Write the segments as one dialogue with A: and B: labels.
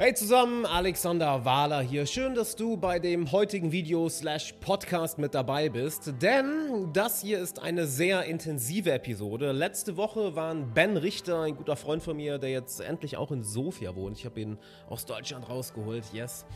A: Hey zusammen, Alexander Wahler hier. Schön, dass du bei dem heutigen Video slash Podcast mit dabei bist, denn das hier ist eine sehr intensive Episode. Letzte Woche waren Ben Richter, ein guter Freund von mir, der jetzt endlich auch in Sofia wohnt. Ich habe ihn aus Deutschland rausgeholt, yes.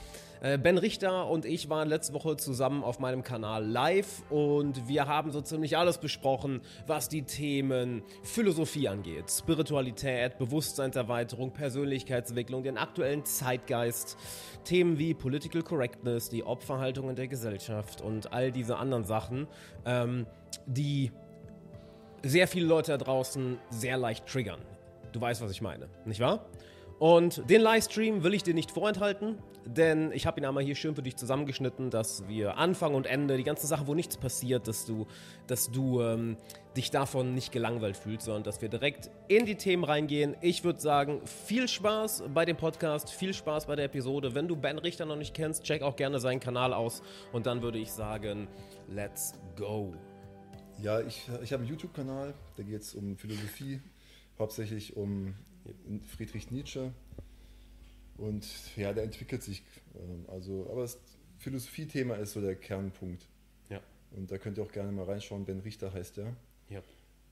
A: Äh, ben Richter und ich waren letzte Woche zusammen auf meinem Kanal live und wir haben so ziemlich alles besprochen, was die Themen Philosophie angeht, Spiritualität, Bewusstseinserweiterung, Persönlichkeitsentwicklung, den aktuellen Zeitgeist, Themen wie Political Correctness, die Opferhaltung in der Gesellschaft und all diese anderen Sachen, ähm, die sehr viele Leute da draußen sehr leicht triggern. Du weißt, was ich meine, nicht wahr? Und den Livestream will ich dir nicht vorenthalten, denn ich habe ihn einmal hier schön für dich zusammengeschnitten, dass wir Anfang und Ende, die ganzen Sachen, wo nichts passiert, dass du, dass du ähm, dich davon nicht gelangweilt fühlst, sondern dass wir direkt in die Themen reingehen. Ich würde sagen, viel Spaß bei dem Podcast, viel Spaß bei der Episode. Wenn du Ben Richter noch nicht kennst, check auch gerne seinen Kanal aus und dann würde ich sagen, let's go.
B: Ja, ich, ich habe einen YouTube-Kanal, da geht es um Philosophie, hauptsächlich um Friedrich Nietzsche. Und ja, der entwickelt sich. Ähm, also, aber das Philosophie-Thema ist so der Kernpunkt.
A: Ja.
B: Und da könnt ihr auch gerne mal reinschauen. Ben Richter heißt der.
A: Ja.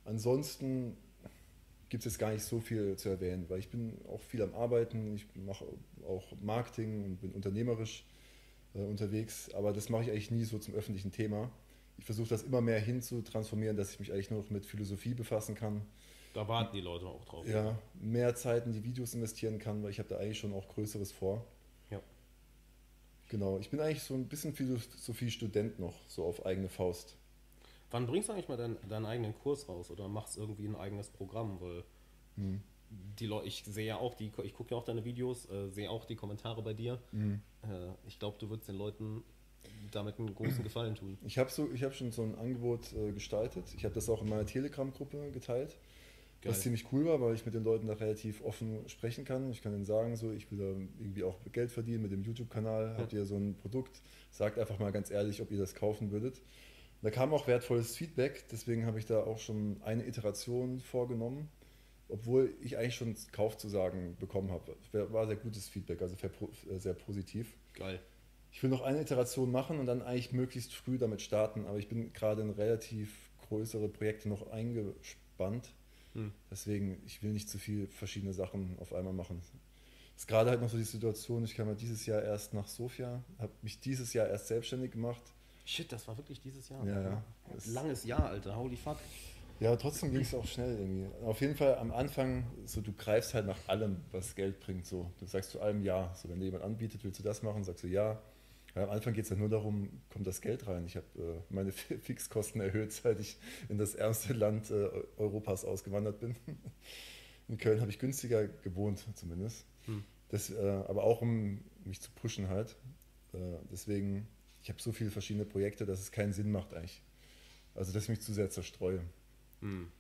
B: Ansonsten gibt es jetzt gar nicht so viel zu erwähnen, weil ich bin auch viel am Arbeiten. Ich mache auch Marketing und bin unternehmerisch äh, unterwegs. Aber das mache ich eigentlich nie so zum öffentlichen Thema. Ich versuche das immer mehr hin zu transformieren, dass ich mich eigentlich nur noch mit Philosophie befassen kann
A: da warten die Leute auch drauf.
B: Ja, mehr Zeit in die Videos investieren kann, weil ich habe da eigentlich schon auch Größeres vor.
A: Ja.
B: Genau, ich bin eigentlich so ein bisschen Philosophie-Student noch, so auf eigene Faust.
A: Wann bringst du eigentlich mal deinen, deinen eigenen Kurs raus oder machst irgendwie ein eigenes Programm? Weil hm. die Leute, ich sehe ja auch die, ich gucke ja auch deine Videos, äh, sehe auch die Kommentare bei dir. Hm. Äh, ich glaube, du würdest den Leuten damit einen großen Gefallen tun.
B: Ich habe so, hab schon so ein Angebot äh, gestaltet. Ich habe das auch in meiner Telegram-Gruppe geteilt. Geil. Was ziemlich cool war, weil ich mit den Leuten da relativ offen sprechen kann. Ich kann ihnen sagen, so, ich will da irgendwie auch Geld verdienen mit dem YouTube-Kanal. Habt ihr so ein Produkt? Sagt einfach mal ganz ehrlich, ob ihr das kaufen würdet. Da kam auch wertvolles Feedback, deswegen habe ich da auch schon eine Iteration vorgenommen, obwohl ich eigentlich schon Kaufzusagen bekommen habe. War sehr gutes Feedback, also sehr positiv.
A: Geil.
B: Ich will noch eine Iteration machen und dann eigentlich möglichst früh damit starten, aber ich bin gerade in relativ größere Projekte noch eingespannt hm. Deswegen, ich will nicht zu viel verschiedene Sachen auf einmal machen. Es ist gerade halt noch so die Situation, ich kam ja dieses Jahr erst nach Sofia, habe mich dieses Jahr erst selbstständig gemacht.
A: Shit, das war wirklich dieses Jahr.
B: Ja, ja.
A: Langes Jahr, Alter, holy fuck.
B: Ja, trotzdem ging es auch schnell irgendwie. Auf jeden Fall am Anfang, so du greifst halt nach allem, was Geld bringt. So, du sagst zu allem ja. So, wenn dir jemand anbietet, willst du das machen, sagst du ja. Ja, am Anfang geht es ja nur darum, kommt das Geld rein. Ich habe äh, meine Fixkosten erhöht, seit ich in das ärmste Land äh, Europas ausgewandert bin. In Köln habe ich günstiger gewohnt, zumindest. Hm. Das, äh, aber auch um mich zu pushen halt. Äh, deswegen, ich habe so viele verschiedene Projekte, dass es keinen Sinn macht eigentlich. Also, dass ich mich zu sehr zerstreue. Hm.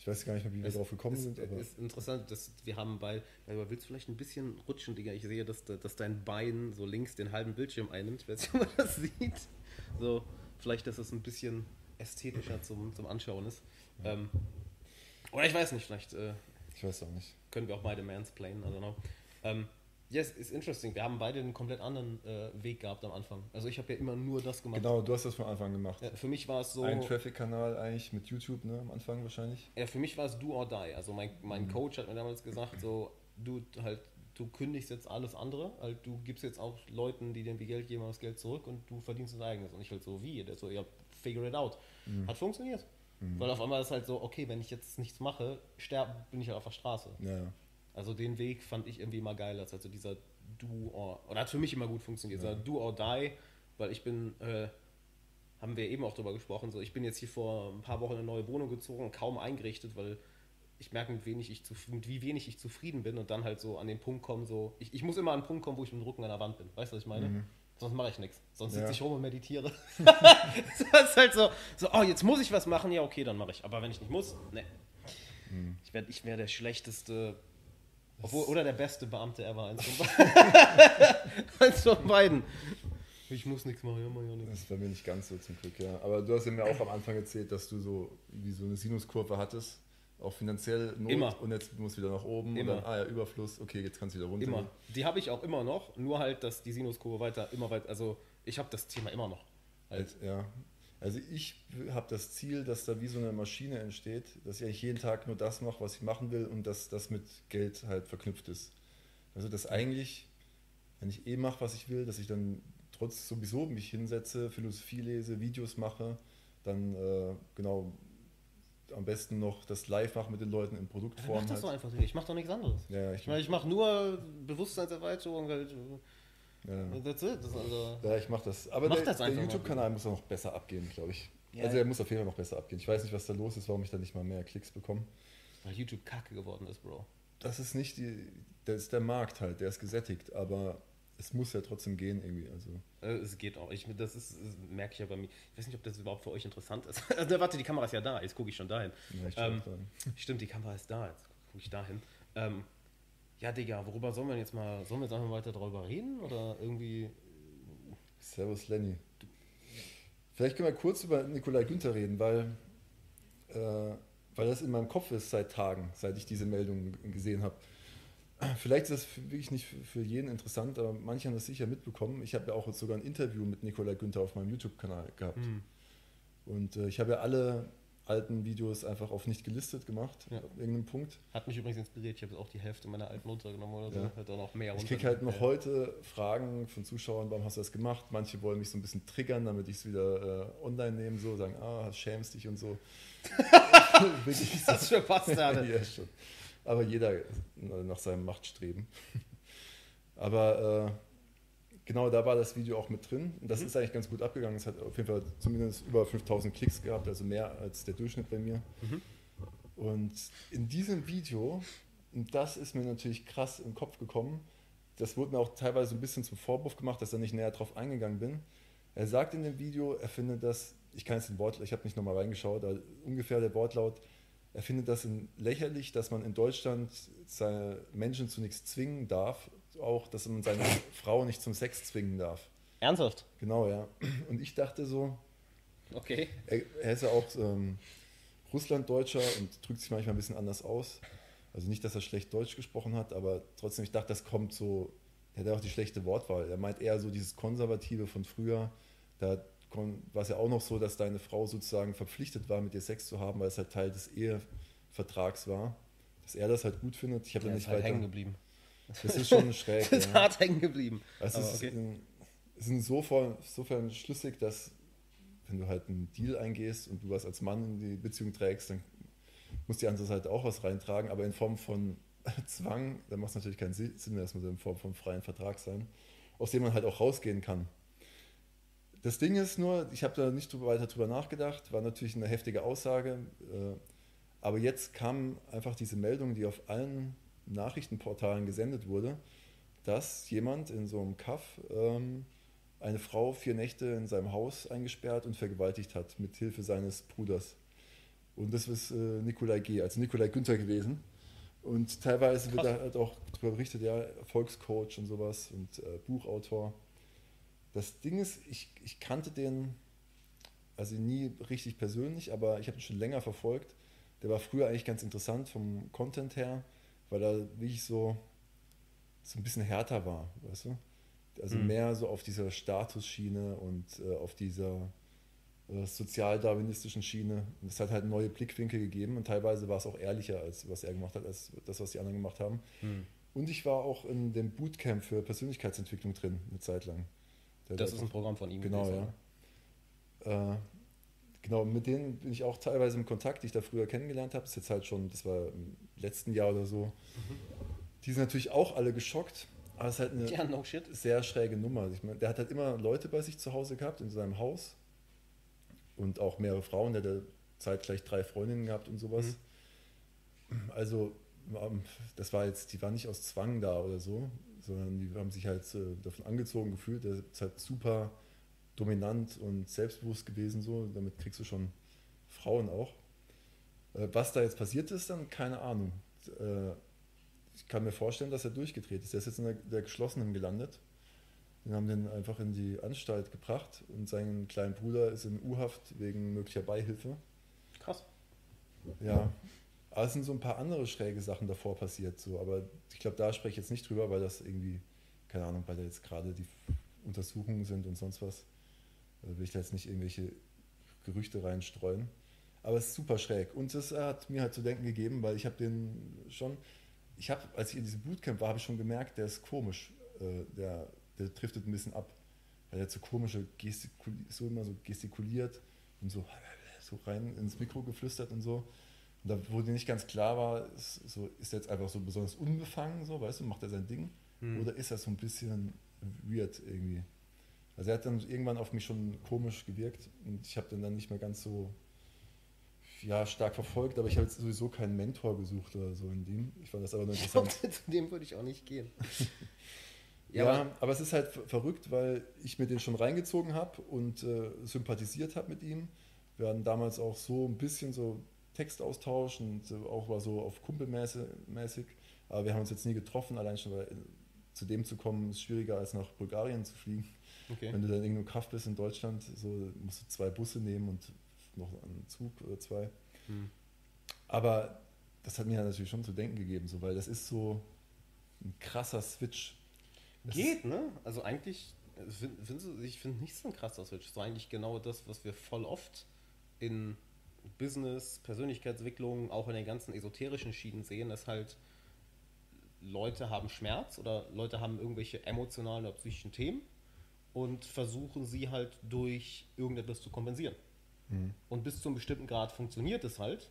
B: Ich weiß gar nicht mehr, wie wir darauf gekommen
A: es,
B: sind.
A: Aber ist interessant, dass wir haben bei, aber willst du vielleicht ein bisschen rutschen, Digga? Ich sehe, dass, dass dein Bein so links den halben Bildschirm einnimmt. Ich weiß nicht, ob man das sieht. So, vielleicht, dass es ein bisschen ästhetischer zum, zum Anschauen ist. Ja. Ähm, oder ich weiß nicht, vielleicht. Äh,
B: ich weiß auch nicht.
A: Können wir auch beide mansplainen, I don't know. Ähm, Yes, ist interesting. Wir haben beide einen komplett anderen äh, Weg gehabt am Anfang. Also ich habe ja immer nur das gemacht.
B: Genau, du hast das von Anfang gemacht.
A: Ja, für mich war es so.
B: Ein Traffic-Kanal eigentlich mit YouTube, ne, am Anfang wahrscheinlich.
A: Ja, für mich war es do or die. Also mein, mein mhm. Coach hat mir damals gesagt, so, du halt, du kündigst jetzt alles andere, halt, du gibst jetzt auch Leuten, die dir Geld geben, das Geld zurück und du verdienst das eigenes. Und ich halt so, wie? Der so, ja, figure it out. Mhm. Hat funktioniert. Mhm. Weil auf einmal ist halt so, okay, wenn ich jetzt nichts mache, sterbe, bin ich halt auf der Straße.
B: Ja.
A: Also den Weg fand ich irgendwie immer geiler, als also dieser Do or, oder hat für mich immer gut funktioniert, ja. Do or Die, weil ich bin, äh, haben wir eben auch drüber gesprochen, so ich bin jetzt hier vor ein paar Wochen in eine neue Wohnung gezogen, kaum eingerichtet, weil ich merke, mit, wenig ich mit wie wenig ich zufrieden bin und dann halt so an den Punkt kommen, so, ich, ich muss immer an den Punkt kommen, wo ich mit dem Rücken an der Wand bin. Weißt du, was ich meine? Mhm. Sonst mache ich nichts. Sonst sitze ja. ich rum und meditiere. das ist halt so, so, oh, jetzt muss ich was machen, ja, okay, dann mache ich. Aber wenn ich nicht muss, ne. Mhm. Ich wäre ich wär der schlechteste obwohl, oder der beste Beamte ever, eins von, eins von beiden. Ich muss nichts machen, ja, mach ja nichts.
B: Das ist bei mir nicht ganz so zum Glück, ja. Aber du hast ja mir auch am Anfang erzählt, dass du so wie so eine Sinuskurve hattest. Auch finanziell Not
A: Immer.
B: und jetzt muss wieder nach oben
A: Immer.
B: und dann, ah ja, Überfluss, okay, jetzt kannst du wieder runter.
A: Immer. Die habe ich auch immer noch, nur halt, dass die Sinuskurve weiter, immer weiter, also ich habe das Thema immer noch. Halt.
B: Ja. Also ich habe das Ziel, dass da wie so eine Maschine entsteht, dass ich eigentlich jeden Tag nur das mache, was ich machen will und dass das mit Geld halt verknüpft ist. Also dass eigentlich, wenn ich eh mache, was ich will, dass ich dann trotz sowieso mich hinsetze, Philosophie lese, Videos mache, dann äh, genau am besten noch das live mache mit den Leuten in Produktform.
A: mach das doch
B: Halt.
A: einfach nicht. Ich mach doch nichts anderes.
B: Ja, ich,
A: Ich meine, ich mache nur Bewusstseinserweiterung, halt.
B: Ja.
A: That's it. Das also,
B: Ja, ich mache das. Aber
A: Mach
B: der, der. YouTube-Kanal muss auch noch besser abgehen, glaube ich.
A: Ja.
B: Also er muss auf jeden Fall noch besser abgehen. Ich weiß nicht, was da los ist, warum ich da nicht mal mehr Klicks bekomme.
A: weil YouTube kacke geworden ist, Bro.
B: Das ist nicht die, das ist der Markt halt, der ist gesättigt, aber es muss ja trotzdem gehen irgendwie. Also
A: Äh, Es geht auch. Ich, das ist, das merke ich ja bei mir. Ich weiß nicht, ob das überhaupt für euch interessant ist. Also, warte, die Kamera ist ja da. Jetzt gucke ich schon dahin.
B: ja, ich
A: Ähm. Stimmt, die Kamera ist da. Jetzt gucke ich dahin. Ähm, ja, Digga, worüber sollen wir jetzt mal, sollen wir jetzt einfach weiter darüber reden? Oder irgendwie.
B: Servus Lenny. Vielleicht können wir kurz über Nikolai Günther reden, weil, äh, weil das in meinem Kopf ist seit Tagen, seit ich diese Meldung gesehen habe. Vielleicht ist das wirklich nicht für- jeden interessant, aber manche haben das sicher mitbekommen. Ich habe ja auch jetzt sogar ein Interview mit Nikolai Günther auf meinem YouTube-Kanal gehabt.
A: Hm.
B: Und äh, ich habe ja alle alten Videos einfach auf nicht gelistet gemacht,
A: Ja.
B: ab irgendeinem Punkt.
A: Hat mich übrigens inspiriert. Ich habe auch die Hälfte meiner alten runtergenommen oder so.
B: Ja.
A: Hat auch noch mehr
B: Ich kriege halt noch
A: Ja.
B: heute Fragen von Zuschauern, warum hast du das gemacht? Manche wollen mich so ein bisschen triggern, damit ich es wieder äh, online nehme, so sagen, ah, schämst dich und so. Wirklich so.
A: Was für Bastarde.
B: ja, schon. Aber jeder nach seinem Machtstreben. Aber äh, genau da war das Video auch mit drin. Und das
A: Mhm.
B: ist eigentlich ganz gut abgegangen. Es hat auf jeden Fall zumindest über 5000 Klicks gehabt, also mehr als der Durchschnitt bei mir.
A: Mhm.
B: Und in diesem Video, und das ist mir natürlich krass im Kopf gekommen, das wurde mir auch teilweise ein bisschen zum Vorwurf gemacht, dass ich da nicht näher drauf eingegangen bin. Er sagt in dem Video, er findet das, ich kann jetzt den Wortlaut, ich habe nicht nochmal reingeschaut, aber ungefähr der Wortlaut, er findet das lächerlich, dass man in Deutschland seine Menschen zu nichts zwingen darf, auch, dass man seine Frau nicht zum Sex zwingen darf.
A: Ernsthaft?
B: Genau, ja. Und ich dachte so,
A: Okay.
B: er, er ist ja auch ähm, Russlanddeutscher und drückt sich manchmal ein bisschen anders aus. Also nicht, dass er schlecht Deutsch gesprochen hat, aber trotzdem, ich dachte, das kommt so, er hat ja auch die schlechte Wortwahl. Er meint eher so dieses Konservative von früher. Da war es ja auch noch so, dass deine Frau sozusagen verpflichtet war, mit dir Sex zu haben, weil es halt Teil des Ehevertrags war. Dass er das halt gut findet. Ich habe
A: ist
B: nicht
A: halt
B: weiter.
A: hängen geblieben.
B: Das ist schon schräg.
A: Das ist
B: ja.
A: hart hängen geblieben.
B: Also es ist,
A: okay.
B: in, ist insofern, insofern schlüssig, dass wenn du halt einen Deal eingehst und du was als Mann in die Beziehung trägst, dann muss die andere Seite auch was reintragen, aber in Form von Zwang, dann macht es natürlich keinen Si- Sinn mehr, das muss in Form von freien Vertrag sein, aus dem man halt auch rausgehen kann. Das Ding ist nur, ich habe da nicht drüber, weiter drüber nachgedacht, war natürlich eine heftige Aussage, äh, aber jetzt kam einfach diese Meldung, die auf allen Nachrichtenportalen gesendet wurde, dass jemand in so einem Kaff ähm, eine Frau vier Nächte in seinem Haus eingesperrt und vergewaltigt hat, mit Hilfe seines Bruders. Und das ist äh, Nikolai G., also Nikolai Günther gewesen. Und teilweise wird
A: Krass.
B: da halt auch darüber berichtet, ja, Erfolgscoach und sowas und äh, Buchautor. Das Ding ist, ich, ich kannte den, also nie richtig persönlich, aber ich habe ihn schon länger verfolgt. Der war früher eigentlich ganz interessant vom Content her, weil er wirklich so, so ein bisschen härter war, weißt du? Also
A: Mhm.
B: mehr so auf dieser Statusschiene und äh, auf dieser äh, sozialdarwinistischen Schiene. Und es hat halt neue Blickwinkel gegeben und teilweise war es auch ehrlicher, als was er gemacht hat, als das, was die anderen gemacht haben.
A: Hm.
B: Und ich war auch in dem Bootcamp für Persönlichkeitsentwicklung drin, eine Zeit lang. Der
A: Das ist ein Programm von ihm.
B: Genau,
A: gewesen,
B: ja. Äh, genau, mit denen bin ich auch teilweise im Kontakt, die ich da früher kennengelernt habe. Das ist jetzt halt schon, das war im letzten Jahr oder so. Die sind natürlich auch alle geschockt, aber es ist halt eine
A: Ja, no
B: sehr schräge Nummer. Ich meine, der hat halt immer Leute bei sich zu Hause gehabt, in seinem Haus. Und auch mehrere Frauen, der hat zeitgleich drei Freundinnen gehabt und sowas. Also, ähm, das war jetzt, die waren nicht aus Zwang da oder so, sondern die haben sich halt äh, davon angezogen gefühlt. Der ist halt super dominant und selbstbewusst gewesen, so. Damit kriegst du schon Frauen auch. Äh, Was da jetzt passiert ist, dann keine Ahnung. Äh, Ich kann mir vorstellen, dass er durchgedreht ist. Der ist jetzt in der, der geschlossenen gelandet. Den haben den einfach in die Anstalt gebracht und sein kleiner Bruder ist in U-Haft wegen möglicher Beihilfe.
A: Krass.
B: Ja, Aber es sind so ein paar andere schräge Sachen davor passiert. So. Aber ich glaube, da spreche ich jetzt nicht drüber, weil das irgendwie, keine Ahnung, weil da jetzt gerade die Untersuchungen sind und sonst was. Da will ich da jetzt nicht irgendwelche Gerüchte reinstreuen. Aber es ist super schräg. Und das hat mir halt zu denken gegeben, weil ich habe den schon, ich habe, als ich in diesem Bootcamp war, habe ich schon gemerkt, der ist komisch. Äh, der, der driftet ein bisschen ab. Weil er hat so komische Gestikul so immer so gestikuliert und so, so rein ins Mikro geflüstert und so. Und da, wo dir nicht ganz klar war, ist, so, ist er jetzt einfach so besonders unbefangen, so, weißt du, macht er sein Ding? Hm. Oder ist er so ein bisschen weird irgendwie? Also er hat dann irgendwann auf mich schon komisch gewirkt und ich habe den dann nicht mehr ganz so ja, stark verfolgt, aber ich habe jetzt sowieso keinen Mentor gesucht oder so in dem. Ich fand das aber nur interessant.
A: Zu dem würde ich auch nicht gehen.
B: ja, ja aber, aber, es ist halt verrückt, weil ich mir den schon reingezogen habe und äh, sympathisiert habe mit ihm. Wir hatten damals auch so ein bisschen so Textaustausch und äh, auch war so auf Kumpelmäßig, aber wir haben uns jetzt nie getroffen, allein schon, weil äh, zu dem zu kommen ist schwieriger als nach Bulgarien zu fliegen. Okay. Wenn du dann irgendwo Kraft bist in Deutschland, so musst du zwei Busse nehmen und noch einen Zug oder zwei. Hm. Aber das hat mir ja natürlich schon zu denken gegeben, so, weil das ist so ein krasser Switch.
A: Das Geht, ne? Also eigentlich, find, ich finde nicht so ein krasser Switch. So eigentlich genau das, was wir voll oft in Business, Persönlichkeitsentwicklung, auch in den ganzen esoterischen Schienen sehen, ist halt, Leute haben Schmerz oder Leute haben irgendwelche emotionalen oder psychischen Themen und versuchen sie halt durch irgendetwas zu kompensieren. Mhm. Und bis zu einem bestimmten Grad funktioniert es halt.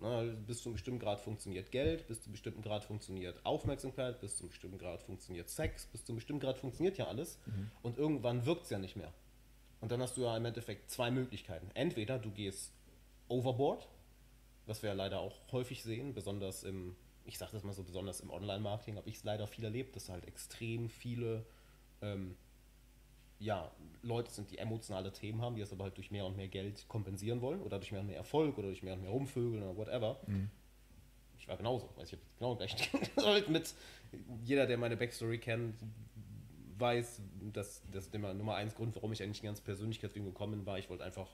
A: Na, bis zu einem bestimmten Grad funktioniert Geld, bis zu einem bestimmten Grad funktioniert Aufmerksamkeit, bis zu einem bestimmten Grad funktioniert Sex, bis zu einem bestimmten Grad funktioniert ja alles. Mhm. Und irgendwann wirkt es ja nicht mehr. Und dann hast du ja im Endeffekt zwei Möglichkeiten. Entweder du gehst overboard, was wir ja leider auch häufig sehen, besonders im, ich sage das mal so, besonders im Online-Marketing habe ich es leider viel erlebt, dass halt extrem viele ähm, ja, Leute sind, die emotionale Themen haben, die das aber halt durch mehr und mehr Geld kompensieren wollen oder durch mehr und mehr Erfolg oder durch mehr und mehr Rumvögeln oder whatever. Mhm. Ich war genauso. Also ich habe genau gleich mit jeder, der meine Backstory kennt, weiß, dass das der Nummer eins Grund, warum ich eigentlich ganz Persönlichkeitsentwicklung gekommen bin, war, ich wollte einfach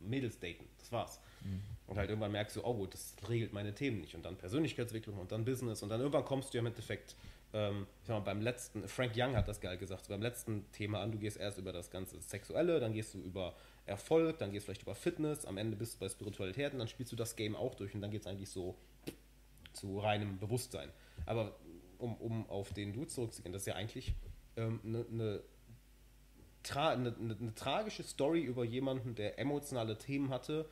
A: Mädels daten. Das war's. Mhm. Und halt irgendwann merkst du, oh, das regelt meine Themen nicht. Und dann Persönlichkeitsentwicklung und dann Business. Und dann irgendwann kommst du ja im Endeffekt ähm, ich sag mal, beim letzten, Frank Young hat das geil gesagt, beim letzten Thema an, du gehst erst über das ganze Sexuelle, dann gehst du über Erfolg, dann gehst du vielleicht über Fitness, am Ende bist du bei Spiritualität und dann spielst du das Game auch durch und dann geht es eigentlich so zu reinem Bewusstsein. Aber um, um auf den Dude zurückzugehen, das ist ja eigentlich eine ähm, ne, ne, tra ne, ne, ne tragische Story über jemanden, der emotionale Themen hatte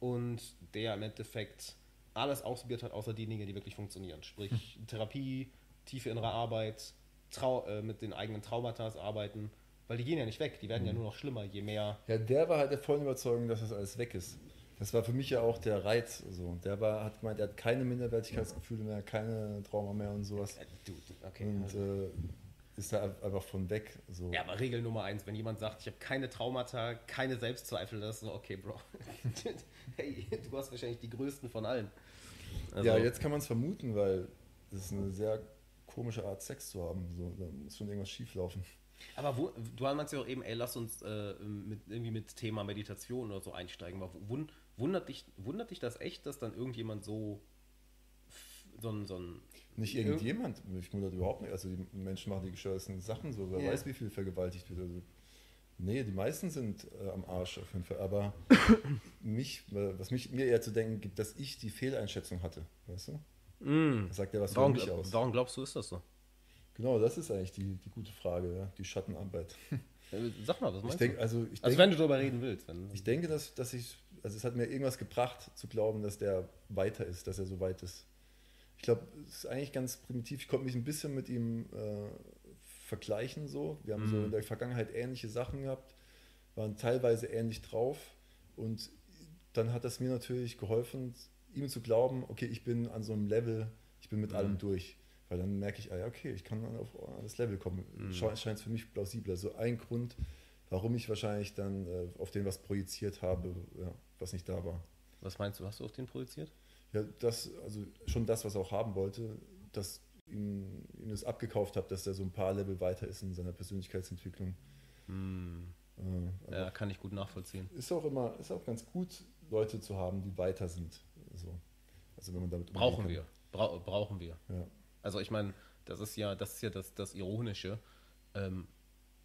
A: und der im Endeffekt alles ausprobiert hat, außer die Dinge, die wirklich funktionieren. Sprich, Therapie, tiefe innere Arbeit, Trau äh, mit den eigenen Traumata arbeiten, weil die gehen ja nicht weg, die werden mhm. ja nur noch schlimmer, je mehr.
B: Ja, der war halt der vollen Überzeugung, dass das alles weg ist. Das war für mich ja auch der Reiz. So. Der war, hat gemeint, er hat keine Minderwertigkeitsgefühle mehr, keine Trauma mehr und sowas. Dude, okay. Und also. äh, ist da einfach von weg. So.
A: Ja, aber Regel Nummer eins, wenn jemand sagt, ich habe keine Traumata, keine Selbstzweifel, das ist so, okay, Bro. hey, du hast wahrscheinlich die größten von allen.
B: Also, ja, jetzt kann man es vermuten, weil das ist eine sehr komische Art, Sex zu haben. So, da muss schon irgendwas schieflaufen.
A: Aber wo, du meinst ja auch eben, ey, lass uns äh, mit, irgendwie mit Thema Meditation oder so einsteigen. Aber wund, wundert, dich, wundert dich das echt, dass dann irgendjemand so so ein, so ein
B: nicht irgendjemand, mich wundert überhaupt nicht. Also die Menschen machen die gestörtesten Sachen so, wer yeah. weiß, wie viel vergewaltigt wird. Also, nee, die meisten sind äh, am Arsch auf jeden Fall. Aber mich, was mich mir eher zu denken gibt, dass ich die Fehleinschätzung hatte, weißt du?
A: Mm. Sagt ja was warum, mich aus. Warum glaubst du, ist das so?
B: Genau, das ist eigentlich die, die gute Frage, ja? die Schattenarbeit.
A: Sag mal, was meinst
B: ich denk, also, ich
A: also denk, wenn du darüber reden willst.
B: Ich denke, dass, dass ich, also es hat mir irgendwas gebracht zu glauben, dass der weiter ist, dass er so weit ist. Ich glaube, es ist eigentlich ganz primitiv. Ich konnte mich ein bisschen mit ihm äh, vergleichen so. Wir haben mm. so in der Vergangenheit ähnliche Sachen gehabt, waren teilweise ähnlich drauf und dann hat das mir natürlich geholfen, ihm zu glauben, okay, ich bin an so einem Level, ich bin mit mhm. allem durch. Weil dann merke ich, ah ja, okay, ich kann dann auf das Level kommen. Mhm. Scheint es für mich plausibler. So ein Grund, warum ich wahrscheinlich dann äh, auf den was projiziert habe, ja, was nicht da war.
A: Was meinst du, hast du auf den projiziert?
B: Ja, das, also schon das, was er auch haben wollte, dass ihm, ihm das abgekauft habe, dass er so ein paar Level weiter ist in seiner Persönlichkeitsentwicklung.
A: Mhm. Äh, ja, kann ich gut nachvollziehen.
B: Ist auch immer, ist auch ganz gut, Leute zu haben, die weiter sind. So. Also wenn man damit
A: brauchen wir. Bra brauchen wir.
B: Ja.
A: Also ich meine, das ist ja, das ist ja das, das Ironische. Ähm,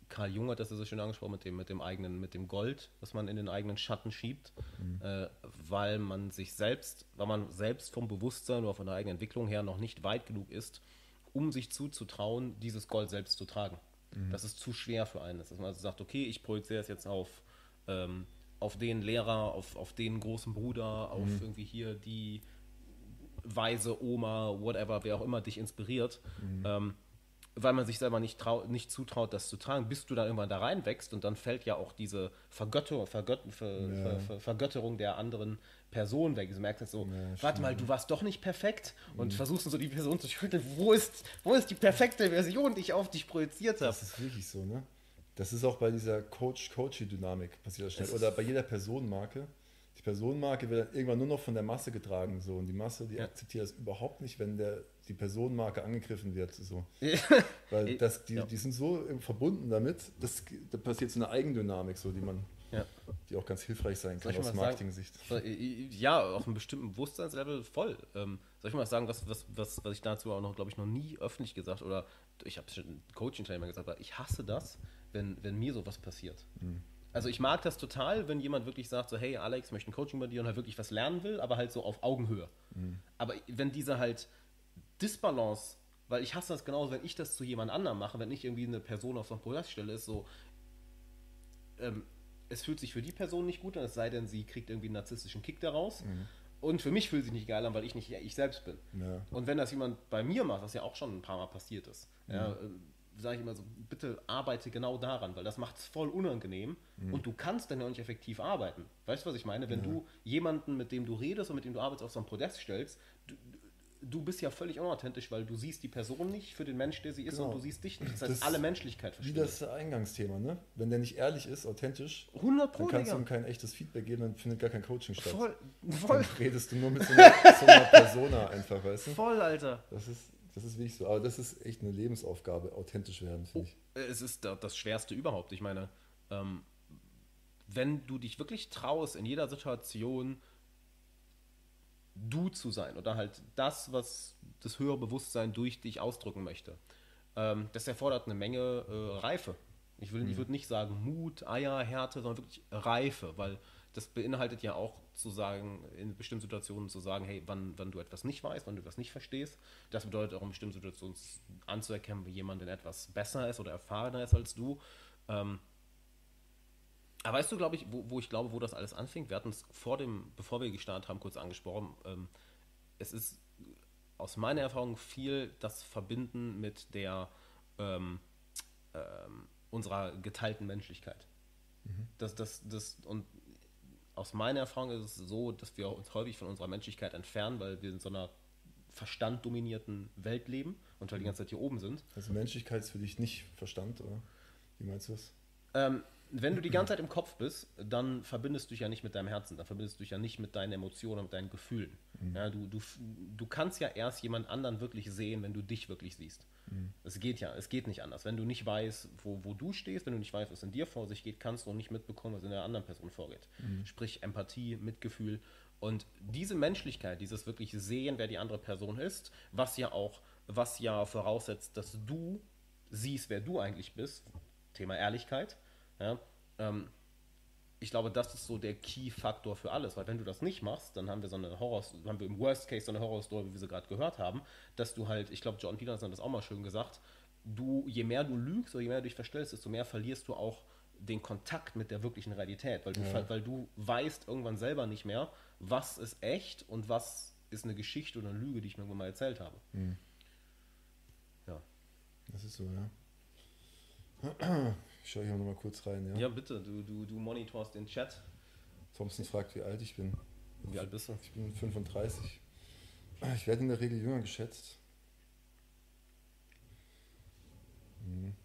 A: Karl Jung hat das ja so schön angesprochen mit dem, mit dem eigenen, mit dem Gold, was man in den eigenen Schatten schiebt, mhm. äh, weil man sich selbst, weil man selbst vom Bewusstsein oder von der eigenen Entwicklung her noch nicht weit genug ist, um sich zuzutrauen, dieses Gold selbst zu tragen. Mhm. Das ist zu schwer für einen. Dass man also sagt, okay, ich projiziere es jetzt auf, ähm, auf den Lehrer, auf, auf den großen Bruder, auf mhm. irgendwie hier die weise Oma, whatever, wer auch immer dich inspiriert. Mhm. Ähm, weil man sich selber nicht, trau nicht zutraut, das zu tragen, bis du dann irgendwann da reinwächst und dann fällt ja auch diese Vergötterung, Vergöt Ver ja. Ver Ver Vergötterung der anderen Person weg. Du merkst jetzt so, ja, warte mal, du warst doch nicht perfekt und mhm. versuchst so die Person zu schütteln, wo ist, wo ist die perfekte Version, die ich auf dich projiziert habe?
B: Das ist wirklich so, ne? Das ist auch bei dieser Coach-Coachy-Dynamik passiert das schnell. Oder bei jeder Personenmarke. Die Personenmarke wird dann irgendwann nur noch von der Masse getragen. So. Und die Masse, die ja. akzeptiert das überhaupt nicht, wenn der, die Personenmarke angegriffen wird. So. Weil das, die, ja. die sind so verbunden damit, das, da passiert so eine Eigendynamik, so, die man ja. die auch ganz hilfreich sein kann aus Marketing-Sicht.
A: Ja, auf einem bestimmten Bewusstseinslevel voll. Ähm, soll ich mal sagen, was, was, was, was ich dazu auch noch, glaube ich, noch nie öffentlich gesagt oder ich habe schon im Coaching-Teil mal gesagt, aber ich hasse das, wenn, wenn mir sowas passiert. Mhm. Also ich mag das total, wenn jemand wirklich sagt, so hey Alex, ich möchte ein Coaching bei dir und halt wirklich was lernen will, aber halt so auf Augenhöhe. Mhm. Aber wenn diese halt Disbalance, weil ich hasse das genauso, wenn ich das zu jemand anderem mache, wenn ich irgendwie eine Person auf so einem Projekt stelle, ist so, ähm, es fühlt sich für die Person nicht gut an, es sei denn, sie kriegt irgendwie einen narzisstischen Kick daraus. Mhm. Und für mich fühlt sich nicht geil an, weil ich nicht ich selbst bin. Ja. Und wenn das jemand bei mir macht, was ja auch schon ein paar Mal passiert ist, mhm. ja, äh, sage ich immer so, bitte arbeite genau daran, weil das macht es voll unangenehm mhm. und du kannst dann ja auch nicht effektiv arbeiten. Weißt du, was ich meine? Wenn ja. du jemanden, mit dem du redest und mit dem du arbeitest, auf so ein Podest stellst, du, du bist ja völlig unauthentisch, weil du siehst die Person nicht für den Mensch, der sie ist, genau. und du siehst dich nicht. Das heißt, das alle Menschlichkeit
B: verstehen. Wie das Eingangsthema, ne? Wenn der nicht ehrlich ist, authentisch,
A: 100
B: dann kannst du ihm kein echtes Feedback geben, dann findet gar kein Coaching statt.
A: Voll, voll.
B: Dann redest du nur mit so einer, so einer Persona einfach, weißt du?
A: Voll, Alter.
B: Das ist, das ist wirklich so. Aber das ist echt eine Lebensaufgabe, authentisch werden, finde ich.
A: Oh, es ist das Schwerste überhaupt. Ich meine, ähm, wenn du dich wirklich traust, in jeder Situation du zu sein oder halt das, was das höhere Bewusstsein durch dich ausdrücken möchte. Ähm, das erfordert eine Menge äh, Reife. Ich, will, mhm. ich würde nicht sagen Mut, Eier, Härte, sondern wirklich Reife, weil das beinhaltet ja auch zu sagen, in bestimmten Situationen zu sagen, hey, wann, wann du etwas nicht weißt, wann du etwas nicht verstehst. Das bedeutet auch in bestimmten Situationen anzuerkennen, wie jemand in etwas besser ist oder erfahrener ist als du. Ähm, aber weißt du, glaube ich, wo, wo, ich glaube, wo das alles anfängt? Wir hatten es vor dem, bevor wir gestartet haben, kurz angesprochen. Ähm, es ist aus meiner Erfahrung viel das Verbinden mit der ähm, ähm, unserer geteilten Menschlichkeit. Mhm. Das, das, das, und aus meiner Erfahrung ist es so, dass wir uns häufig von unserer Menschlichkeit entfernen, weil wir in so einer verstanddominierten Welt leben und halt die ganze Zeit hier oben sind.
B: Also Menschlichkeit ist für dich nicht Verstand, oder? Wie meinst du das?
A: Ähm, wenn du die ganze Zeit im Kopf bist, dann verbindest du dich ja nicht mit deinem Herzen, dann verbindest du dich ja nicht mit deinen Emotionen, mit deinen Gefühlen. Mhm. Ja, du, du, du kannst ja erst jemand anderen wirklich sehen, wenn du dich wirklich siehst. Mhm. Es geht ja, es geht nicht anders. Wenn du nicht weißt, wo, wo du stehst, wenn du nicht weißt, was in dir vor sich geht, kannst du auch nicht mitbekommen, was in der anderen Person vorgeht. Mhm. Sprich Empathie, Mitgefühl. Und diese Menschlichkeit, dieses wirklich Sehen, wer die andere Person ist, was ja auch, was ja voraussetzt, dass du siehst, wer du eigentlich bist, Thema Ehrlichkeit, ja, ähm, ich glaube, das ist so der Key-Faktor für alles, weil wenn du das nicht machst, dann haben wir so eine Horror, haben wir im Worst Case so eine Horror-Story, wie wir sie gerade gehört haben, dass du halt, ich glaube, John Peterson hat das auch mal schön gesagt, du, je mehr du lügst oder je mehr du dich verstellst, desto mehr verlierst du auch den Kontakt mit der wirklichen Realität, weil du, ja. weil du weißt irgendwann selber nicht mehr, was ist echt und was ist eine Geschichte oder eine Lüge, die ich mir irgendwann mal erzählt habe. Mhm.
B: Ja. Das ist so, ja. Ich schaue hier nochmal kurz rein. Ja,
A: ja bitte, du, du, du monitorst den Chat.
B: Thompson fragt, wie alt ich bin.
A: Wie alt bist du?
B: Ich bin 35. Ich werde in der Regel jünger geschätzt. Mhm.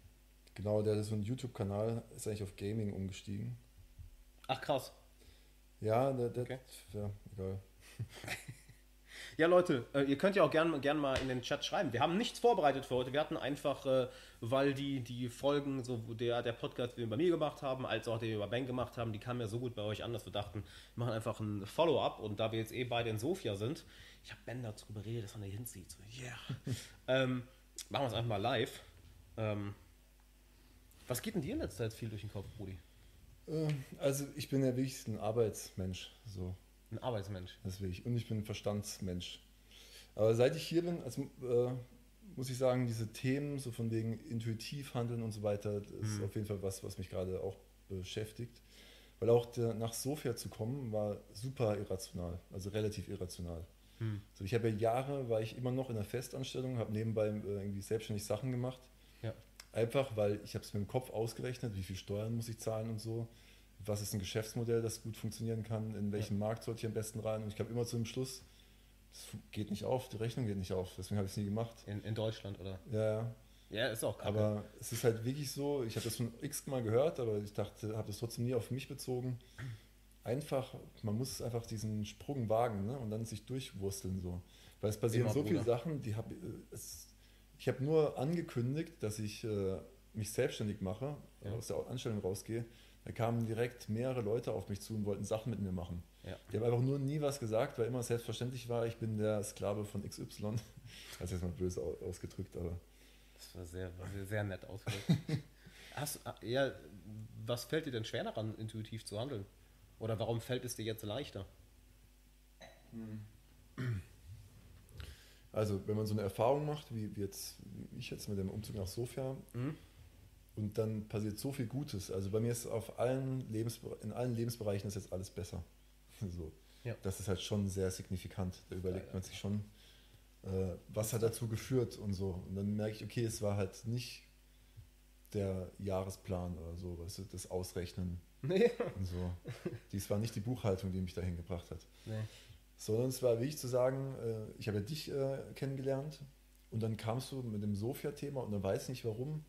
B: Genau, der ist so ein YouTube-Kanal, ist eigentlich auf Gaming umgestiegen.
A: Ach krass.
B: Ja, der, der okay. ja, egal.
A: Ja, Leute, äh, ihr könnt ja auch gerne gern mal in den Chat schreiben. Wir haben nichts vorbereitet für heute. Wir hatten einfach, äh, weil die, die Folgen, so der, der Podcast, den wir bei mir gemacht haben, als auch den wir bei Ben gemacht haben, die kamen ja so gut bei euch an, dass wir dachten, wir machen einfach ein Follow-up. Und da wir jetzt eh beide in Sofia sind, ich habe Ben dazu beredet, dass er nicht hinzieht. So, yeah. ähm, machen wir es einfach mal live. Ähm, was geht denn dir in letzter Zeit viel durch den Kopf, Brudi?
B: Äh, Also ich bin ja wirklich ein Arbeitsmensch. So.
A: Ein Arbeitsmensch.
B: Das will ich. Und ich bin ein Verstandsmensch. Aber seit ich hier bin, also, äh, muss ich sagen, diese Themen, so von wegen intuitiv handeln und so weiter, das ist
A: Mhm.
B: auf jeden Fall was, was mich gerade auch beschäftigt. Weil auch der, nach Sofia zu kommen, war super irrational, also relativ irrational.
A: Hm.
B: So, ich habe ja Jahre, war ich immer noch in der Festanstellung, habe nebenbei äh, irgendwie selbstständig Sachen gemacht.
A: Ja.
B: Einfach, weil ich habe es mit dem Kopf ausgerechnet, wie viel Steuern muss ich zahlen und so. Was ist ein Geschäftsmodell, das gut funktionieren kann? In welchen Markt sollte ich am besten rein? Und ich kam immer zu dem Schluss, das geht nicht auf, die Rechnung geht nicht auf. Deswegen habe ich es nie gemacht.
A: In, in Deutschland, oder?
B: Ja, ja.
A: Ja, ist auch kacke.
B: Aber es ist halt wirklich so, ich habe das schon x Mal gehört, aber ich dachte, habe das trotzdem nie auf mich bezogen. Einfach, man muss einfach diesen Sprung wagen ne? und dann sich durchwursteln so. Weil es passieren
A: Immer,
B: so viele
A: Bruder.
B: Sachen, die hab, äh, ich habe nur angekündigt, dass ich äh, mich selbstständig mache,
A: Ja.
B: aus der Anstellung rausgehe. Da kamen direkt mehrere Leute auf mich zu und wollten Sachen mit mir machen.
A: Ja.
B: Die haben einfach nur nie was gesagt, weil immer selbstverständlich war, ich bin der Sklave von XY. Das ist jetzt mal böse au- ausgedrückt, aber
A: Das war sehr, sehr, sehr nett ausgedrückt. Hast, du- ja, was fällt dir denn schwer daran, intuitiv zu handeln? Oder warum fällt es dir jetzt leichter?
B: Also, wenn man so eine Erfahrung macht, wie, wie jetzt wie ich jetzt mit dem Umzug nach Sofia,
A: Mhm.
B: Und dann passiert so viel Gutes. Also bei mir ist auf allen Lebensbere in allen Lebensbereichen ist jetzt alles besser. So.
A: Ja.
B: Das ist halt schon sehr signifikant. Da überlegt
A: Geil,
B: man sich schon, äh, was hat dazu geführt und so. Und dann merke ich, okay, es war halt nicht der Jahresplan oder so, weißt du, das Ausrechnen
A: Nee.
B: und so. Dies war nicht die Buchhaltung, die mich dahin gebracht hat
A: nee.
B: sondern es war wichtig zu sagen, äh, ich habe ja dich äh, kennengelernt und dann kamst du mit dem Sofia-Thema und dann weiß ich nicht warum.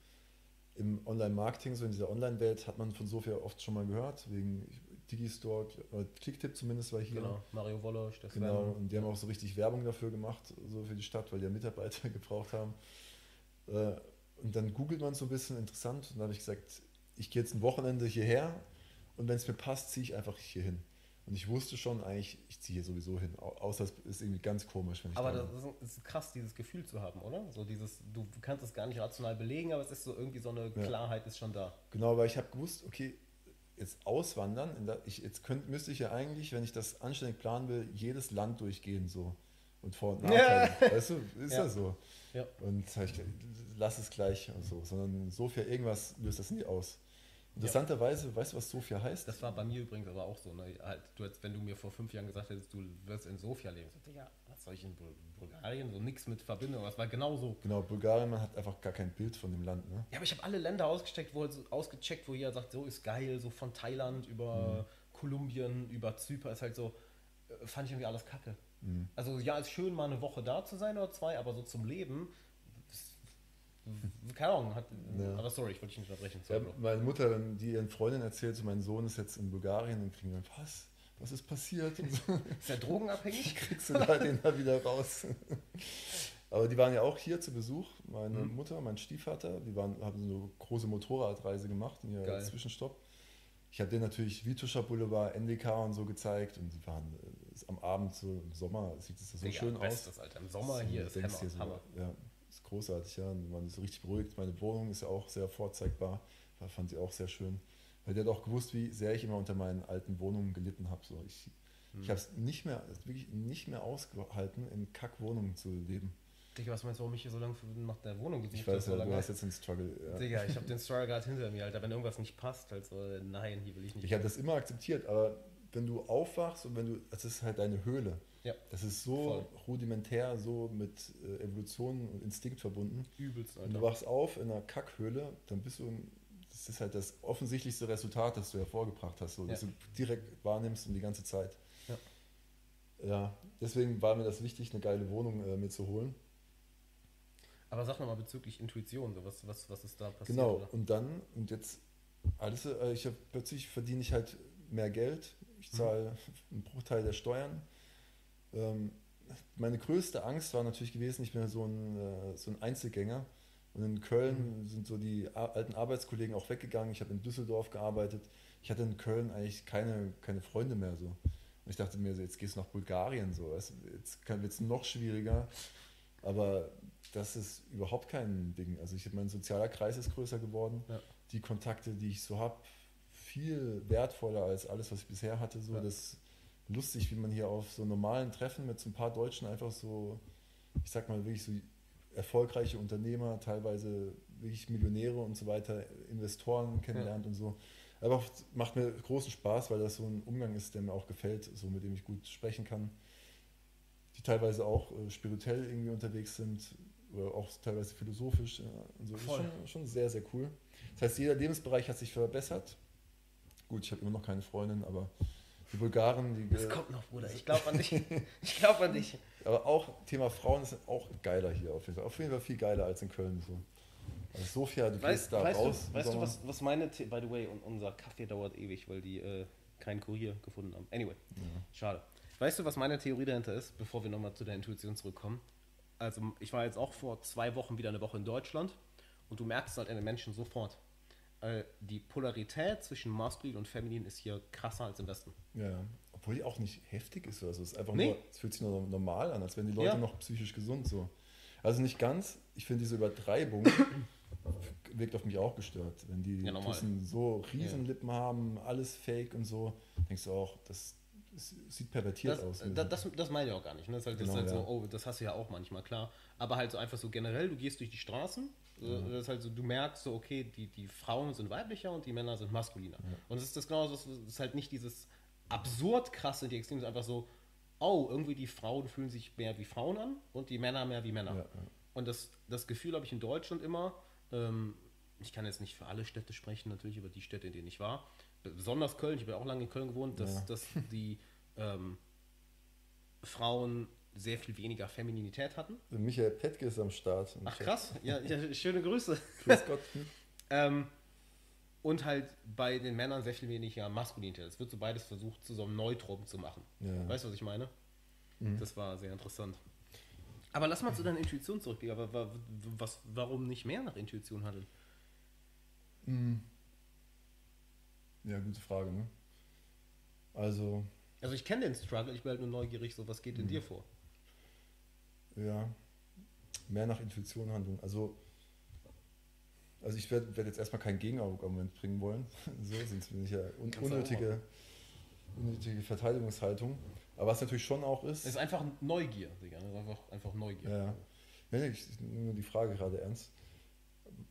B: Im Online-Marketing, so in dieser Online-Welt, hat man von Sofia oft schon mal gehört, wegen Digistore, äh, Clicktip zumindest war hier.
A: Genau. Mario Wolosch, der Sven.
B: Genau, und die haben auch so richtig Werbung dafür gemacht, so für die Stadt, weil die ja Mitarbeiter gebraucht haben. Äh, Und dann googelt man so ein bisschen interessant und dann habe ich gesagt, ich gehe jetzt ein Wochenende hierher und wenn es mir passt, ziehe ich einfach hier hin. Und ich wusste schon eigentlich, ich ziehe hier sowieso hin, au- außer es ist irgendwie ganz komisch, wenn ich
A: Aber
B: da
A: das ist, ist krass, dieses Gefühl zu haben, oder? So dieses, du kannst es gar nicht rational belegen, aber es ist so irgendwie so eine
B: Ja.
A: Klarheit ist schon da.
B: Genau, weil ich habe gewusst, okay, jetzt auswandern, der, ich, jetzt könnt, müsste ich ja eigentlich, wenn ich das anständig planen will, jedes Land durchgehen so und Vor- und Nachteile. Weißt du, ist ja,
A: Ja.
B: so.
A: Ja.
B: Und ich lass es gleich und so, sondern Sofia, irgendwas löst das nie aus. Interessanterweise, weißt du, was Sofia heißt?
A: Das war bei mir übrigens aber auch so. Ne? Halt, du hättest, wenn du mir vor fünf Jahren gesagt hättest, du wirst in Sofia leben, ich ja, was soll ich in Bul Bulgarien? So nichts mit Verbindung. Das war genau so.
B: Genau, Bulgarien, man hat einfach gar kein Bild von dem Land. Ne?
A: Ja, aber ich habe alle Länder ausgesteckt, wo, so- ausgecheckt, wo jeder sagt, so ist geil, so von Thailand über Kolumbien, über Zypern, ist halt so, äh, fand ich irgendwie alles kacke.
B: Mhm.
A: Also ja, ist schön, mal eine Woche da zu sein oder zwei, aber so zum Leben, keine Ahnung, hat,
B: Ja.
A: aber sorry, ich wollte dich nicht unterbrechen.
B: Ja,
A: Sorry,
B: meine Mutter, wenn die ihren Freundin erzählt, so mein Sohn ist jetzt in Bulgarien, dann kriegen wir, was? Was ist passiert? Und.
A: Ist er drogenabhängig?
B: kriegst du da den da wieder raus. Aber die waren ja auch hier zu Besuch. Meine
A: Mhm.
B: Mutter, mein Stiefvater, die waren, haben so eine große Motorradreise gemacht in ihrer Zwischenstopp. Ich habe denen natürlich Vituscher Boulevard, NDK und so gezeigt und die waren äh, am Abend so im Sommer sieht es so
A: Digga,
B: schön aus.
A: Bestes, Alter. Im Sommer
B: So,
A: hier ist Hammer.
B: dir so,
A: Hammer.
B: Ja, ist großartig, ja. Und man ist richtig beruhigt. Meine Wohnung ist ja auch sehr vorzeigbar. War, fand sie auch sehr schön. Weil der hat auch gewusst, wie sehr ich immer unter meinen alten Wohnungen gelitten habe. So, ich
A: Hm.
B: ich habe es nicht mehr, wirklich nicht mehr ausgehalten, in Kackwohnungen zu leben.
A: Digga, was meinst du, warum ich hier so lange nach der Wohnung gesucht
B: Ich weiß
A: so
B: ja,
A: lange?
B: du hast jetzt einen Struggle. Ja.
A: Digga, ich habe den Struggle gerade hinter mir, Alter. Wenn irgendwas nicht passt, halt so, nein, hier will ich nicht.
B: Ich habe das immer akzeptiert, aber wenn du aufwachst und wenn du, das ist halt deine Höhle.
A: Ja.
B: Das ist so
A: Voll.
B: rudimentär, so mit äh, Evolution und Instinkt verbunden.
A: übelst,
B: Wenn du
A: Alter.
B: wachst auf in einer Kackhöhle, dann bist du, ein- das ist halt das offensichtlichste Resultat, das du hervorgebracht hast, so,
A: Ja.
B: du direkt wahrnimmst und die ganze Zeit.
A: Ja.
B: Ja, deswegen war mir das wichtig, eine geile Wohnung äh, mir zu holen.
A: Aber sag nochmal bezüglich Intuition, so was, was, was ist da passiert?
B: Genau,
A: Oder?
B: und dann, und jetzt, alles, äh, ich hab, plötzlich verdiene ich halt mehr Geld, ich
A: Mhm.
B: zahle einen Bruchteil der Steuern. Ähm, meine größte Angst war natürlich gewesen, ich bin ja so ein, äh, so ein Einzelgänger. Und in Köln mhm. sind so die alten Arbeitskollegen auch weggegangen. Ich habe in Düsseldorf gearbeitet. Ich hatte in Köln eigentlich keine, keine Freunde mehr so. Und ich dachte mir, jetzt gehst du nach Bulgarien so. Jetzt wird es noch schwieriger. Aber das ist überhaupt kein Ding. Also ich mein sozialer Kreis ist größer geworden. Ja. Die Kontakte, die ich so habe, viel wertvoller als alles, was ich bisher hatte. So, ja. das lustig, wie man hier auf so normalen Treffen mit so ein paar Deutschen einfach so, ich sag mal wirklich so erfolgreiche Unternehmer, teilweise wirklich Millionäre und so weiter, Investoren kennenlernt ja. und so. Aber macht mir großen Spaß, weil das so ein Umgang ist, der mir auch gefällt, so mit dem ich gut sprechen kann. Die teilweise auch äh, spirituell irgendwie unterwegs sind oder auch teilweise philosophisch. Ja, und so. Das ist schon, schon sehr, sehr cool. Das heißt, jeder Lebensbereich hat sich verbessert. Gut, ich habe immer noch keine Freundin, aber die Bulgaren, die.
A: Das kommt noch, Bruder. Ich glaube an dich. Ich glaube an dich.
B: Aber auch Thema Frauen ist auch geiler hier auf jeden Fall. Auf jeden Fall viel geiler als in Köln. So. Also Sofia, du weißt, gehst da
A: weißt
B: raus.
A: Du, weißt du, was, was meine. The by the way, unser Kaffee dauert ewig, weil die äh, keinen Kurier gefunden haben. Anyway, ja. schade. Weißt du, was meine Theorie dahinter ist, bevor wir nochmal zu der Intuition zurückkommen? Also, ich war jetzt auch vor zwei Wochen wieder eine Woche in Deutschland und du merkst halt an den Menschen sofort, äh, die Polarität zwischen maskulin und feminin ist hier krasser als im Westen.
B: Ja, obwohl die auch nicht heftig ist. Also es ist einfach nee. nur, es fühlt sich nur normal an, als wären die Leute ja. noch psychisch gesund so. Also nicht ganz. Ich finde diese Übertreibung wirkt auf mich auch gestört. Wenn die ja, Tussen so Riesenlippen ja. haben, alles fake und so, denkst du auch, das, das sieht pervertiert
A: das,
B: aus.
A: Das, das, das, meine ich auch gar nicht. Ne? Das ist halt, genau, ist halt so, oh, das hast du ja auch manchmal, klar. Aber halt so einfach so generell, du gehst durch die Straßen ja. Das ist halt so, du merkst so, okay, die, die Frauen sind weiblicher und die Männer sind maskuliner. Ja. Und es ist das genau, das ist halt nicht dieses absurd krasse, die Extreme, ist einfach so, oh, irgendwie die Frauen fühlen sich mehr wie Frauen an und die Männer mehr wie Männer. Ja, und das, das Gefühl habe ich in Deutschland immer, ähm, ich kann jetzt nicht für alle Städte sprechen, natürlich über die Städte, in denen ich war, besonders Köln, ich habe ja auch lange in Köln gewohnt, dass, dass die ähm, Frauen sehr viel weniger Femininität hatten.
B: Michael Petke ist am Start.
A: Ach krass, ja, ja schöne Grüße. Grüß Gott. ähm, und halt bei den Männern sehr viel weniger Maskulinität. Es wird so beides versucht, zu so einem Neutrum zu machen. Ja. Weißt du, was ich meine? Mhm. Das war sehr interessant. Aber lass mal zu deiner Intuition zurückgehen. Aber was, warum nicht mehr nach Intuition handeln?
B: Mhm. Ja, gute Frage, ne? Also.
A: Also ich kenne den Struggle, ich bin halt nur neugierig, so was geht in mhm. dir vor?
B: Ja, mehr nach Intuition handeln. Also, also ich werde werd jetzt erstmal kein Gegenargument bringen wollen. so, sonst bin ich ja un unnötige, unnötige Verteidigungshaltung. Aber was natürlich schon auch ist.
A: Es ist einfach Neugier, Digga. Es ist einfach, einfach Neugier.
B: Ja. ja ich nehme die Frage gerade ernst.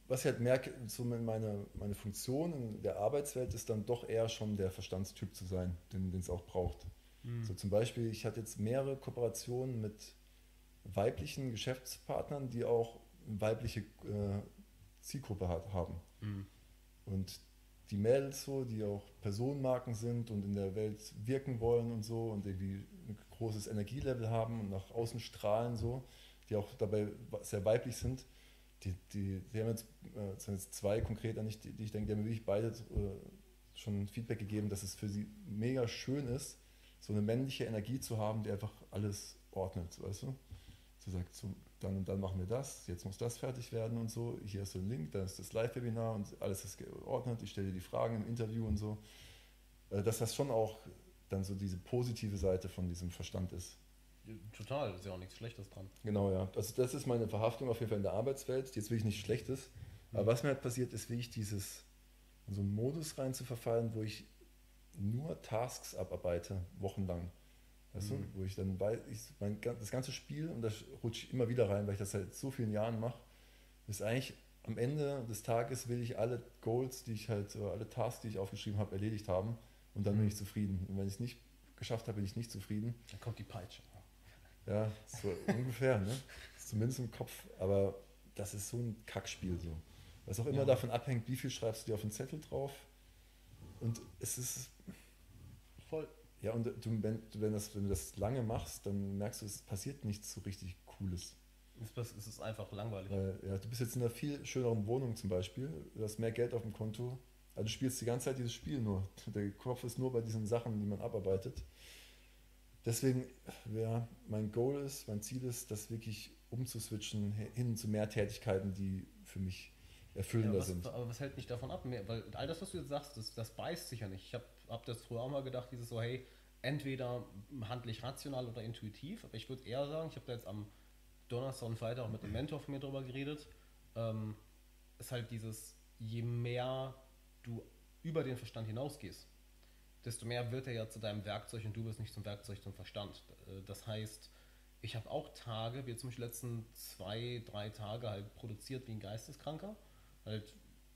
B: Was ich halt merke, so meine, meine Funktion in der Arbeitswelt ist dann doch eher schon der Verstandstyp zu sein, den es auch braucht. Mhm. So zum Beispiel, ich hatte jetzt mehrere Kooperationen mit weiblichen Geschäftspartnern, die auch eine weibliche äh, Zielgruppe hat, haben. Mhm. Und die Mädels so, die auch Personenmarken sind und in der Welt wirken wollen und so und irgendwie ein großes Energielevel haben und nach außen strahlen so, die auch dabei sehr weiblich sind, die, die, die haben jetzt, äh, sind jetzt zwei konkret an, die, die ich denke, die haben mir wirklich beide äh, schon Feedback gegeben, dass es für sie mega schön ist, so eine männliche Energie zu haben, die einfach alles ordnet, weißt du? Sie sagt, so, dann und dann machen wir das, jetzt muss das fertig werden und so. Hier ist so ein Link, da ist das Live-Webinar und alles ist geordnet. Ich stelle dir die Fragen im Interview und so. Äh, dass das schon auch dann so diese positive Seite von diesem Verstand ist.
A: Total, ist ja auch nichts Schlechtes dran.
B: Genau, ja. Also das ist meine Verhaftung auf jeden Fall in der Arbeitswelt. Jetzt will ich nichts Schlechtes. Mhm. Aber was mir halt passiert, ist wirklich dieses, in so einen Modus rein zu verfallen, wo ich nur Tasks abarbeite, wochenlang. Weißt mhm. du, wo ich dann weiß, ich, mein, das ganze Spiel, und da rutsche ich immer wieder rein, weil ich das seit so vielen Jahren mache, ist eigentlich am Ende des Tages will ich alle Goals, die ich halt, alle Tasks, die ich aufgeschrieben habe, erledigt haben und dann mhm. bin ich zufrieden. Und wenn ich es nicht geschafft habe, bin ich nicht zufrieden.
A: Dann kommt die Peitsche.
B: Ja, so ungefähr, ne? Zumindest im Kopf, aber das ist so ein Kackspiel so. Was auch immer ja. davon abhängt, wie viel schreibst du dir auf den Zettel drauf. Und es ist.
A: Voll.
B: Ja, und du, wenn, wenn, das, wenn du das lange machst, dann merkst du, es passiert nichts so richtig Cooles.
A: Es ist einfach langweilig.
B: Weil, ja, du bist jetzt in einer viel schöneren Wohnung zum Beispiel, du hast mehr Geld auf dem Konto, also du spielst die ganze Zeit dieses Spiel nur. Der Kopf ist nur bei diesen Sachen, die man abarbeitet. deswegen, ja, mein Goal ist, mein Ziel ist, das wirklich umzuswitchen hin zu mehr Tätigkeiten, die für mich erfüllender
A: ja, was,
B: sind.
A: Aber was hält mich davon ab? Weil all das, was du jetzt sagst, das, das beißt sich ja nicht. Ich habe hab das früher auch mal gedacht, dieses so, hey, entweder handlich rational oder intuitiv, aber ich würde eher sagen, ich habe da jetzt am Donnerstag und Freitag auch mit einem Mentor von mir drüber geredet, ähm, ist halt dieses, je mehr du über den Verstand hinausgehst, desto mehr wird er ja zu deinem Werkzeug und du bist nicht zum Werkzeug zum Verstand. Äh, das heißt, ich habe auch Tage, wie zum Beispiel letzten zwei, drei Tage halt produziert wie ein Geisteskranker. Halt,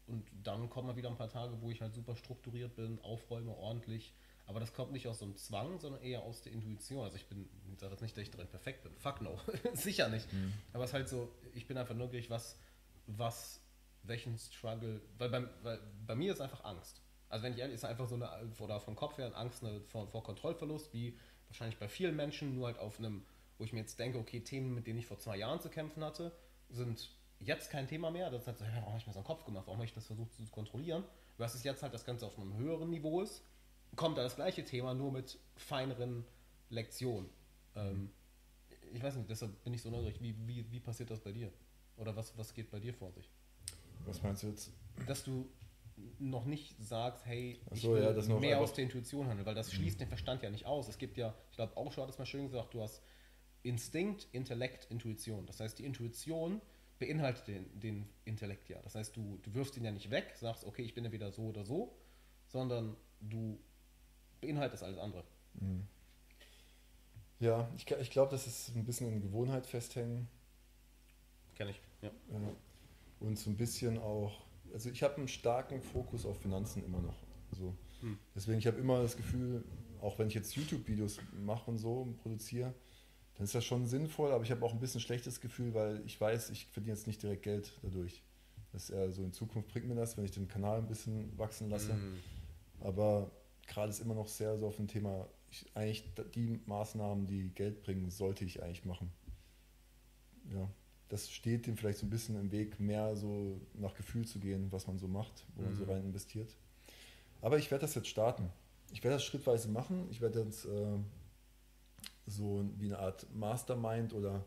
A: und dann kommen mal wieder ein paar Tage, wo ich halt super strukturiert bin, aufräume ordentlich. Aber das kommt nicht aus so einem Zwang, sondern eher aus der Intuition. Also ich bin, ich sage jetzt nicht, dass ich darin perfekt bin. Fuck no. Sicher nicht. Mhm. Aber es ist halt so, ich bin einfach neugierig, was, was, welchen Struggle, weil bei, weil bei mir ist einfach Angst. Also wenn ich ehrlich, ist einfach so eine, oder vom Kopf her eine Angst eine, vor, vor Kontrollverlust, wie wahrscheinlich bei vielen Menschen, nur halt auf einem, wo ich mir jetzt denke, okay, Themen, mit denen ich vor zwei Jahren zu kämpfen hatte, sind jetzt kein Thema mehr. Das ist halt so, warum habe ich mir so einen Kopf gemacht? Warum habe ich das versucht zu kontrollieren? Was ist jetzt halt das Ganze auf einem höheren Niveau ist, kommt da das gleiche Thema, nur mit feineren Lektionen. Ähm, ich weiß nicht, deshalb bin ich so neugierig. Wie, wie, wie passiert das bei dir? Oder was, was geht bei dir vor sich?
B: Was meinst du jetzt?
A: Dass du noch nicht sagst, hey,
B: ich so, will
A: ja, mehr aus der Intuition handeln, weil das schließt mhm. den Verstand ja nicht aus. Es gibt ja, ich glaube, auch schon hat es mal schön gesagt, du hast Instinkt, Intellekt, Intuition. Das heißt, die Intuition beinhaltet den, den Intellekt ja. Das heißt, du, du wirfst ihn ja nicht weg, sagst, okay, ich bin ja wieder so oder so, sondern du beinhaltest alles andere. Mhm.
B: Ja, ich, ich glaube, das ist ein bisschen in Gewohnheit festhängen.
A: Kenn ich, ja.
B: Und so ein bisschen auch also ich habe einen starken Fokus auf Finanzen immer noch. So. Hm. Deswegen, ich habe immer das Gefühl, auch wenn ich jetzt YouTube-Videos mache und so und produziere, dann ist das schon sinnvoll, aber ich habe auch ein bisschen schlechtes Gefühl, weil ich weiß, ich verdiene jetzt nicht direkt Geld dadurch. Das ist eher so, in Zukunft bringt mir das, wenn ich den Kanal ein bisschen wachsen lasse. Hm. Aber gerade ist immer noch sehr so auf dem Thema, ich, eigentlich die Maßnahmen, die Geld bringen, sollte ich eigentlich machen. Ja das steht dem vielleicht so ein bisschen im Weg, mehr so nach Gefühl zu gehen, was man so macht, wo mhm. man so mhm. rein investiert. Aber ich werde das jetzt starten. Ich werde das schrittweise machen. Ich werde jetzt äh, so wie eine Art Mastermind oder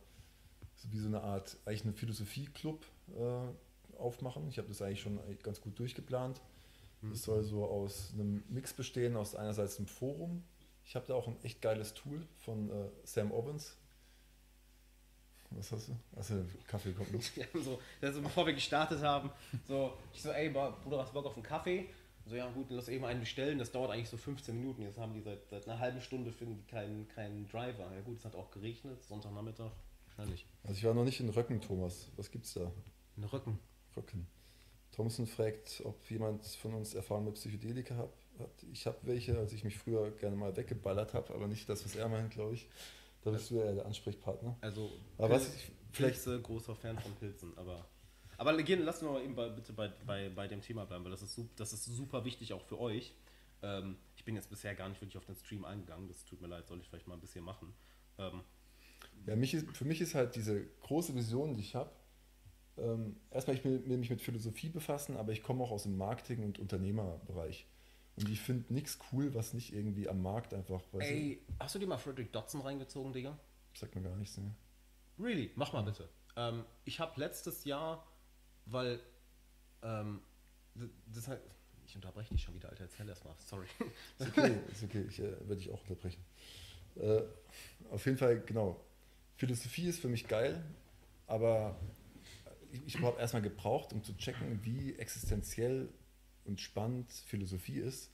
B: so wie so eine Art, eigentlich eine Philosophie-Club äh, aufmachen. Ich habe das eigentlich schon ganz gut durchgeplant. Mhm. Das soll so aus einem Mix bestehen, aus einerseits einem Forum. Ich habe da auch ein echt geiles Tool von äh, Sam Owens, was hast du? Achso, Kaffee kommt los.
A: ja, so, also bevor wir gestartet haben, so, ich so, ey, Bruder, hast du Bock auf einen Kaffee? So, ja gut, lass eben einen bestellen, das dauert eigentlich so 15 Minuten. Jetzt haben die seit, seit einer halben Stunde finden die keinen, keinen Driver. Ja gut, es hat auch geregnet, Sonntagnachmittag, wahrscheinlich.
B: Also ich war noch nicht in Röcken, Thomas. Was gibt's da?
A: In Röcken?
B: Röcken. Thompson fragt, ob jemand von uns Erfahrung mit Psychedelika hat. Ich habe welche, als ich mich früher gerne mal weggeballert habe, aber nicht das, was er meint, glaube ich. Da bist du ja der Ansprechpartner.
A: Also, aber was ich vielleicht Pilze, großer Fan von Pilzen, aber. Aber gehen, lassen wir mal eben bei, bitte bei, bei, bei dem Thema bleiben, weil das ist, das ist super wichtig auch für euch. Ähm, ich bin jetzt bisher gar nicht wirklich auf den Stream eingegangen, das tut mir leid, soll ich vielleicht mal ein bisschen machen. Ähm,
B: ja, mich ist, für mich ist halt diese große Vision, die ich habe, ähm, erstmal, ich will, will, mich mit Philosophie befassen, aber ich komme auch aus dem Marketing- und Unternehmerbereich. Und ich finde nichts cool, was nicht irgendwie am Markt einfach.
A: Ey, du? hast du dir mal Frederick Dodson reingezogen, Digga?
B: Sagt mir gar nichts, ne?
A: Really? Mach mal bitte. Ähm, ich habe letztes Jahr, weil. Ähm, das halt, ich unterbreche dich schon wieder, Alter. Erzähl erst mal. Sorry.
B: Ist okay, ist okay. Ich äh, werde dich auch unterbrechen. Äh, auf jeden Fall, genau. Philosophie ist für mich geil, aber ich, ich habe erstmal gebraucht, um zu checken, wie existenziell und spannend Philosophie ist,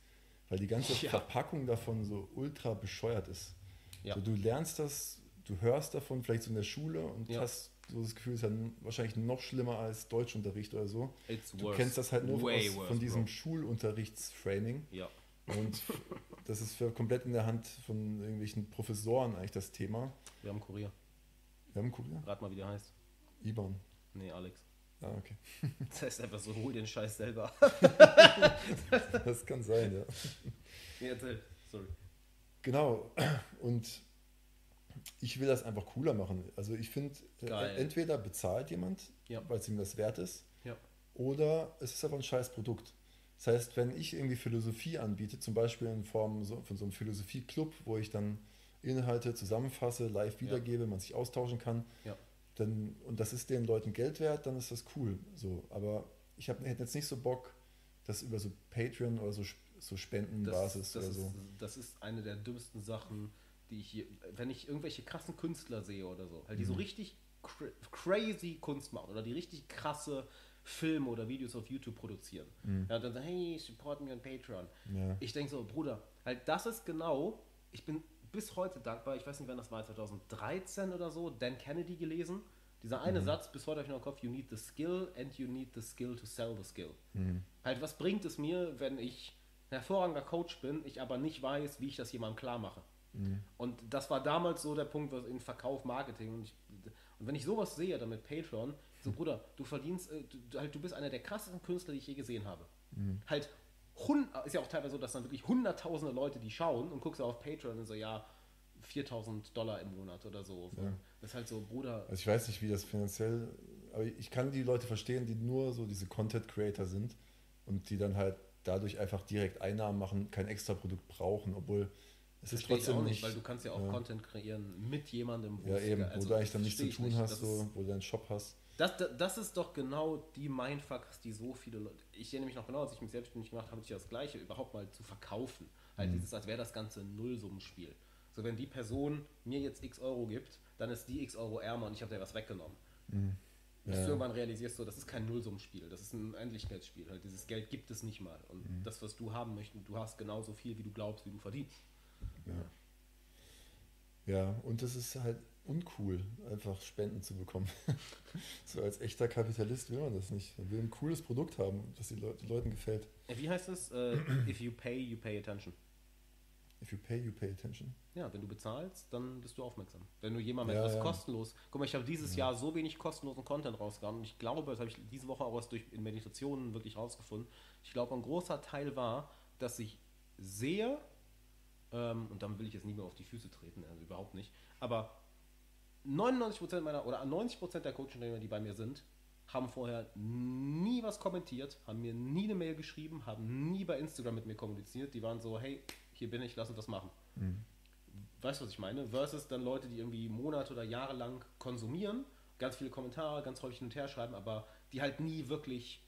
B: weil die ganze ja. Verpackung davon so ultra bescheuert ist. Ja. So, du lernst das, du hörst davon vielleicht so in der Schule und ja. hast so das Gefühl, ist ja wahrscheinlich noch schlimmer als Deutschunterricht oder so.
A: It's
B: du worse. kennst das halt nur aus, worse, von diesem bro. Schulunterrichtsframing.
A: Ja.
B: Und das ist für komplett in der Hand von irgendwelchen Professoren eigentlich das Thema.
A: Wir haben Kurier.
B: Wir haben Kurier?
A: Rat mal, wie der heißt.
B: Iban.
A: Nee, Alex.
B: Ah, okay.
A: Das heißt einfach so, hol den Scheiß selber.
B: das kann sein, ja.
A: Nee, erzähl. Sorry.
B: Genau. Und ich will das einfach cooler machen. Also ich finde, äh, entweder bezahlt jemand, ja. weil es ihm das wert ist,
A: ja.
B: oder es ist einfach ein scheiß Produkt. Das heißt, wenn ich irgendwie Philosophie anbiete, zum Beispiel in Form so, von so einem Philosophie-Club, wo ich dann Inhalte zusammenfasse, live wiedergebe, man sich austauschen kann,
A: Ja.
B: dann, und das ist den Leuten Geld wert, dann ist das cool. So, aber ich hab, hätte jetzt nicht so Bock, das über so Patreon oder so, so Spendenbasis
A: das,
B: oder
A: ist,
B: so.
A: das ist eine der dümmsten Sachen, die ich hier, wenn ich irgendwelche krassen Künstler sehe oder so, halt die
B: Mhm.
A: so richtig cra crazy Kunst machen oder die richtig krasse Filme oder Videos auf YouTube produzieren. Ja, und dann sagen, hey, support me on Patreon.
B: Mhm. Ja.
A: Ich denke so, Bruder, halt das ist genau, ich bin bis heute dankbar, ich weiß nicht, wann das war, 2013 oder so, Dan Kennedy gelesen. Dieser
B: Mhm.
A: eine Satz, bis heute habe ich noch im Kopf, you need the skill and you need the skill to sell the skill.
B: Mhm.
A: Halt, was bringt es mir, wenn ich ein hervorragender Coach bin, ich aber nicht weiß, wie ich das jemandem klar mache?
B: Mhm.
A: Und das war damals so der Punkt, was in Verkauf, Marketing. Und, ich, und wenn ich sowas sehe, dann mit Patreon, so Bruder, du verdienst, äh, du, halt, du bist einer der krassesten Künstler, die ich je gesehen habe.
B: Mhm.
A: Halt, hund, ist ja auch teilweise so, dass dann wirklich hunderttausende Leute die schauen und guckst auf Patreon und so, ja, 4000 Dollar im Monat oder so.
B: Ja.
A: Das ist halt so, Bruder,
B: Also ich weiß nicht, wie das finanziell, aber ich kann die Leute verstehen, die nur so diese Content Creator sind und die dann halt dadurch einfach direkt Einnahmen machen, kein extra Produkt brauchen, obwohl es ist trotzdem
A: auch nicht,
B: nicht,
A: weil du kannst ja auch
B: ja.
A: Content kreieren mit jemandem, wo
B: ja eben,
A: also,
B: wo du eigentlich dann nichts zu tun
A: nicht.
B: hast, so, wo du deinen Shop hast.
A: Das, das, das ist doch genau die Mindfucks, die so viele Leute. Ich erinnere mich noch genau, als ich mich selbstständig gemacht habe, ich das Gleiche, überhaupt mal zu verkaufen. Halt dieses, als wäre das Ganze ein Nullsummenspiel. So, wenn die Person mir jetzt x Euro gibt, dann ist die x Euro ärmer und ich habe dir was weggenommen. Bis
B: Ja.
A: du irgendwann realisierst, so, das ist kein Nullsummenspiel, das ist ein Endlichkeitsspiel. Halt, dieses Geld gibt es nicht mal. Und das, was du haben möchtest, du hast genauso viel, wie du glaubst, wie du verdienst.
B: Ja, und es ist halt uncool, einfach Spenden zu bekommen. so als echter Kapitalist will man das nicht. Man will ein cooles Produkt haben, das die Leute, den Leuten gefällt.
A: Wie heißt es? Äh, if you pay, you pay attention.
B: If you pay, you pay attention.
A: Ja, wenn du bezahlst, dann bist du aufmerksam. Wenn du jemandem
B: Ja,
A: etwas
B: ja.
A: kostenlos. Guck mal, ich habe dieses Jahr so wenig kostenlosen Content rausgehauen und ich glaube, das habe ich diese Woche auch erst durch in Meditationen wirklich rausgefunden. Ich glaube, ein großer Teil war, dass ich sehe, ähm, und damit will ich jetzt nie mehr auf die Füße treten, also überhaupt nicht, aber 99% meiner oder 90% der Coaching-Trainer, die bei mir sind, haben vorher nie was kommentiert, haben mir nie eine Mail geschrieben, haben nie bei Instagram mit mir kommuniziert. Die waren so, hey, hier bin ich, lass uns das machen. Weißt du, was ich meine? Versus dann Leute, die irgendwie Monate oder Jahre lang konsumieren, ganz viele Kommentare, ganz häufig hin und her schreiben, aber die halt nie wirklich,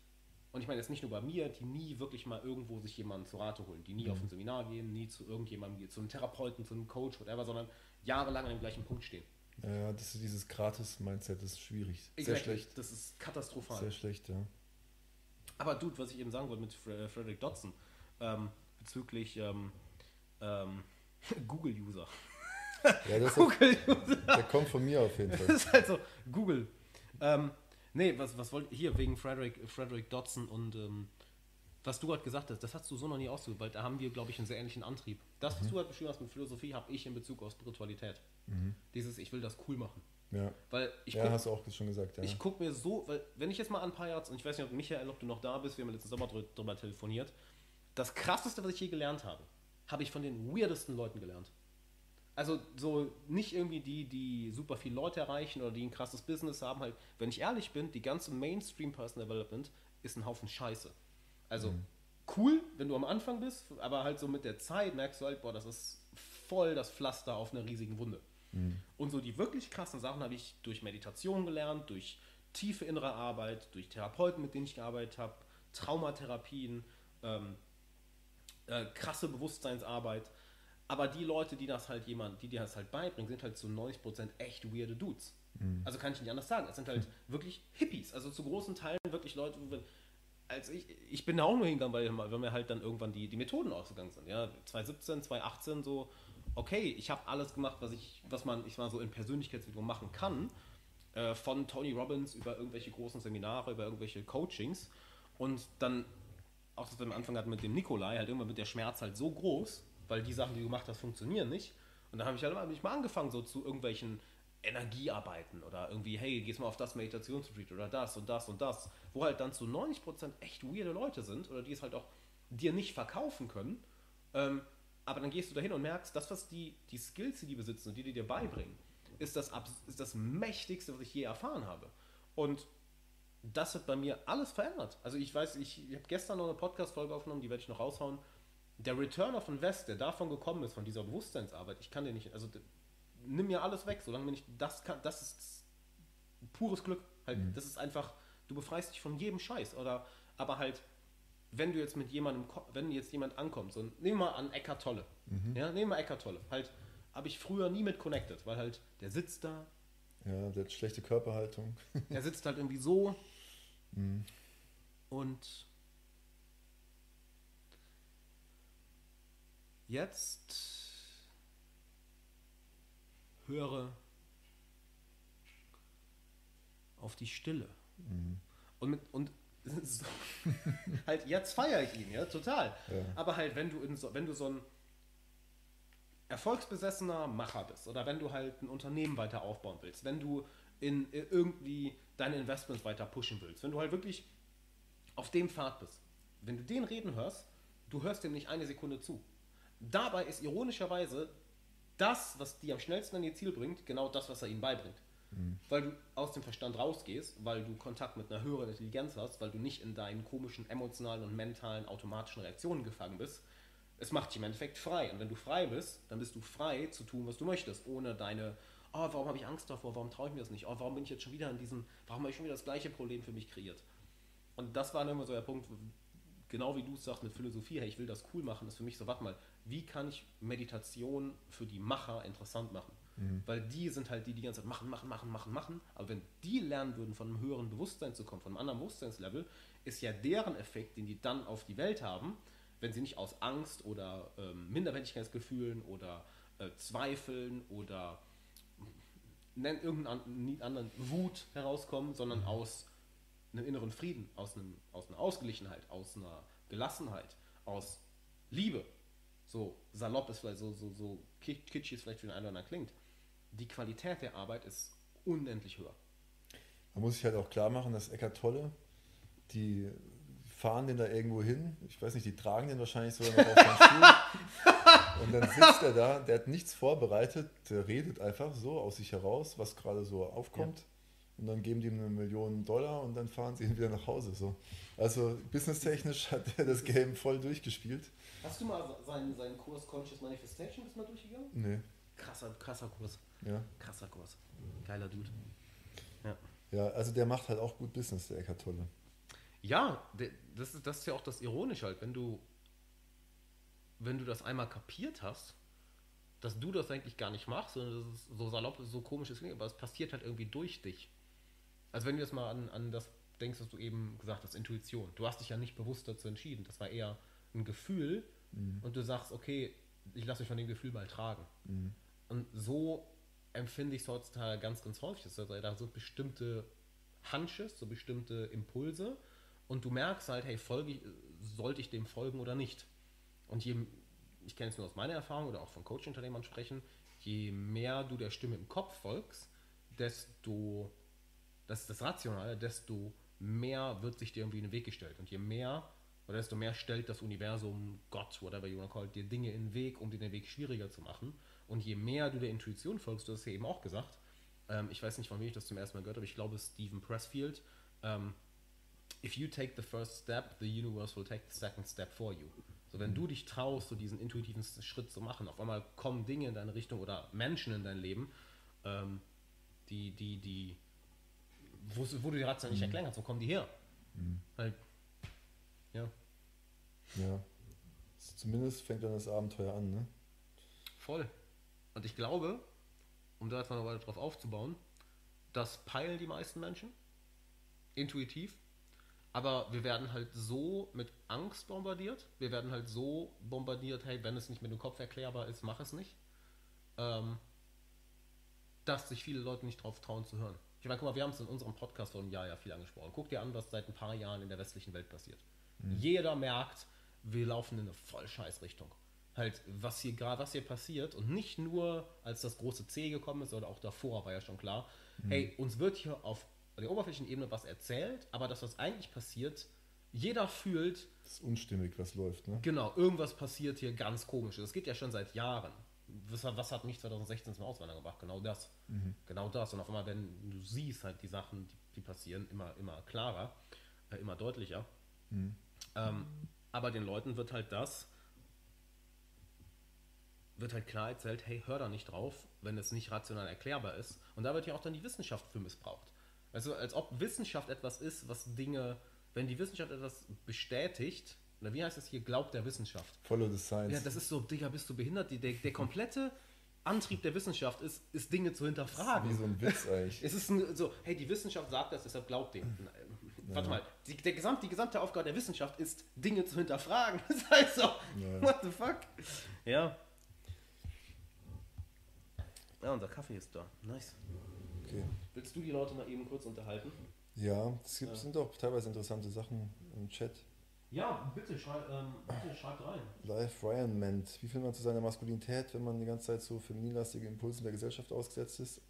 A: und ich meine jetzt nicht nur bei mir, die nie wirklich mal irgendwo sich jemanden zu Rate holen, die nie auf ein Seminar gehen, nie zu irgendjemandem gehen, zu einem Therapeuten, zu einem Coach, whatever, sondern jahrelang an dem gleichen Punkt stehen.
B: Ja, das ist dieses Gratis-Mindset ist schwierig. Sehr
A: Exactly.
B: schlecht.
A: Das ist katastrophal.
B: Sehr schlecht, ja.
A: Aber Dude, was ich eben sagen wollte mit Fre Frederick Dodson, ähm, bezüglich ähm, ähm, Google-User.
B: Ja, das ist,
A: Google-User.
B: der kommt von mir auf jeden
A: Das
B: Fall.
A: ist halt so, Google. Nee, was, was wollte hier wegen Frederick, Frederick Dodson und ähm, was du gerade gesagt hast, das hast du so noch nie ausgeübt, weil da haben wir, glaube ich, einen sehr ähnlichen Antrieb. Das, was du halt beschrieben hast mit Philosophie, habe ich in Bezug auf Spiritualität. Dieses, ich will das cool machen.
B: Ja,
A: Weil ich
B: ja
A: guck-
B: hast du auch schon gesagt. Ja.
A: ich gucke mir so, weil wenn ich jetzt mal an ein paar Jahre, und ich weiß nicht, ob Michael, ob du noch da bist, wir haben letzten Sommer drü- drüber telefoniert. Das krasseste, was ich je gelernt habe, habe ich von den weirdesten Leuten gelernt. Also so nicht irgendwie die, die super viele Leute erreichen oder die ein krasses Business haben. Halt, wenn ich ehrlich bin, die ganze Mainstream Personal Development ist ein Haufen Scheiße. Also cool, wenn du am Anfang bist, aber halt so mit der Zeit merkst du halt, boah, das ist voll das Pflaster auf einer riesigen Wunde. Und so die wirklich krassen Sachen habe ich durch Meditation gelernt, durch tiefe innere Arbeit, durch Therapeuten, mit denen ich gearbeitet habe, Traumatherapien, ähm, äh, krasse Bewusstseinsarbeit. Aber die Leute, die das halt jemand, die dir das halt beibringen, sind halt zu 90% echt weirde Dudes. Also kann ich nicht anders sagen. Es sind halt wirklich Hippies. Also zu großen Teilen wirklich Leute, wo wir, als ich, ich bin da auch nur hingegangen, weil, weil mir halt dann irgendwann die, die Methoden ausgegangen sind. Ja, 2017, 2018 so, okay, ich habe alles gemacht, was ich, was man, ich mal so in Persönlichkeitsentwicklung machen kann. Äh, von Tony Robbins über irgendwelche großen Seminare, über irgendwelche Coachings. Und dann, auch das wir am Anfang hatten mit dem Nikolai, halt irgendwann mit der Schmerz halt so groß, weil die Sachen, die du gemacht hast, funktionieren nicht. Und dann habe ich halt hab ich mal angefangen, so zu irgendwelchen Energiearbeiten oder irgendwie, hey, gehst mal auf das Meditationsretreat oder das und das und das, wo halt dann zu 90% echt weirde Leute sind oder die es halt auch dir nicht verkaufen können. Ähm, aber dann gehst du dahin und merkst, das, was die, die Skills, die die besitzen und die die dir beibringen, ist das, ist das mächtigste, was ich je erfahren habe. Und das hat bei mir alles verändert. Also ich weiß, ich, ich habe gestern noch eine Podcast-Folge aufgenommen, die werde ich noch raushauen, der Return of Invest, der davon gekommen ist, von dieser Bewusstseinsarbeit, ich kann den nicht, also nimm mir alles weg, solange mir nicht das kann, das ist pures Glück. Halt, mhm. das ist einfach, du befreist dich von jedem Scheiß. Oder aber halt, wenn du jetzt mit jemandem, wenn jetzt jemand ankommt, so nehmen wir mal an Eckart Tolle. Mhm. Ja, nehmen wir Eckart Tolle. Halt, habe ich früher nie mit connected, weil halt, der sitzt da.
B: Ja, der hat schlechte Körperhaltung.
A: der sitzt halt irgendwie so. Mhm. Und jetzt höre auf die Stille. Mhm. Und, mit, und so, halt jetzt feiere ich ihn, ja, total. Ja. Aber halt, wenn du, in so, wenn du so ein erfolgsbesessener Macher bist oder wenn du halt ein Unternehmen weiter aufbauen willst, wenn du in, in irgendwie deine Investments weiter pushen willst, wenn du halt wirklich auf dem Pfad bist, wenn du den reden hörst, du hörst dem nicht eine Sekunde zu. Dabei ist ironischerweise das, was die am schnellsten an ihr Ziel bringt, genau das, was er ihnen beibringt. Mhm. Weil du aus dem Verstand rausgehst, weil du Kontakt mit einer höheren Intelligenz hast, weil du nicht in deinen komischen emotionalen und mentalen automatischen Reaktionen gefangen bist. Es macht dich im Endeffekt frei. Und wenn du frei bist, dann bist du frei zu tun, was du möchtest, ohne deine, oh, warum habe ich Angst davor, warum traue ich mir das nicht, oh, warum bin ich jetzt schon wieder in diesem, warum habe ich schon wieder das gleiche Problem für mich kreiert. Und das war dann immer so der Punkt, genau wie du es sagst mit Philosophie, hey, ich will das cool machen, ist für mich so, warte mal, wie kann ich Meditation für die Macher interessant machen? Mhm. Weil die sind halt die, die die ganze Zeit machen, machen, machen, machen, machen. Aber wenn die lernen würden, von einem höheren Bewusstsein zu kommen, von einem anderen Bewusstseinslevel, ist ja deren Effekt, den die dann auf die Welt haben, wenn sie nicht aus Angst oder ähm, Minderwertigkeitsgefühlen oder äh, Zweifeln oder nenn irgendeinen anderen Wut herauskommen, sondern mhm. aus einem inneren Frieden, aus, einem, aus einer Ausgeglichenheit, aus einer Gelassenheit, aus Liebe. So salopp ist vielleicht so, so, so kitschig es vielleicht für den einen oder anderen klingt. Die Qualität der Arbeit ist unendlich höher.
B: Man muss sich halt auch klar machen, dass Eckart Tolle, die fahren den da irgendwo hin. Ich weiß nicht, die tragen den wahrscheinlich sogar noch auf den Stuhl. Und dann sitzt er da, der hat nichts vorbereitet, der redet einfach so aus sich heraus, was gerade so aufkommt. Ja und dann geben die ihm eine Million Dollar und dann fahren sie ihn wieder nach Hause. So. Also businesstechnisch hat er das Game voll durchgespielt.
A: Hast du mal seinen, seinen Kurs Conscious Manifestation mal durchgegangen?
B: Nee.
A: Krasser, krasser Kurs.
B: Ja.
A: Krasser Kurs. Geiler Dude.
B: Ja. Ja, also der macht halt auch gut Business, der Eckart Tolle.
A: Ja, das ist, das ist ja auch das Ironische halt, wenn du, wenn du das einmal kapiert hast, dass du das eigentlich gar nicht machst, sondern das ist so salopp, so komisch ist, aber es passiert halt irgendwie durch dich. Also wenn du jetzt mal an, an das denkst, was du eben gesagt hast, Intuition. Du hast dich ja nicht bewusst dazu entschieden. Das war eher ein Gefühl mhm. und du sagst, okay, ich lasse mich von dem Gefühl mal tragen. Mhm. Und so empfinde ich es heutzutage ganz, ganz häufig. Das heißt, da sind bestimmte Hunches, so bestimmte Impulse und du merkst halt, hey, folge sollte ich dem folgen oder nicht? Und je, ich kenne es nur aus meiner Erfahrung oder auch von Coach-Unternehmern sprechen, je mehr du der Stimme im Kopf folgst, desto das ist das Rationale, desto mehr wird sich dir irgendwie in den Weg gestellt. Und je mehr, oder desto mehr stellt das Universum, Gott, whatever you want to call it, dir Dinge in den Weg, um dir den Weg schwieriger zu machen. Und je mehr du der Intuition folgst, du hast es ja eben auch gesagt, ähm, ich weiß nicht, von wem ich das zum ersten Mal gehört habe, ich glaube Stephen Pressfield, ähm, if you take the first step, the universe will take the second step for you. So, wenn du dich traust, so diesen intuitiven Schritt zu machen, auf einmal kommen Dinge in deine Richtung oder Menschen in dein Leben, ähm, die, die, die wo, wo du die nicht mhm. erklären kannst, wo kommen die her? Mhm. Halt, ja.
B: Ja. Zumindest fängt dann das Abenteuer an, ne?
A: Voll. Und ich glaube, um da jetzt mal weiter drauf aufzubauen, das peilen die meisten Menschen. Intuitiv. Aber wir werden halt so mit Angst bombardiert. Wir werden halt so bombardiert, hey, wenn es nicht mit dem Kopf erklärbar ist, mach es nicht. Ähm, dass sich viele Leute nicht drauf trauen zu hören. Ich meine, guck mal, wir haben es in unserem Podcast vor einem Jahr ja viel angesprochen. Guck dir an, was seit ein paar Jahren in der westlichen Welt passiert. Mhm. Jeder merkt, wir laufen in eine voll scheiß Richtung. Halt, was hier gerade, was hier passiert und nicht nur, als das große C gekommen ist, oder auch davor war ja schon klar, mhm. hey, uns wird hier auf der oberflächlichen Ebene was erzählt, aber das, was eigentlich passiert, jeder fühlt.
B: Das ist unstimmig, was läuft, ne?
A: Genau, irgendwas passiert hier ganz komisch. Das geht ja schon seit Jahren was, hat mich 2016 zum Auswandern gebracht? Genau das. Mhm. Genau das. Und auf einmal, wenn du siehst halt die Sachen, die, die passieren, immer, immer klarer, äh, immer deutlicher. Mhm. Ähm, aber den Leuten wird halt das wird halt klar erzählt, hey, hör da nicht drauf, wenn es nicht rational erklärbar ist. Und da wird ja auch dann die Wissenschaft für missbraucht. Also als ob Wissenschaft etwas ist, was Dinge, wenn die Wissenschaft etwas bestätigt, oder wie heißt es hier, glaubt der Wissenschaft.
B: Follow the science.
A: Ja, das ist so, Digga, bist du behindert? Die, der, der komplette Antrieb der Wissenschaft ist, ist Dinge zu hinterfragen.
B: Wie so ein Witz eigentlich.
A: Es ist ein, so, hey, die Wissenschaft sagt das, deshalb glaubt dem. Ja. Warte mal, die, der gesamt, die gesamte Aufgabe der Wissenschaft ist, Dinge zu hinterfragen. Das heißt so, ja. what the fuck? Ja. Ja, unser Kaffee ist da. Nice. Okay. Willst du die Leute mal eben kurz unterhalten?
B: Ja, es gibt, ja. sind auch teilweise interessante Sachen im Chat.
A: Ja, bitte, schrei, ähm, bitte schreibt rein.
B: Live Ryan Ment. Wie findet man zu seiner Maskulinität, wenn man die ganze Zeit so femininlastige Impulsen der Gesellschaft ausgesetzt ist?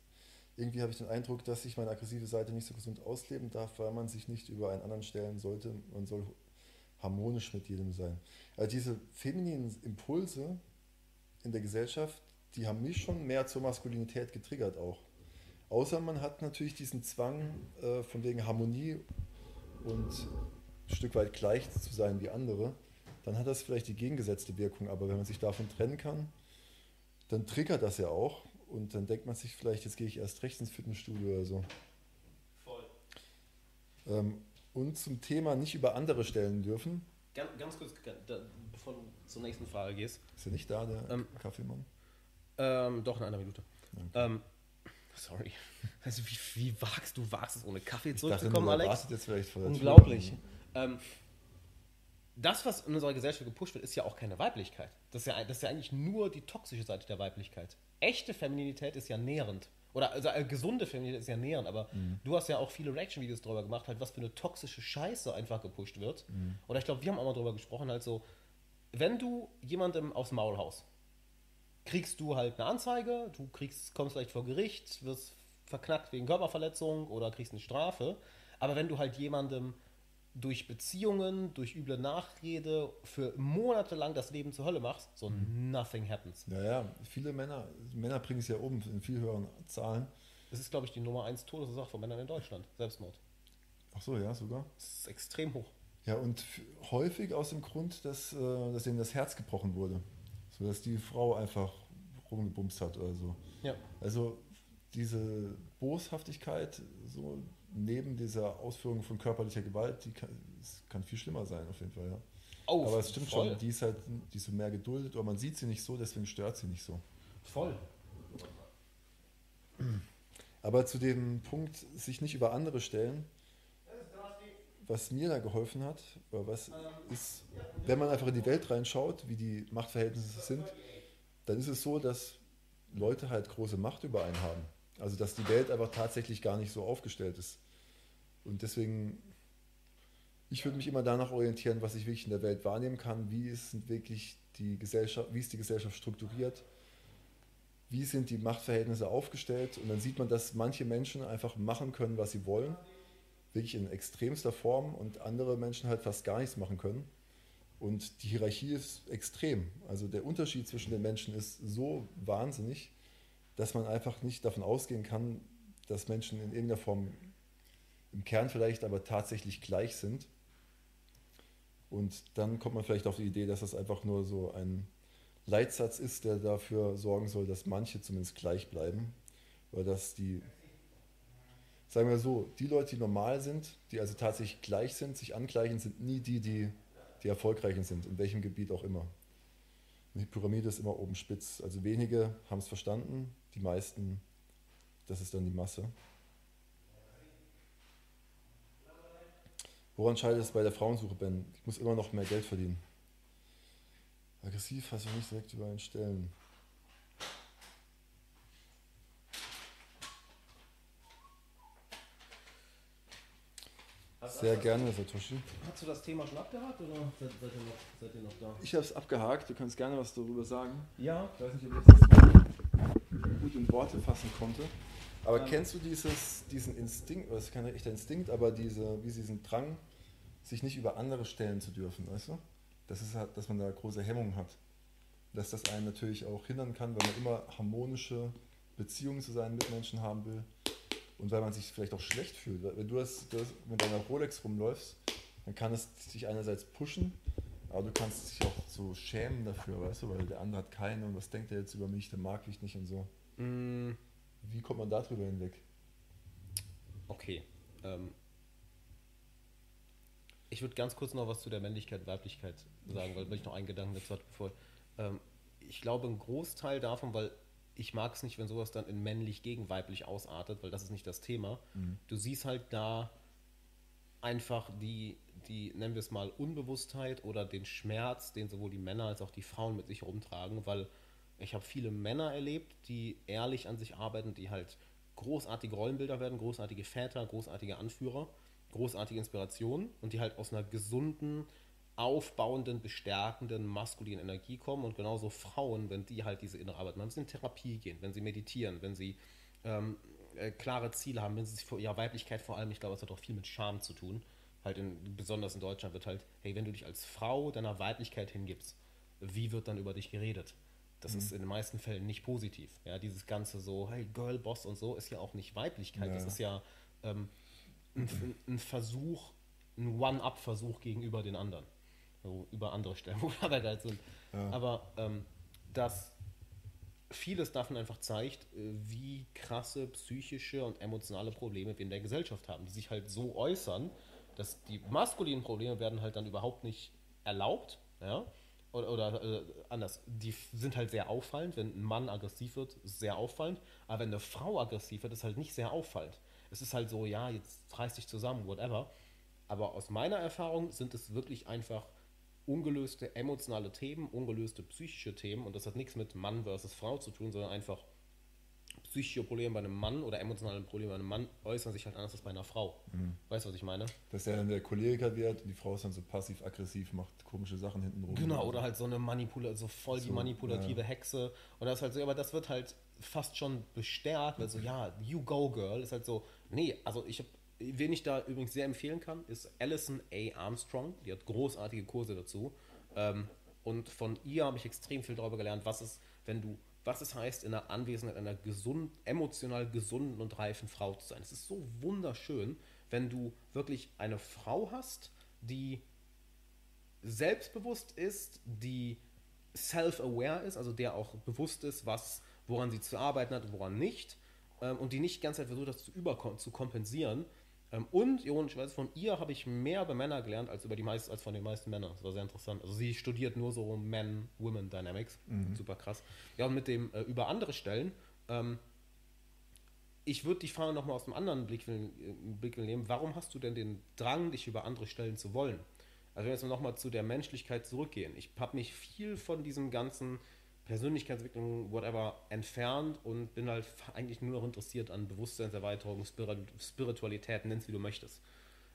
B: Irgendwie habe ich den Eindruck, dass ich meine aggressive Seite nicht so gesund ausleben darf, weil man sich nicht über einen anderen stellen sollte. Man soll harmonisch mit jedem sein. Also diese femininen Impulse in der Gesellschaft, die haben mich schon mehr zur Maskulinität getriggert auch. Außer man hat natürlich diesen Zwang äh, von wegen Harmonie und ein Stück weit gleich zu sein wie andere, dann hat das vielleicht die gegengesetzte Wirkung. Aber wenn man sich davon trennen kann, dann triggert das ja auch. Und dann denkt man sich vielleicht, jetzt gehe ich erst recht ins Fitnessstudio oder so. Voll. Ähm, und zum Thema nicht über andere stellen dürfen.
A: Ganz, ganz kurz, bevor du zur nächsten Frage gehst.
B: Ist er nicht da, der ähm, Kaffeemann?
A: Ähm, doch, in einer Minute. Okay. Ähm, sorry. Also wie, wie wagst du wagst es ohne Kaffee zurückzukommen, Alex?
B: Jetzt vielleicht
A: Unglaublich. Ähm, das, was in unserer Gesellschaft gepusht wird, ist ja auch keine Weiblichkeit. Das ist ja, das ist ja eigentlich nur die toxische Seite der Weiblichkeit. Echte Femininität ist ja nährend. Oder also äh, gesunde Femininität ist ja nährend, aber mhm. du hast ja auch viele Reaction-Videos darüber gemacht, halt, was für eine toxische Scheiße einfach gepusht wird. Mhm. Oder ich glaube, wir haben auch mal darüber gesprochen, halt so, wenn du jemandem aufs Maul haust, kriegst du halt eine Anzeige, du kriegst, kommst vielleicht vor Gericht, wirst verknackt wegen Körperverletzung oder kriegst eine Strafe. Aber wenn du halt jemandem durch Beziehungen, durch üble Nachrede für monatelang das Leben zur Hölle machst, so mhm. nothing happens.
B: Ja, ja, viele Männer, Männer bringen es ja um in viel höheren Zahlen.
A: Das ist, glaube ich, die Nummer 1 Todesursache von Männern in Deutschland, Selbstmord.
B: Ach so, ja, sogar.
A: Das ist extrem hoch.
B: Ja, und häufig aus dem Grund, dass, äh, dass ihnen das Herz gebrochen wurde. Sodass die Frau einfach rumgebumst hat oder so.
A: Ja.
B: Also diese Boshaftigkeit, so neben dieser Ausführung von körperlicher Gewalt, die kann, kann viel schlimmer sein, auf jeden Fall, ja. Oh, Aber es stimmt voll. schon, die ist halt, die ist so mehr geduldet, aber man sieht sie nicht so, deswegen stört sie nicht so.
A: Voll.
B: Aber zu dem Punkt, sich nicht über andere stellen, was mir da geholfen hat, was ist, wenn man einfach in die Welt reinschaut, wie die Machtverhältnisse sind, dann ist es so, dass Leute halt große Macht über einen haben. Also dass die Welt einfach tatsächlich gar nicht so aufgestellt ist. Und deswegen, ich würde mich immer danach orientieren, was ich wirklich in der Welt wahrnehmen kann, wie ist wirklich die Gesellschaft, wie ist die Gesellschaft strukturiert, wie sind die Machtverhältnisse aufgestellt. Und dann sieht man, dass manche Menschen einfach machen können, was sie wollen, wirklich in extremster Form und andere Menschen halt fast gar nichts machen können. Und die Hierarchie ist extrem. Also der Unterschied zwischen den Menschen ist so wahnsinnig, dass man einfach nicht davon ausgehen kann, dass Menschen in irgendeiner Form im Kern vielleicht aber tatsächlich gleich sind. Und dann kommt man vielleicht auf die Idee, dass das einfach nur so ein Leitsatz ist, der dafür sorgen soll, dass manche zumindest gleich bleiben. Oder dass die, sagen wir so, die Leute, die normal sind, die also tatsächlich gleich sind, sich angleichen, sind nie die, die, die erfolgreichen sind, in welchem Gebiet auch immer. Die Pyramide ist immer oben spitz. Also wenige haben es verstanden, die meisten, das ist dann die Masse. Woran scheitert es bei der Frauensuche, Ben? Ich muss immer noch mehr Geld verdienen. Aggressiv hast du nicht direkt über einen Stellen. Sehr gerne, Satoshi.
A: Hast du das Thema schon abgehakt oder seid, seid, ihr, noch, seid ihr noch da?
B: Ich habe es abgehakt, du kannst gerne was darüber sagen.
A: Ja.
B: Ich weiß nicht, ob ich das gut in Worte fassen konnte. Aber ähm. kennst du dieses, diesen Instinkt, das ist kein echter Instinkt, aber diese, wie diesen Drang, sich nicht über andere stellen zu dürfen, weißt du? Das ist halt, dass man da große Hemmungen hat. Dass das einen natürlich auch hindern kann, wenn man immer harmonische Beziehungen zu seinen Mitmenschen haben will und weil man sich vielleicht auch schlecht fühlt. Wenn du das, das mit deiner Rolex rumläufst, dann kann es dich einerseits pushen, Aber du kannst dich auch so schämen dafür, weißt du, weil der andere hat keine und was denkt er jetzt über mich, der mag mich nicht und so.
A: Mm,
B: Wie kommt man darüber hinweg?
A: okay. Ähm, ich würde ganz kurz noch was zu der Männlichkeit, Weiblichkeit sagen, weil ich noch einen Gedanken dazu hatte, bevor. Ähm, ich glaube, ein Großteil davon, weil ich mag es nicht, wenn sowas dann in männlich gegen weiblich ausartet, weil das ist nicht das Thema. Du siehst halt da einfach die, die, nennen wir es mal, Unbewusstheit oder den Schmerz, den sowohl die Männer als auch die Frauen mit sich rumtragen, weil ich habe viele Männer erlebt, die ehrlich an sich arbeiten, die halt großartige Rollenbilder werden, großartige Väter, großartige Anführer, großartige Inspirationen und die halt aus einer gesunden, aufbauenden, bestärkenden, maskulinen Energie kommen und genauso Frauen, wenn die halt diese innere Arbeit machen, wenn sie in Therapie gehen, wenn sie meditieren, wenn sie ähm, äh, klare Ziele haben, wenn sie sich vor ihrer Weiblichkeit vor allem, ich glaube, es hat auch viel mit Scham zu tun, halt in, besonders in Deutschland wird halt, hey, wenn du dich als Frau deiner Weiblichkeit hingibst, wie wird dann über dich geredet? Das ist in den meisten Fällen nicht positiv. Ja, dieses ganze so, hey, Girlboss und so, ist ja auch nicht Weiblichkeit.
B: Ja.
A: Das ist ja ähm, ein, ein Versuch, ein One-Up-Versuch gegenüber den anderen. So, über andere Stellen, wo wir aber halt sind.
B: Ja.
A: Aber ähm, dass vieles davon einfach zeigt, äh, wie krasse psychische und emotionale Probleme wir in der Gesellschaft haben, die sich halt so äußern, dass die maskulinen Probleme werden halt dann überhaupt nicht erlaubt, ja, oder, oder äh, anders, die sind halt sehr auffallend, wenn ein Mann aggressiv wird, ist sehr auffallend, aber wenn eine Frau aggressiv wird, ist halt nicht sehr auffallend. Es ist halt so, ja, jetzt reiß dich zusammen, whatever, aber aus meiner Erfahrung sind es wirklich einfach ungelöste emotionale Themen, ungelöste psychische Themen. Und das hat nichts mit Mann versus Frau zu tun, sondern einfach psychische Probleme bei einem Mann oder emotionale Probleme bei einem Mann äußern sich halt anders als bei einer Frau. Weißt du, was ich meine?
B: Dass er dann der Choleriker wird und die Frau ist dann so passiv-aggressiv, macht komische Sachen hinten rum.
A: Genau, oder halt so eine Manipula so voll die
B: So,
A: manipulative
B: ja.
A: Hexe. Und das ist halt so, aber das wird halt fast schon bestärkt, weil so, ja, you go girl, ist halt so, nee, also ich habe, wen ich da übrigens sehr empfehlen kann, ist Alison A. Armstrong, die hat großartige Kurse dazu. Ähm, und von ihr habe ich extrem viel darüber gelernt, was es, wenn du, was es heißt, in der Anwesenheit einer gesund, emotional gesunden und reifen Frau zu sein. Es ist so wunderschön, wenn du wirklich eine Frau hast, die selbstbewusst ist, die self-aware ist, also der auch bewusst ist, was, woran sie zu arbeiten hat und woran nicht, ähm, und die nicht die ganze Zeit versucht, das zu, überkom zu Ähm, und ironischerweise von ihr habe ich mehr über Männer gelernt als über die meisten, als von den meisten Männern. Das war sehr interessant. Also sie studiert nur so Men-Women Dynamics. Super krass. Ja, und mit dem äh, über andere Stellen, ähm, ich würde die Frage nochmal aus einem anderen Blickwinkel, äh, Blickwinkel nehmen. Warum hast du denn den Drang, dich über andere Stellen zu wollen? Also wenn wir jetzt nochmal zu der Menschlichkeit zurückgehen. Ich habe mich viel von diesem ganzen Persönlichkeitsentwicklung, whatever, entfernt und bin halt eigentlich nur noch interessiert an Bewusstseinserweiterung, Spirit Spiritualität, nenn's wie du möchtest.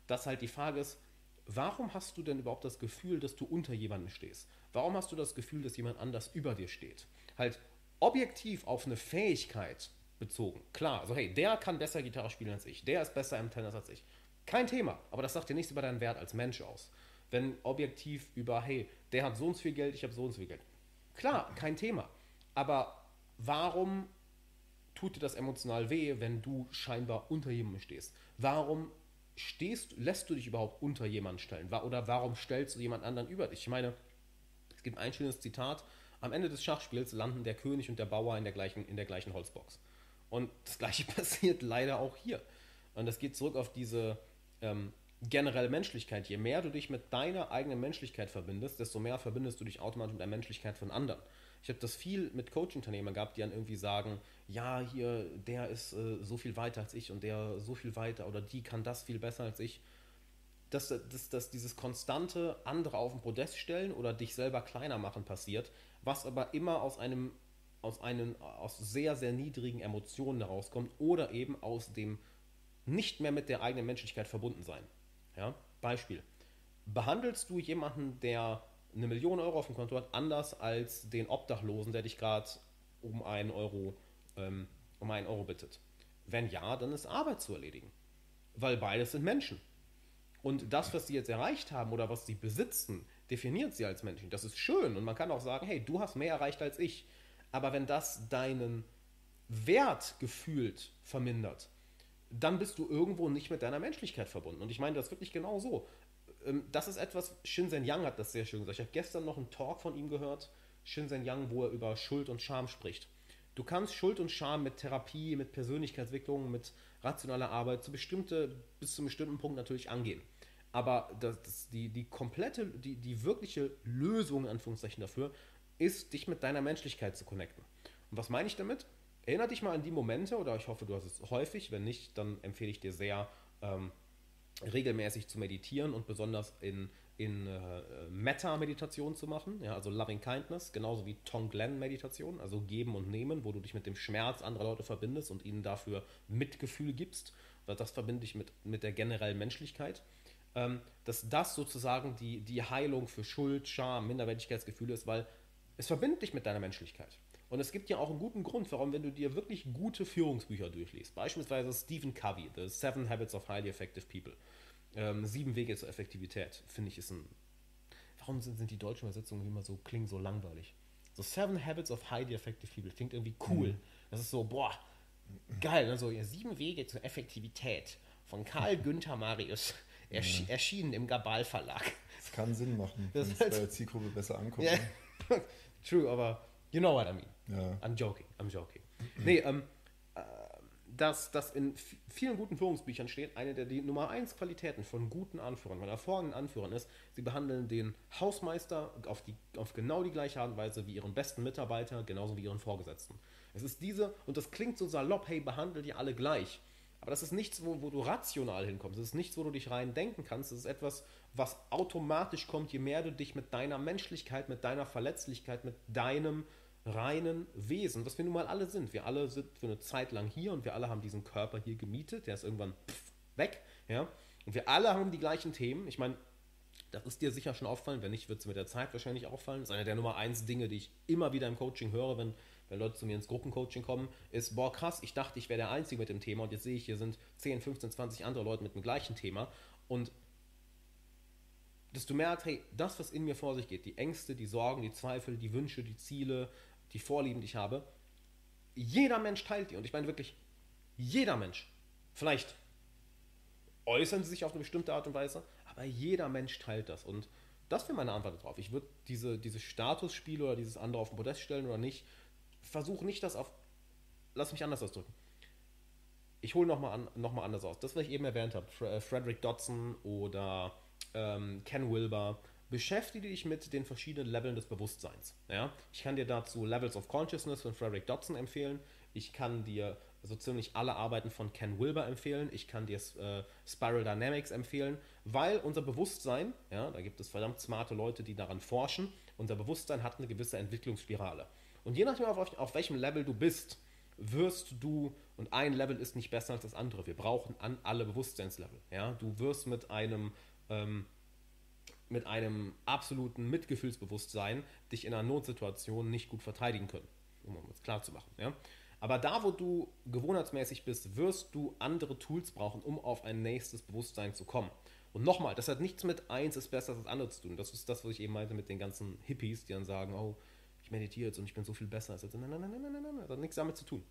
A: Dass halt die Frage ist, warum hast du denn überhaupt das Gefühl, dass du unter jemanden stehst? Warum hast du das Gefühl, dass jemand anders über dir steht? Halt objektiv auf eine Fähigkeit bezogen. Klar, also hey, der kann besser Gitarre spielen als ich, der ist besser im Tennis als ich. Kein Thema, aber das sagt dir nichts über deinen Wert als Mensch aus. Wenn objektiv über, hey, der hat so und so viel Geld, ich habe so und so viel Geld. Klar, kein Thema. Aber warum tut dir das emotional weh, wenn du scheinbar unter jemandem stehst? Warum stehst, lässt du dich überhaupt unter jemanden stellen? Oder warum stellst du jemand anderen über dich? Ich meine, es gibt ein schönes Zitat. Am Ende des Schachspiels landen der König und der Bauer in der gleichen, in der gleichen Holzbox. Und das gleiche passiert leider auch hier. Und das geht zurück auf diese ähm, generelle Menschlichkeit. Je mehr du dich mit deiner eigenen Menschlichkeit verbindest, desto mehr verbindest du dich automatisch mit der Menschlichkeit von anderen. Ich habe das viel mit Coach-Unternehmern gehabt, die dann irgendwie sagen, ja, hier, der ist äh, so viel weiter als ich und der so viel weiter oder die kann das viel besser als ich dass, dass, dass dieses konstante andere auf den Podest stellen oder dich selber kleiner machen passiert, was aber immer aus einem aus einem aus sehr sehr niedrigen Emotionen herauskommt oder eben aus dem nicht mehr mit der eigenen Menschlichkeit verbunden sein. Ja? Beispiel: Behandelst du jemanden, der eine Million Euro auf dem Konto hat, anders als den Obdachlosen, der dich gerade um ähm, um einen Euro bittet? Wenn ja, dann ist Arbeit zu erledigen, weil beides sind Menschen. Und das, was sie jetzt erreicht haben oder was sie besitzen, definiert sie als Menschen. Das ist schön. Und man kann auch sagen, hey, du hast mehr erreicht als ich. Aber wenn das deinen Wert gefühlt vermindert, dann bist du irgendwo nicht mit deiner Menschlichkeit verbunden. Und ich meine das wirklich genau so. ähm, das ist etwas, Shinzen Yang hat das sehr schön gesagt. Ich habe gestern noch einen Talk von ihm gehört, Shinzen Yang, wo er über Schuld und Scham spricht. Du kannst Schuld und Scham mit Therapie, mit Persönlichkeitsentwicklung, mit rationaler Arbeit zu bestimmte, bis zu einem bestimmten Punkt natürlich angehen. Aber das, das, die, die komplette, die, die wirkliche Lösung, in Anführungszeichen dafür, ist, dich mit deiner Menschlichkeit zu connecten. Und was meine ich damit? Erinner dich mal an die Momente, oder ich hoffe, du hast es häufig, wenn nicht, dann empfehle ich dir sehr, ähm, regelmäßig zu meditieren und besonders in, in äh, Metta-Meditation zu machen, ja, also Loving Kindness, genauso wie Tonglen-Meditation, also Geben und Nehmen, wo du dich mit dem Schmerz anderer Leute verbindest und ihnen dafür Mitgefühl gibst, weil das verbinde ich mit, mit der generellen Menschlichkeit, ähm, dass das sozusagen die, die Heilung für Schuld, Scham, Minderwertigkeitsgefühle ist, weil es verbindet dich mit deiner Menschlichkeit. Und es gibt ja auch einen guten Grund, warum, wenn du dir wirklich gute Führungsbücher durchliest, beispielsweise Stephen Covey, The Seven Habits of Highly Effective People, ähm, Sieben Wege zur Effektivität, finde ich, ist ein. Warum sind, sind die deutschen Übersetzungen immer so, klingen so langweilig? So Seven Habits of Highly Effective People klingt irgendwie cool. Mhm. Das ist so, boah, geil. Ne? So, ja, Sieben Wege zur Effektivität von Karl Günther Marius, ersch ja. erschienen im Gabal Verlag.
B: Das kann Sinn machen, wenn es halt, bei der Zielgruppe besser ankommt.
A: Yeah. True, aber you know what I mean. Ja. I'm joking, I'm joking. Nee, ähm, äh, dass, dass in vielen guten Führungsbüchern steht, eine der die Nummer 1 Qualitäten von guten Anführern, von hervorragenden Anführern ist, sie behandeln den Hausmeister auf, die, auf genau die gleiche Art und Weise wie ihren besten Mitarbeiter, genauso wie ihren Vorgesetzten. Es ist diese, und das klingt so salopp, hey, behandle die alle gleich. Aber das ist nichts, wo, wo du rational hinkommst. Das ist nichts, wo du dich rein denken kannst. Das ist etwas, was automatisch kommt, je mehr du dich mit deiner Menschlichkeit, mit deiner Verletzlichkeit, mit deinem reinen Wesen, was wir nun mal alle sind. Wir alle sind für eine Zeit lang hier und wir alle haben diesen Körper hier gemietet, der ist irgendwann pff, weg, ja. Und wir alle haben die gleichen Themen. Ich meine, das ist dir sicher schon auffallen, wenn nicht, wird es mit der Zeit wahrscheinlich auffallen. Das ist einer der Nummer eins Dinge, die ich immer wieder im Coaching höre, wenn, wenn Leute zu mir ins Gruppencoaching kommen, ist, boah, krass, ich dachte, ich wäre der Einzige mit dem Thema und jetzt sehe ich, hier sind 10, 15, 20 andere Leute mit dem gleichen Thema. Und dass du merkst, hey, das, was in mir vor sich geht, die Ängste, die Sorgen, die Zweifel, die Wünsche, die Ziele, die Vorlieben, die ich habe, jeder Mensch teilt die. Und ich meine wirklich, jeder Mensch. Vielleicht äußern sie sich auf eine bestimmte Art und Weise, aber jeder Mensch teilt das. Und das wäre meine Antwort darauf. Ich würde diese, diese Statusspiele oder dieses andere auf den Podest stellen oder nicht, versuche nicht das auf. Lass mich anders ausdrücken. Ich hole nochmal noch mal anders aus. Das, was ich eben erwähnt habe, äh, Frederick Dodson oder ähm, Ken Wilber, beschäftige dich mit den verschiedenen Leveln des Bewusstseins. Ja? Ich kann dir dazu Levels of Consciousness von Frederick Dodson empfehlen. Ich kann dir so ziemlich alle Arbeiten von Ken Wilber empfehlen. Ich kann dir äh, Spiral Dynamics empfehlen, weil unser Bewusstsein, ja, da gibt es verdammt smarte Leute, die daran forschen, unser Bewusstsein hat eine gewisse Entwicklungsspirale. Und je nachdem, auf, auf welchem Level du bist, wirst du, und ein Level ist nicht besser als das andere, wir brauchen an alle Bewusstseinslevel. Ja? Du wirst mit einem ähm, mit einem absoluten Mitgefühlsbewusstsein dich in einer Notsituation nicht gut verteidigen können, um es klar zu machen. Ja? Aber da, wo du gewohnheitsmäßig bist, wirst du andere Tools brauchen, um auf ein nächstes Bewusstsein zu kommen. Und nochmal, das hat nichts mit eins ist besser als das andere zu tun. Das ist das, was ich eben meinte mit den ganzen Hippies, die dann sagen, oh, ich meditiere jetzt und ich bin so viel besser als jetzt. Nein, nein, nein, nein, nein, nein, das hat nichts damit zu tun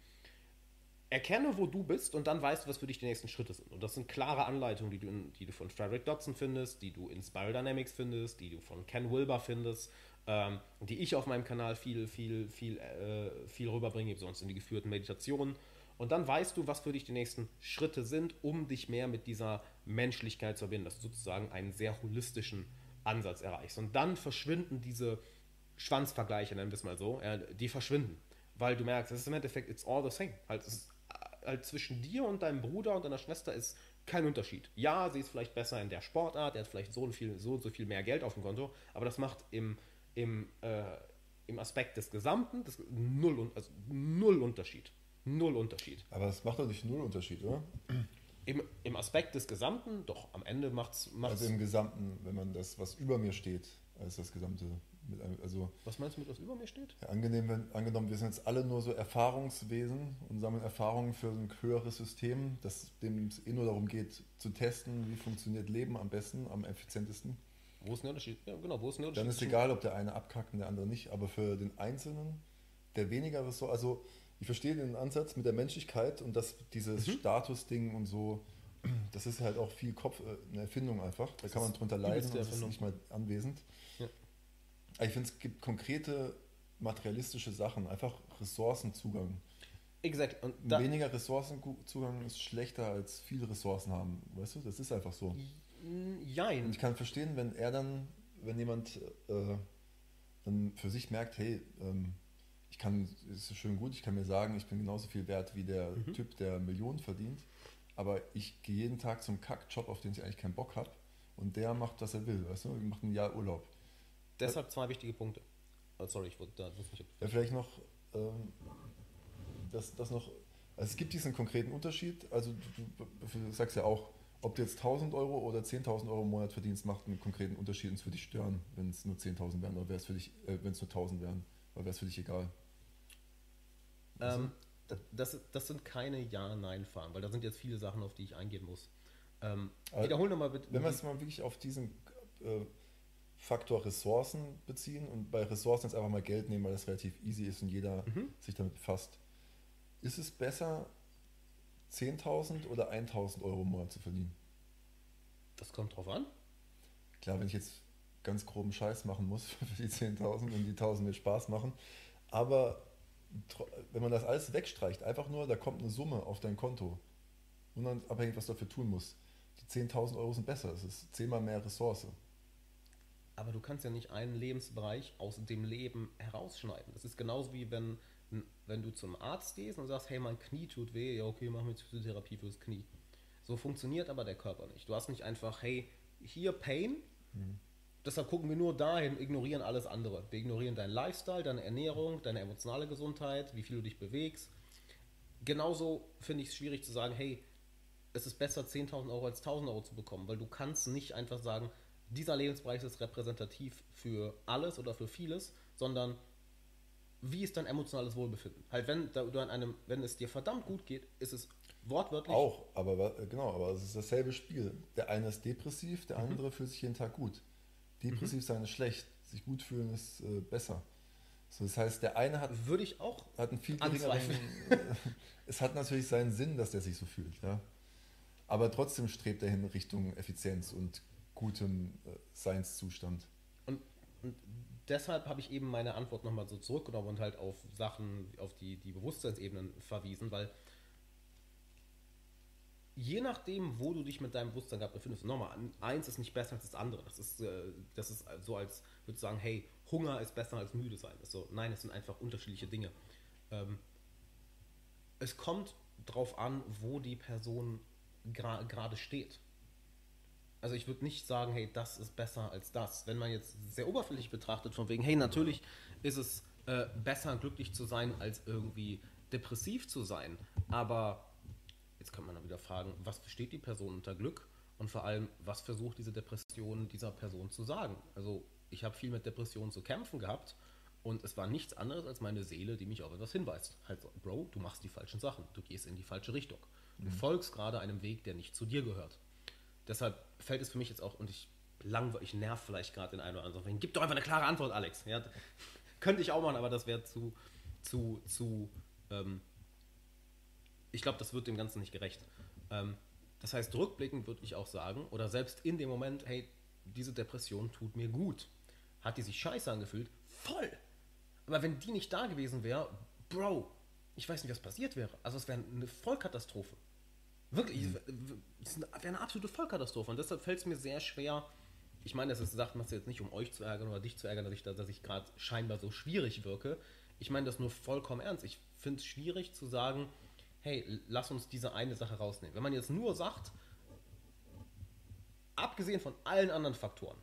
A: erkenne, wo du bist und dann weißt du, was für dich die nächsten Schritte sind. Und das sind klare Anleitungen, die du, in, die du von Frederick Dodson findest, die du in Spiral Dynamics findest, die du von Ken Wilber findest, ähm, die ich auf meinem Kanal viel, viel, viel, äh, viel rüberbringe, sonst in die geführten Meditationen. Und dann weißt du, was für dich die nächsten Schritte sind, um dich mehr mit dieser Menschlichkeit zu verbinden, dass du sozusagen einen sehr holistischen Ansatz erreichst. Und dann verschwinden diese Schwanzvergleiche, nennen wir es mal so, äh, die verschwinden. Weil du merkst, es ist im Endeffekt, it's all the same. Halt, es ist halt zwischen dir und deinem Bruder und deiner Schwester ist kein Unterschied. Ja, sie ist vielleicht besser in der Sportart, er hat vielleicht so, viel, so so viel mehr Geld auf dem Konto, aber das macht im, im, äh, im Aspekt des Gesamten das null, also null Unterschied. Null Unterschied.
B: Aber das macht doch nicht null Unterschied, oder?
A: Im, Im Aspekt des Gesamten, doch, am Ende macht es.
B: Also im Gesamten, wenn man das, was über mir steht, als das Gesamte also,
A: was meinst du mit, was über mir steht?
B: Ja, angenehm, angenommen, wir sind jetzt alle nur so Erfahrungswesen und sammeln Erfahrungen für ein höheres System, das dem es eh nur darum geht, zu testen, wie funktioniert Leben am besten, am effizientesten.
A: Wo ist der Unterschied? Ja, genau, wo ist
B: der Unterschied? Dann ist egal, ob der eine abkackt und der andere nicht, aber für den Einzelnen, der weniger so, also ich verstehe den Ansatz mit der Menschlichkeit und dass dieses mhm. Statusding und so das ist halt auch viel Kopf, äh, eine Erfindung einfach. Da
A: Das
B: kann man drunter leiden und ist nicht mal anwesend.
A: Ja.
B: Ich finde, es gibt konkrete materialistische Sachen, einfach Ressourcenzugang.
A: Exakt. Und
B: Weniger Ressourcenzugang ist schlechter als viele Ressourcen haben. Weißt du, das ist einfach so. Und
A: Jein.
B: ich kann verstehen, wenn er dann, wenn jemand äh, dann für sich merkt, hey, ähm, ich kann, es ist schön gut, ich kann mir sagen, ich bin genauso viel wert wie der
A: Mhm.
B: Typ, der Millionen verdient, aber ich gehe jeden Tag zum Kackjob, auf den ich eigentlich keinen Bock habe und der macht, was er will, weißt du, macht ein Jahr Urlaub.
A: Deshalb zwei wichtige Punkte. Oh, sorry, ich wollte da nicht,
B: Ja, vielleicht noch, ähm, das, das noch, also es gibt diesen konkreten Unterschied, also du, du, sagst ja auch, ob du jetzt 1000 Euro oder 10.000 Euro im Monat verdienst, macht einen konkreten Unterschied und es würde dich stören, wenn es nur 10.000 wären oder wäre es für dich, äh, wenn es nur 1000 wären, oder wäre es für dich egal.
A: Ähm, d- das, das sind keine Ja-Nein-Fragen, weil da sind jetzt viele Sachen, auf die ich eingehen muss. Ähm,
B: Aber
A: wiederhol nochmal bitte.
B: Wenn wir es mal wirklich auf diesen äh, Faktor Ressourcen beziehen und bei Ressourcen jetzt einfach mal Geld nehmen, weil das relativ easy ist und jeder
A: Mhm.
B: sich damit befasst, ist es besser, 10.000 oder 1.000 Euro im Monat zu verdienen?
A: Das kommt drauf an.
B: Klar, wenn ich jetzt ganz groben Scheiß machen muss für die 10.000 und die 1.000 mir Spaß machen, aber wenn man das alles wegstreicht, einfach nur, da kommt eine Summe auf dein Konto, unabhängig, was du dafür tun musst. Die 10.000 Euro sind besser, es ist zehnmal mehr Ressource.
A: Aber du kannst ja nicht einen Lebensbereich aus dem Leben herausschneiden. Das ist genauso wie wenn, wenn du zum Arzt gehst und sagst, hey, mein Knie tut weh, ja okay, machen wir jetzt Physiotherapie fürs Knie. So funktioniert aber der Körper nicht. Du hast nicht einfach, hey, hier Pain, deshalb gucken wir nur dahin, ignorieren alles andere. Wir ignorieren deinen Lifestyle, deine Ernährung, deine emotionale Gesundheit, wie viel du dich bewegst. Genauso finde ich es schwierig zu sagen, hey, es ist besser 10.000 Euro als 1.000 Euro zu bekommen, weil du kannst nicht einfach sagen, dieser Lebensbereich ist repräsentativ für alles oder für vieles, sondern wie ist dein emotionales Wohlbefinden? Halt, wenn du an einem, wenn es dir verdammt gut geht, ist es wortwörtlich
B: Auch, aber genau, aber es ist dasselbe Spiel. Der eine ist depressiv, der andere fühlt sich jeden Tag gut. Depressiv sein ist schlecht, sich gut fühlen ist äh, besser. So, das heißt, der eine hat,
A: würde ich auch
B: hat einen viel geringeren. Es hat natürlich seinen Sinn, dass der sich so fühlt, ja. Aber trotzdem strebt er hin Richtung Effizienz und gutem äh, Seinszustand.
A: Und, und deshalb habe ich eben meine Antwort nochmal so zurückgenommen und halt auf Sachen, auf die, die Bewusstseinsebenen verwiesen, weil je nachdem, wo du dich mit deinem Bewusstsein gerade befindest, nochmal, eins ist nicht besser als das andere. Das ist, äh, das ist so, als würde ich sagen, hey, Hunger ist besser als müde sein. Das nein, es sind einfach unterschiedliche Dinge. Ähm, es kommt drauf an, wo die Person gerade steht. Also ich würde nicht sagen, hey, das ist besser als das. Wenn man jetzt sehr oberflächlich betrachtet, von wegen, hey, natürlich ist es äh, besser, glücklich zu sein, als irgendwie depressiv zu sein. Aber jetzt kann man dann wieder fragen, was versteht die Person unter Glück? Und vor allem, was versucht diese Depression dieser Person zu sagen? Also ich habe viel mit Depressionen zu kämpfen gehabt und es war nichts anderes als meine Seele, die mich auf etwas hinweist. Halt Bro, du machst die falschen Sachen, du gehst in die falsche Richtung. Du folgst gerade einem Weg, der nicht zu dir gehört. Deshalb fällt es für mich jetzt auch, und ich langweilig, ich nerv vielleicht gerade den einen oder anderen. Gib doch einfach eine klare Antwort, Alex. Ja, könnte ich auch machen, aber das wäre zu, zu, zu, ähm, ich glaube, das wird dem Ganzen nicht gerecht. Ähm, das heißt, rückblickend würde ich auch sagen, oder selbst in dem Moment, hey, diese Depression tut mir gut. Hat die sich scheiße angefühlt? Voll! Aber wenn die nicht da gewesen wäre, Bro, ich weiß nicht, was passiert wäre. Also es wäre eine Vollkatastrophe. Wirklich, es wäre eine absolute Vollkatastrophe. Und deshalb fällt es mir sehr schwer. Ich meine, das ist, sagt man jetzt nicht, um euch zu ärgern oder dich zu ärgern, dass ich, da- dass ich gerade scheinbar so schwierig wirke. Ich meine das nur vollkommen ernst. Ich finde es schwierig zu sagen, hey, lass uns diese eine Sache rausnehmen. Wenn man jetzt nur sagt, abgesehen von allen anderen Faktoren,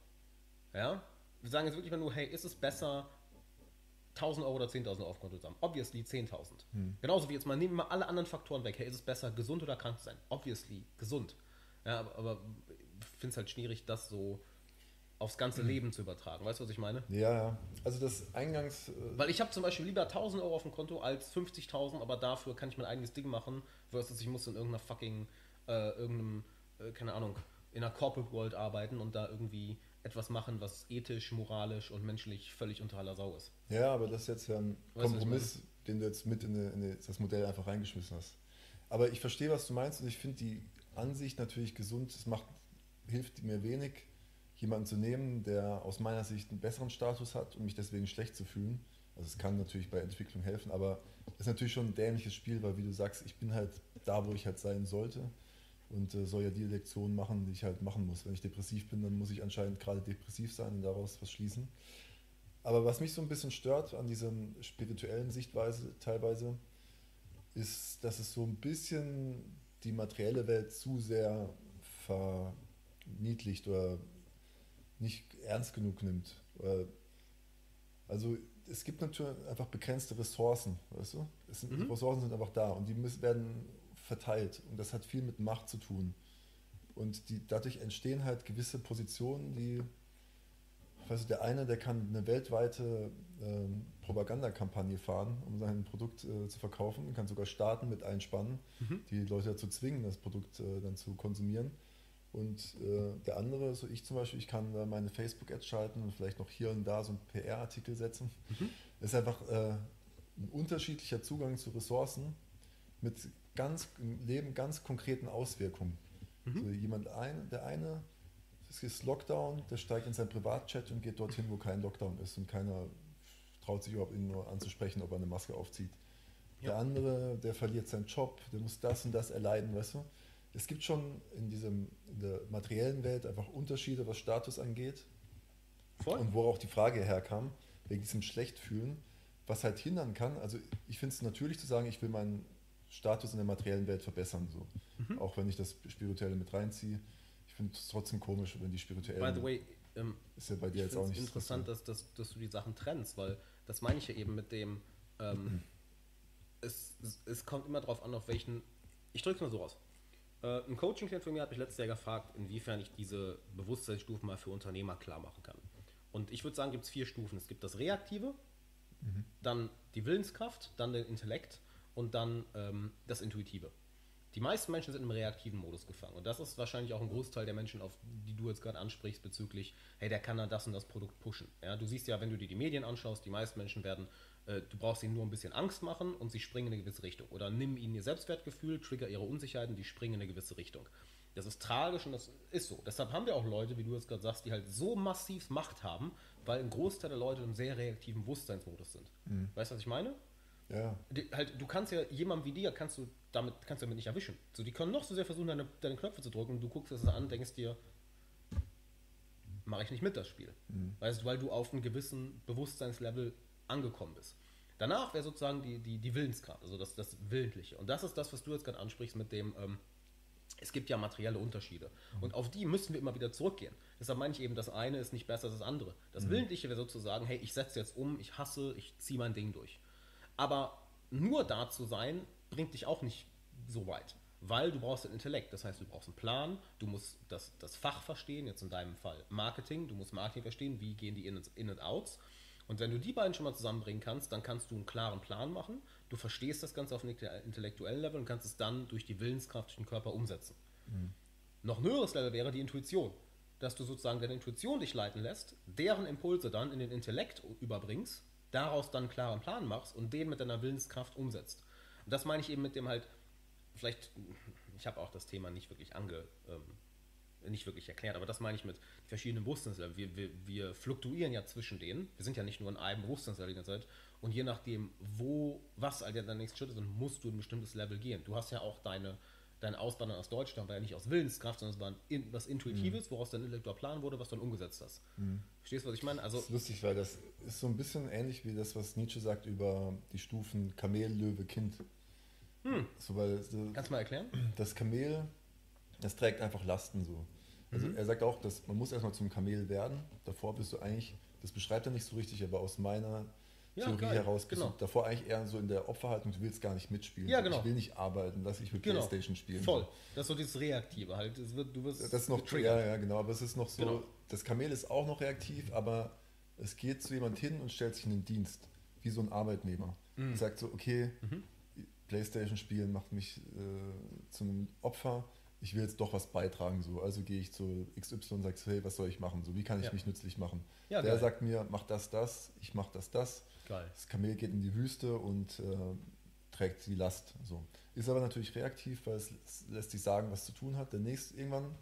A: ja, wir sagen jetzt wirklich mal nur, hey, ist es besser, 1000 Euro oder 10.000 Euro auf dem Konto zu haben? Obviously 10.000. Genauso wie jetzt mal, nehmen wir alle anderen Faktoren weg. Hey, ist es besser, gesund oder krank zu sein? Obviously gesund. Ja, aber, aber ich finde es halt schwierig, das so aufs ganze Leben zu übertragen. Weißt du, was ich meine?
B: Ja, ja. Also das Eingangs. Äh,
A: Weil ich habe zum Beispiel lieber 1000 Euro auf dem Konto als 50.000, aber dafür kann ich mein eigenes Ding machen, versus ich muss in irgendeiner fucking, äh, irgendeinem, äh, keine Ahnung, in einer Corporate World arbeiten und da irgendwie etwas machen, was ethisch, moralisch und menschlich völlig unter aller Sau ist.
B: Ja, aber das ist jetzt ja ein
A: Weißt du,
B: Kompromiss, den du jetzt mit in, eine, in das Modell einfach reingeschmissen hast. Aber ich verstehe, was du meinst und ich finde die Ansicht natürlich gesund. Es macht, hilft mir wenig, jemanden zu nehmen, der aus meiner Sicht einen besseren Status hat und mich deswegen schlecht zu fühlen. Also es kann natürlich bei Entwicklung helfen, aber es ist natürlich schon ein dämliches Spiel, weil wie du sagst, ich bin halt da, wo ich halt sein sollte und äh, soll ja die Lektion machen, die ich halt machen muss. Wenn ich depressiv bin, dann muss ich anscheinend gerade depressiv sein und daraus was schließen. Aber was mich so ein bisschen stört an dieser spirituellen Sichtweise teilweise, ist, dass es so ein bisschen die materielle Welt zu sehr verniedlicht oder nicht ernst genug nimmt. Also es gibt natürlich einfach begrenzte Ressourcen, weißt du? Sind, mhm. Ressourcen sind einfach da und die müssen, werden verteilt und das hat viel mit Macht zu tun. Und die, dadurch entstehen halt gewisse Positionen, die, du, der eine, der kann eine weltweite ähm, Propagandakampagne fahren, um sein Produkt äh, zu verkaufen, kann sogar Staaten mit einspannen, mhm. die Leute dazu zwingen, das Produkt äh, dann zu konsumieren. Und äh, der andere, so ich zum Beispiel, ich kann äh, meine Facebook-Ads schalten und vielleicht noch hier und da so einen PR-Artikel setzen. Mhm. Das ist einfach äh, ein unterschiedlicher Zugang zu Ressourcen mit ganz im Leben ganz konkreten Auswirkungen. Mhm. Also jemand ein, der eine, es ist Lockdown, der steigt in sein Privatchat und geht dorthin, wo kein Lockdown ist und keiner traut sich überhaupt ihn nur anzusprechen, ob er eine Maske aufzieht. Ja. Der andere, der verliert seinen Job, der muss das und das erleiden, weißt du? es gibt schon in, diesem, in der materiellen Welt einfach Unterschiede, was Status angeht. Voll. Und wo auch die Frage herkam, wegen diesem Schlechtfühlen, was halt hindern kann. Also ich finde es natürlich zu sagen, ich will meinen Status in der materiellen Welt verbessern, so. Mhm. Auch wenn ich das Spirituelle mit reinziehe. Ich finde es trotzdem komisch, wenn die spirituellen.
A: By the way, ähm, ist ja bei dir jetzt auch nicht. interessant, dass, dass, dass du die Sachen trennst, weil das meine ich ja eben mit dem, ähm, mhm. es, es, es kommt immer darauf an, auf welchen. Ich drücke es mal so aus äh, ein Coaching-Klient von mir hat mich letztes Jahr gefragt, inwiefern ich diese Bewusstseinsstufen mal für Unternehmer klar machen kann. Und ich würde sagen, gibt es vier Stufen. Es gibt das Reaktive, mhm. dann die Willenskraft, dann den Intellekt und dann ähm, das Intuitive. Die meisten Menschen sind im reaktiven Modus gefangen. Und das ist wahrscheinlich auch ein Großteil der Menschen, auf die du jetzt gerade ansprichst, bezüglich, hey, der kann dann das und das Produkt pushen. Ja, du siehst ja, wenn du dir die Medien anschaust, die meisten Menschen werden äh, du brauchst ihnen nur ein bisschen Angst machen und sie springen in eine gewisse Richtung. Oder nimm ihnen ihr Selbstwertgefühl, trigger ihre Unsicherheiten, die springen in eine gewisse Richtung. Das ist tragisch und das ist so. Deshalb haben wir auch Leute, wie du jetzt gerade sagst, die halt so massiv Macht haben, weil ein Großteil der Leute im sehr reaktiven Bewusstseinsmodus sind. Mhm. Weißt du, was ich meine?
B: Ja.
A: Die, halt, du kannst ja jemandem wie dir, kannst du damit, kannst du damit nicht erwischen. So, die können noch so sehr versuchen, deine, deine Knöpfe zu drücken und du guckst es an, denkst dir, mache ich nicht mit das Spiel. Mhm. Weißt weil du auf einem gewissen Bewusstseinslevel angekommen bist. Danach wäre sozusagen die, die, die Willenskraft, also das, das Willentliche. Und das ist das, was du jetzt gerade ansprichst mit dem, ähm, es gibt ja materielle Unterschiede. Mhm. Und auf die müssen wir immer wieder zurückgehen. Deshalb meine ich eben, das eine ist nicht besser als das andere. Das mhm. Willentliche wäre sozusagen, hey, ich setze jetzt um, ich hasse, ich ziehe mein Ding durch. Aber nur da zu sein, bringt dich auch nicht so weit. Weil du brauchst den Intellekt, das heißt, du brauchst einen Plan, du musst das, das Fach verstehen, jetzt in deinem Fall Marketing, du musst Marketing verstehen, wie gehen die In- und Outs und wenn du die beiden schon mal zusammenbringen kannst, dann kannst du einen klaren Plan machen, du verstehst das Ganze auf einem intellektuellen Level und kannst es dann durch die Willenskraft, durch den Körper umsetzen. Mhm. Noch ein höheres Level wäre die Intuition, dass du sozusagen deine Intuition dich leiten lässt, deren Impulse dann in den Intellekt überbringst, daraus dann einen klaren Plan machst und den mit deiner Willenskraft umsetzt. Und das meine ich eben mit dem halt, vielleicht, ich habe auch das Thema nicht wirklich ange, ähm, nicht wirklich erklärt, aber das meine ich mit verschiedenen Bewusstseinsleveln. Wir, wir, wir fluktuieren ja zwischen denen. Wir sind ja nicht nur in einem Bewusstseinslevel die ganze Zeit. Und je nachdem, wo, was all der nächste Schritt ist, musst du ein bestimmtes Level gehen. Du hast ja auch deine, dein Auswandern aus Deutschland war ja nicht aus Willenskraft, sondern es war ein, was Intuitives, mhm. woraus dein intellektueller Plan wurde, was du dann umgesetzt hast. Mhm. Verstehst du, was ich meine? Also,
B: das ist lustig, weil das ist so ein bisschen ähnlich wie das, was Nietzsche sagt über die Stufen Kamel, Löwe, Kind.
A: Hm. So, weil, Kannst du mal erklären?
B: Das Kamel das trägt einfach Lasten so. Also mhm. er sagt auch, dass man muss erstmal zum Kamel werden. Davor bist du eigentlich, das beschreibt er nicht so richtig, aber aus meiner Theorie geil. heraus bist genau. davor eigentlich eher so in der Opferhaltung, du willst gar nicht mitspielen.
A: Ja, genau.
B: Ich will nicht arbeiten, lass ich mit genau. Playstation spielen.
A: Voll. Das ist so dieses Reaktive halt. Das wird, du wirst
B: das ist noch, ja, ja, genau, aber es ist noch so, genau. das Kamel ist auch noch reaktiv, aber es geht zu jemand hin und stellt sich in den Dienst, wie so ein Arbeitnehmer. Mhm. Sagt so, okay, mhm. Playstation spielen macht mich äh, zu einem Opfer ich will jetzt doch was beitragen, so. Also gehe ich zu XY und sage, hey, was soll ich machen? So, wie kann ich ja. mich nützlich machen? Ja, Der geil. sagt mir, mach das, das, ich mach das, das.
A: Geil.
B: Das Kamel geht in die Wüste und äh, trägt die Last. So. ist aber natürlich reaktiv, weil es lässt sich sagen, was zu tun hat. Der nächste, irgendwann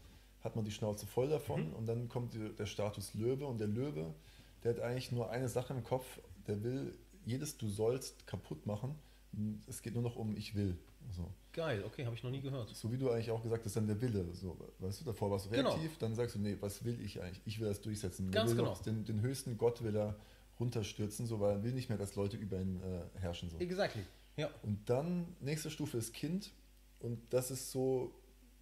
B: hat man die Schnauze voll davon
A: Mhm.
B: und dann kommt die, der Status Löwe und der Löwe, der hat eigentlich nur eine Sache im Kopf, der will jedes Du sollst kaputt machen. Es geht nur noch um Ich will. So.
A: Geil, okay, habe ich noch nie gehört.
B: so wie du eigentlich auch gesagt hast, dann der Wille. So, weißt du, davor warst du
A: Genau.
B: reaktiv, dann sagst du, nee, was will ich eigentlich? Ich will das durchsetzen.
A: Ganz genau.
B: den, den höchsten Gott will er runterstürzen, so, weil er will nicht mehr, dass Leute über ihn äh, herrschen. So.
A: Exactly. Ja.
B: Und dann, nächste Stufe ist Kind. Und das ist so,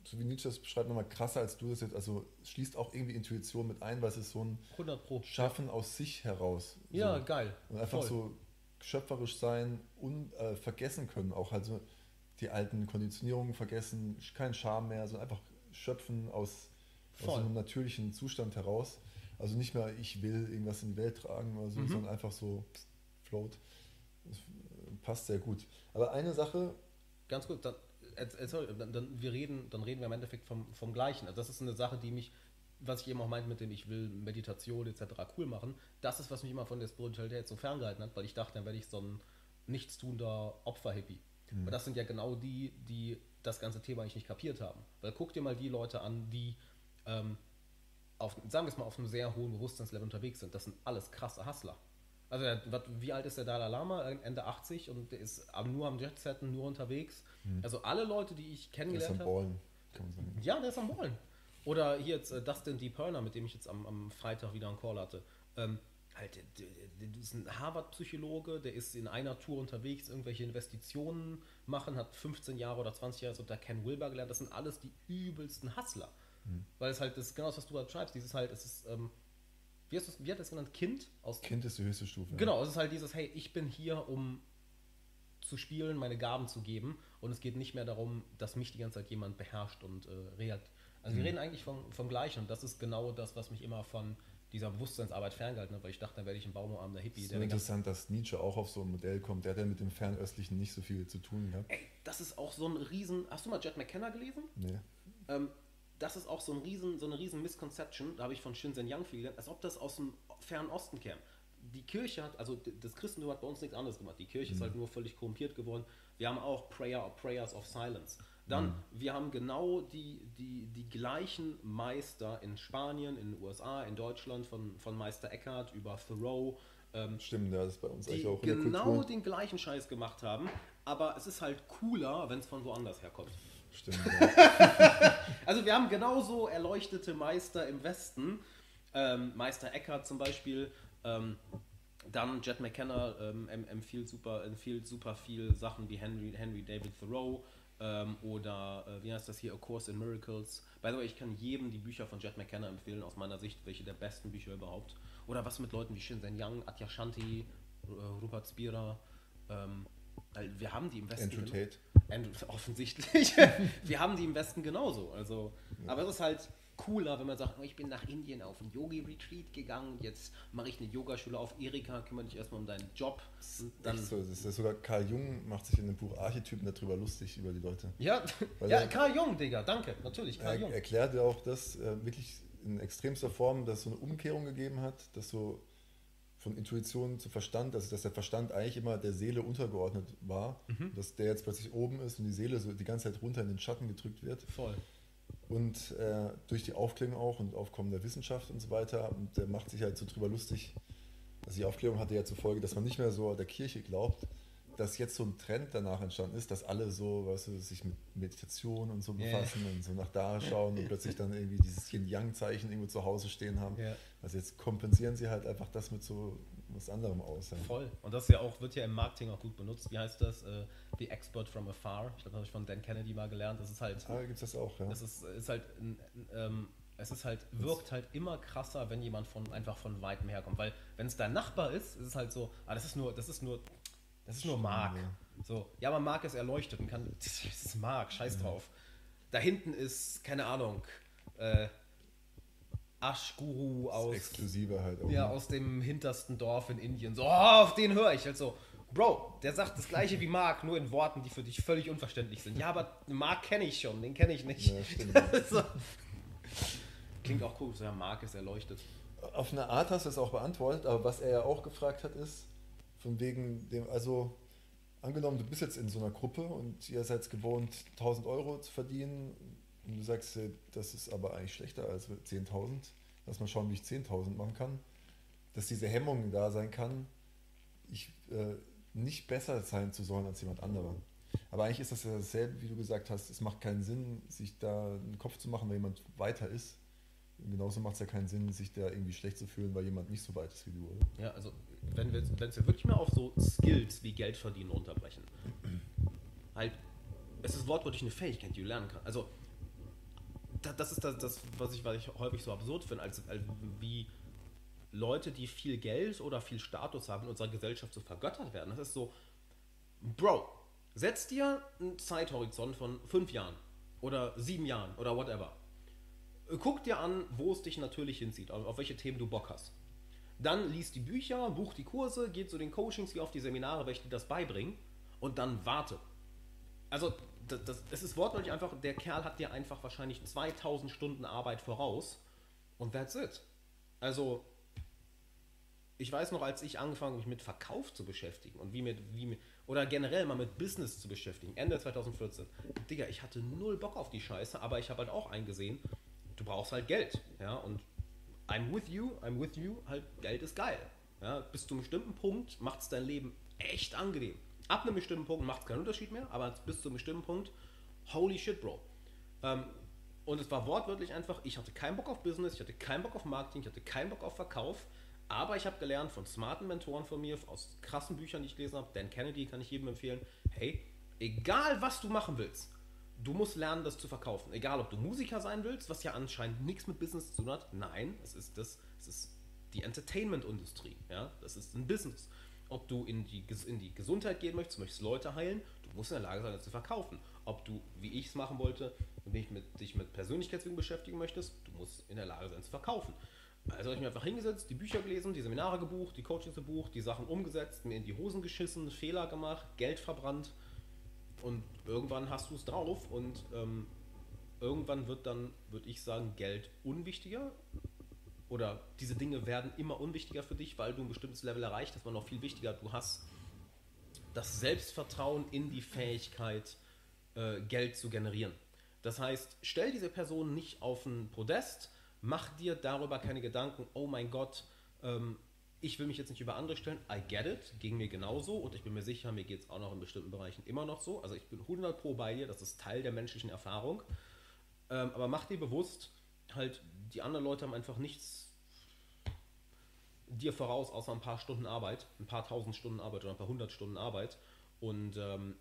B: so wie Nietzsche das beschreibt, nochmal krasser als du das jetzt. Also schließt auch irgendwie Intuition mit ein, weil es ist so ein
A: 100 Pro.
B: Schaffen aus sich heraus.
A: Ja,
B: so.
A: geil.
B: Und einfach
A: Voll.
B: so schöpferisch sein und äh, vergessen können. Auch halt so die alten Konditionierungen vergessen, kein Scham mehr, sondern einfach schöpfen aus, aus einem natürlichen Zustand heraus. Also nicht mehr, ich will irgendwas in die Welt tragen oder so,
A: Mhm.
B: sondern einfach so float. Das äh, passt sehr gut. Aber eine Sache,
A: Ganz gut, dann, äh, sorry, dann, dann, wir reden, dann reden wir im Endeffekt vom, vom Gleichen. Also das ist eine Sache, die mich, was ich eben auch meinte mit dem, ich will Meditation etc. cool machen, das ist, was mich immer von der Spiritualität so ferngehalten hat, weil ich dachte, dann werde ich so ein nichtstuender Opfer-Hippie. Aber das sind ja genau die, die das ganze Thema eigentlich nicht kapiert haben. Weil guck dir mal die Leute an, die ähm, auf, sagen wir es mal, auf einem sehr hohen Bewusstseinslevel unterwegs sind. Das sind alles krasse Hustler. Also der, wie alt ist der Dalai Lama? Ende 80 und der ist am- nur am Jetsetten, nur unterwegs. Also alle Leute, die ich
B: ist
A: kennengelernt
B: am
A: habe.
B: Ballen, kann man sagen.
A: Ja, der ist am Ballen. Oder hier jetzt äh, Dustin D. Perner, mit dem ich jetzt am, am Freitag wieder einen Call hatte. Ähm, halt, der ist ein Harvard-Psychologe, der ist in einer Tour unterwegs, irgendwelche Investitionen machen, hat 15 Jahre oder 20 Jahre unter Ken Wilber gelernt. Das sind alles die übelsten Hustler. Weil es halt, das ist genau das, was du halt schreibst. Dieses halt, es ist, ähm, wie, hast wie hat das genannt? Kind? Aus
B: Kind ist die höchste Stufe.
A: Genau, es ist halt dieses, hey, ich bin hier, um zu spielen, meine Gaben zu geben und es geht nicht mehr darum, dass mich die ganze Zeit jemand beherrscht und äh, reagiert. Also wir reden eigentlich vom, vom Gleichen und das ist genau das, was mich immer von dieser Bewusstseinsarbeit ferngehalten hat, weil ich dachte, dann werde ich ein baumarmender Hippie.
B: Es ist interessant, dass Nietzsche auch auf so ein Modell kommt. Der hat ja mit dem Fernöstlichen nicht so viel zu tun gehabt.
A: Ey, das ist auch so ein riesen... Hast du mal Jet McKenna gelesen?
B: Nee.
A: Ähm, das ist auch so, ein riesen, so eine riesen Misconception, da habe ich von Shinzen Yang viel gelernt, als ob das aus dem Fernen Osten käme. Die Kirche hat, also das Christentum hat bei uns nichts anderes gemacht. Die Kirche ist halt nur völlig korrumpiert geworden. Wir haben auch Prayer, Prayers of Silence. Dann, wir haben genau die, die, die gleichen Meister in Spanien, in den USA, in Deutschland, von, von Meister Eckhart über Thoreau, ähm,
B: Stimmt, das ist bei uns eigentlich auch in der
A: genau
B: Kultur.
A: den gleichen Scheiß gemacht haben, aber es ist halt cooler, wenn es von woanders herkommt.
B: Stimmt, ja.
A: Also wir haben genauso erleuchtete Meister im Westen. Ähm, Meister Eckhart zum Beispiel. Ähm, dann Jet McKenna ähm, em- empfiehlt, super, empfiehlt super viel Sachen wie Henry, Henry David Thoreau ähm, oder äh, wie heißt das hier, A Course in Miracles. By the way, ich kann jedem die Bücher von Jet McKenna empfehlen, aus meiner Sicht, welche der besten Bücher überhaupt. Oder was mit Leuten wie Shinzen Yang, Atya Shanti, äh, Rupert Spira. Ähm, wir haben die im Westen.
B: Andrew Tate.
A: Andrew, offensichtlich. wir haben die im Westen genauso. Also, aber es ist halt cooler, wenn man sagt, oh, ich bin nach Indien auf ein Yogi-Retreat gegangen, jetzt mache ich eine Yogaschule auf. Erika, kümmere dich erstmal um deinen Job. Dann,
B: so, das ist ja sogar Karl Jung macht sich in dem Buch Archetypen darüber lustig über die Leute.
A: ja,
B: Weil
A: ja,
B: er-
A: Karl Jung, Digga, danke, natürlich, Karl
B: Er
A: Jung.
B: erklärt ja auch, dass äh, wirklich in extremster Form, dass es so eine Umkehrung gegeben hat, dass so von Intuition zu Verstand, also dass der Verstand eigentlich immer der Seele untergeordnet war,
A: Mhm.
B: dass der jetzt plötzlich oben ist und die Seele so die ganze Zeit runter in den Schatten gedrückt wird.
A: Voll.
B: Und äh, durch die Aufklärung auch und Aufkommen der Wissenschaft und so weiter, und der macht sich halt so drüber lustig. Also die Aufklärung hatte ja zur Folge, dass man nicht mehr so der Kirche glaubt, dass jetzt so ein Trend danach entstanden ist, dass alle so, weißt du, sich mit Meditation und so befassen und so nach da schauen und plötzlich dann irgendwie dieses Yin-Yang-Zeichen irgendwo zu Hause stehen haben.
A: Ja.
B: Also jetzt kompensieren sie halt einfach das mit so was anderem aus. Ja.
A: Voll. Und das ja auch, wird ja im Marketing auch gut benutzt. Wie heißt das? Äh, The Expert from Afar. Ich glaube, das habe ich von Dan Kennedy mal gelernt. Das ist halt.
B: Ah, gibt es das auch, ja.
A: Das ist, ist halt, ein- ähm, es ist halt, wirkt halt immer krasser, wenn jemand von einfach von weitem herkommt. Weil wenn es dein Nachbar ist, ist es halt so, ah, das ist nur, das ist nur, das ist nur Mark.
B: ja.
A: So, ja, aber Mark ist erleuchtet und kann, das ist Mark, scheiß drauf. Da hinten ist, keine Ahnung, äh, Aschguru aus,
B: Exklusive halt auch.
A: ja, aus dem hintersten Dorf in Indien. So, oh, auf den höre ich. Halt so, Bro, der sagt das gleiche wie Mark, nur in Worten, die für dich völlig unverständlich sind. Ja, aber Mark kenne ich schon, den kenne ich nicht.
B: Ja,
A: so. Klingt auch cool, so ja, Mark ist erleuchtet.
B: Auf eine Art hast du es auch beantwortet, aber was er ja auch gefragt hat, ist, von wegen dem, also angenommen, du bist jetzt in so einer Gruppe und ihr seid gewohnt, 1000 Euro zu verdienen und du sagst, das ist aber eigentlich schlechter als 10.000, lass mal schauen, wie ich 10.000 machen kann, dass diese Hemmung da sein kann, ich äh, nicht besser sein zu sollen als jemand anderer. Aber eigentlich ist das ja dasselbe, wie du gesagt hast, es macht keinen Sinn, sich da einen Kopf zu machen, wenn jemand weiter ist. Genauso macht es ja keinen Sinn, sich da irgendwie schlecht zu fühlen, weil jemand nicht so weit ist wie du, oder?
A: Ja, also wenn wir es ja wirklich mal auf so Skills wie Geld verdienen runterbrechen. halt, es ist wortwörtlich eine Fähigkeit, die du lernen kannst. Also, das ist das, das was, ich, was ich häufig so absurd finde, als, als wie Leute, die viel Geld oder viel Status haben in unserer Gesellschaft so vergöttert werden. Das ist so, Bro, setz dir einen Zeithorizont von fünf Jahren oder sieben Jahren oder whatever. Guck dir an, wo es dich natürlich hinzieht, auf welche Themen du Bock hast. Dann liest die Bücher, bucht die Kurse, geht zu den Coachings, geh auf die Seminare, welche dir das beibringen und dann warte. Also, das, das, es ist wortwörtlich einfach, der Kerl hat dir einfach wahrscheinlich 2000 Stunden Arbeit voraus und that's it. Also, ich weiß noch, als ich angefangen habe, mich mit Verkauf zu beschäftigen und wie mit, wie mit, oder generell mal mit Business zu beschäftigen, Ende 2014. Digga, ich hatte null Bock auf die Scheiße, aber ich habe halt auch eingesehen, du brauchst halt Geld. Ja, und I'm with you, I'm with you, halt Geld ist geil. Ja, bis zu einem bestimmten Punkt macht es dein Leben echt angenehm. Ab einem bestimmten Punkt macht es keinen Unterschied mehr, aber bis zu einem bestimmten Punkt, holy shit, Bro. Ähm, und es war wortwörtlich einfach, ich hatte keinen Bock auf Business, ich hatte keinen Bock auf Marketing, ich hatte keinen Bock auf Verkauf aber ich habe gelernt von smarten Mentoren von mir, aus krassen Büchern, die ich gelesen habe, Dan Kennedy kann ich jedem empfehlen, hey, egal was du machen willst, du musst lernen, das zu verkaufen. Egal, ob du Musiker sein willst, was ja anscheinend nichts mit Business zu tun hat. Nein, es ist das, es ist die Entertainment-Industrie. Ja? Das ist ein Business. Ob du in die, in die Gesundheit gehen möchtest, möchtest Leute heilen, du musst in der Lage sein, das zu verkaufen. Ob du, wie ich es machen wollte, dich mit, dich mit Persönlichkeitsübungen beschäftigen möchtest, du musst in der Lage sein, zu verkaufen. Also habe ich mir einfach hingesetzt, die Bücher gelesen, die Seminare gebucht, die Coachings gebucht, die Sachen umgesetzt, mir in die Hosen geschissen, Fehler gemacht, Geld verbrannt und irgendwann hast du es drauf und ähm, irgendwann wird dann, würde ich sagen, Geld unwichtiger oder diese Dinge werden immer unwichtiger für dich, weil du ein bestimmtes Level erreicht hast, aber noch viel wichtiger, du hast das Selbstvertrauen in die Fähigkeit, äh, Geld zu generieren. Das heißt, stell diese Person nicht auf ein Podest, Mach dir darüber keine Gedanken, oh mein Gott, ähm, ich will mich jetzt nicht über andere stellen. I get it, ging mir genauso und ich bin mir sicher, mir geht es auch noch in bestimmten Bereichen immer noch so. Also ich bin 100 pro bei dir, das ist Teil der menschlichen Erfahrung. Ähm, aber mach dir bewusst, halt, die anderen Leute haben einfach nichts dir voraus, außer ein paar Stunden Arbeit, ein paar tausend Stunden Arbeit oder ein paar hundert Stunden Arbeit. Und ähm,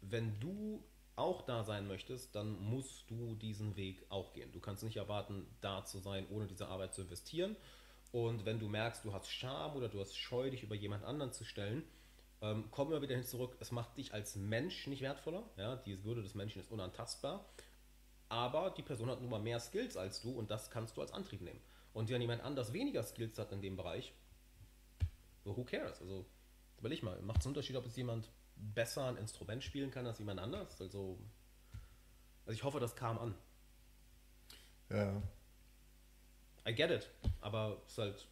A: wenn du auch da sein möchtest, dann musst du diesen Weg auch gehen. Du kannst nicht erwarten, da zu sein, ohne diese Arbeit zu investieren. Und wenn du merkst, du hast Scham oder du hast Scheu, dich über jemand anderen zu stellen, ähm, komm immer wieder hin zurück. Es macht dich als Mensch nicht wertvoller. Ja? Die Würde des Menschen ist unantastbar. Aber die Person hat nun mal mehr Skills als du und das kannst du als Antrieb nehmen. Und wenn jemand anders weniger Skills hat in dem Bereich, who cares? Also überleg mal, macht es einen Unterschied, ob es jemand besser ein Instrument spielen kann als jemand anders. Also, also ich hoffe, das kam an.
B: Ja.
A: I get it, aber es ist halt,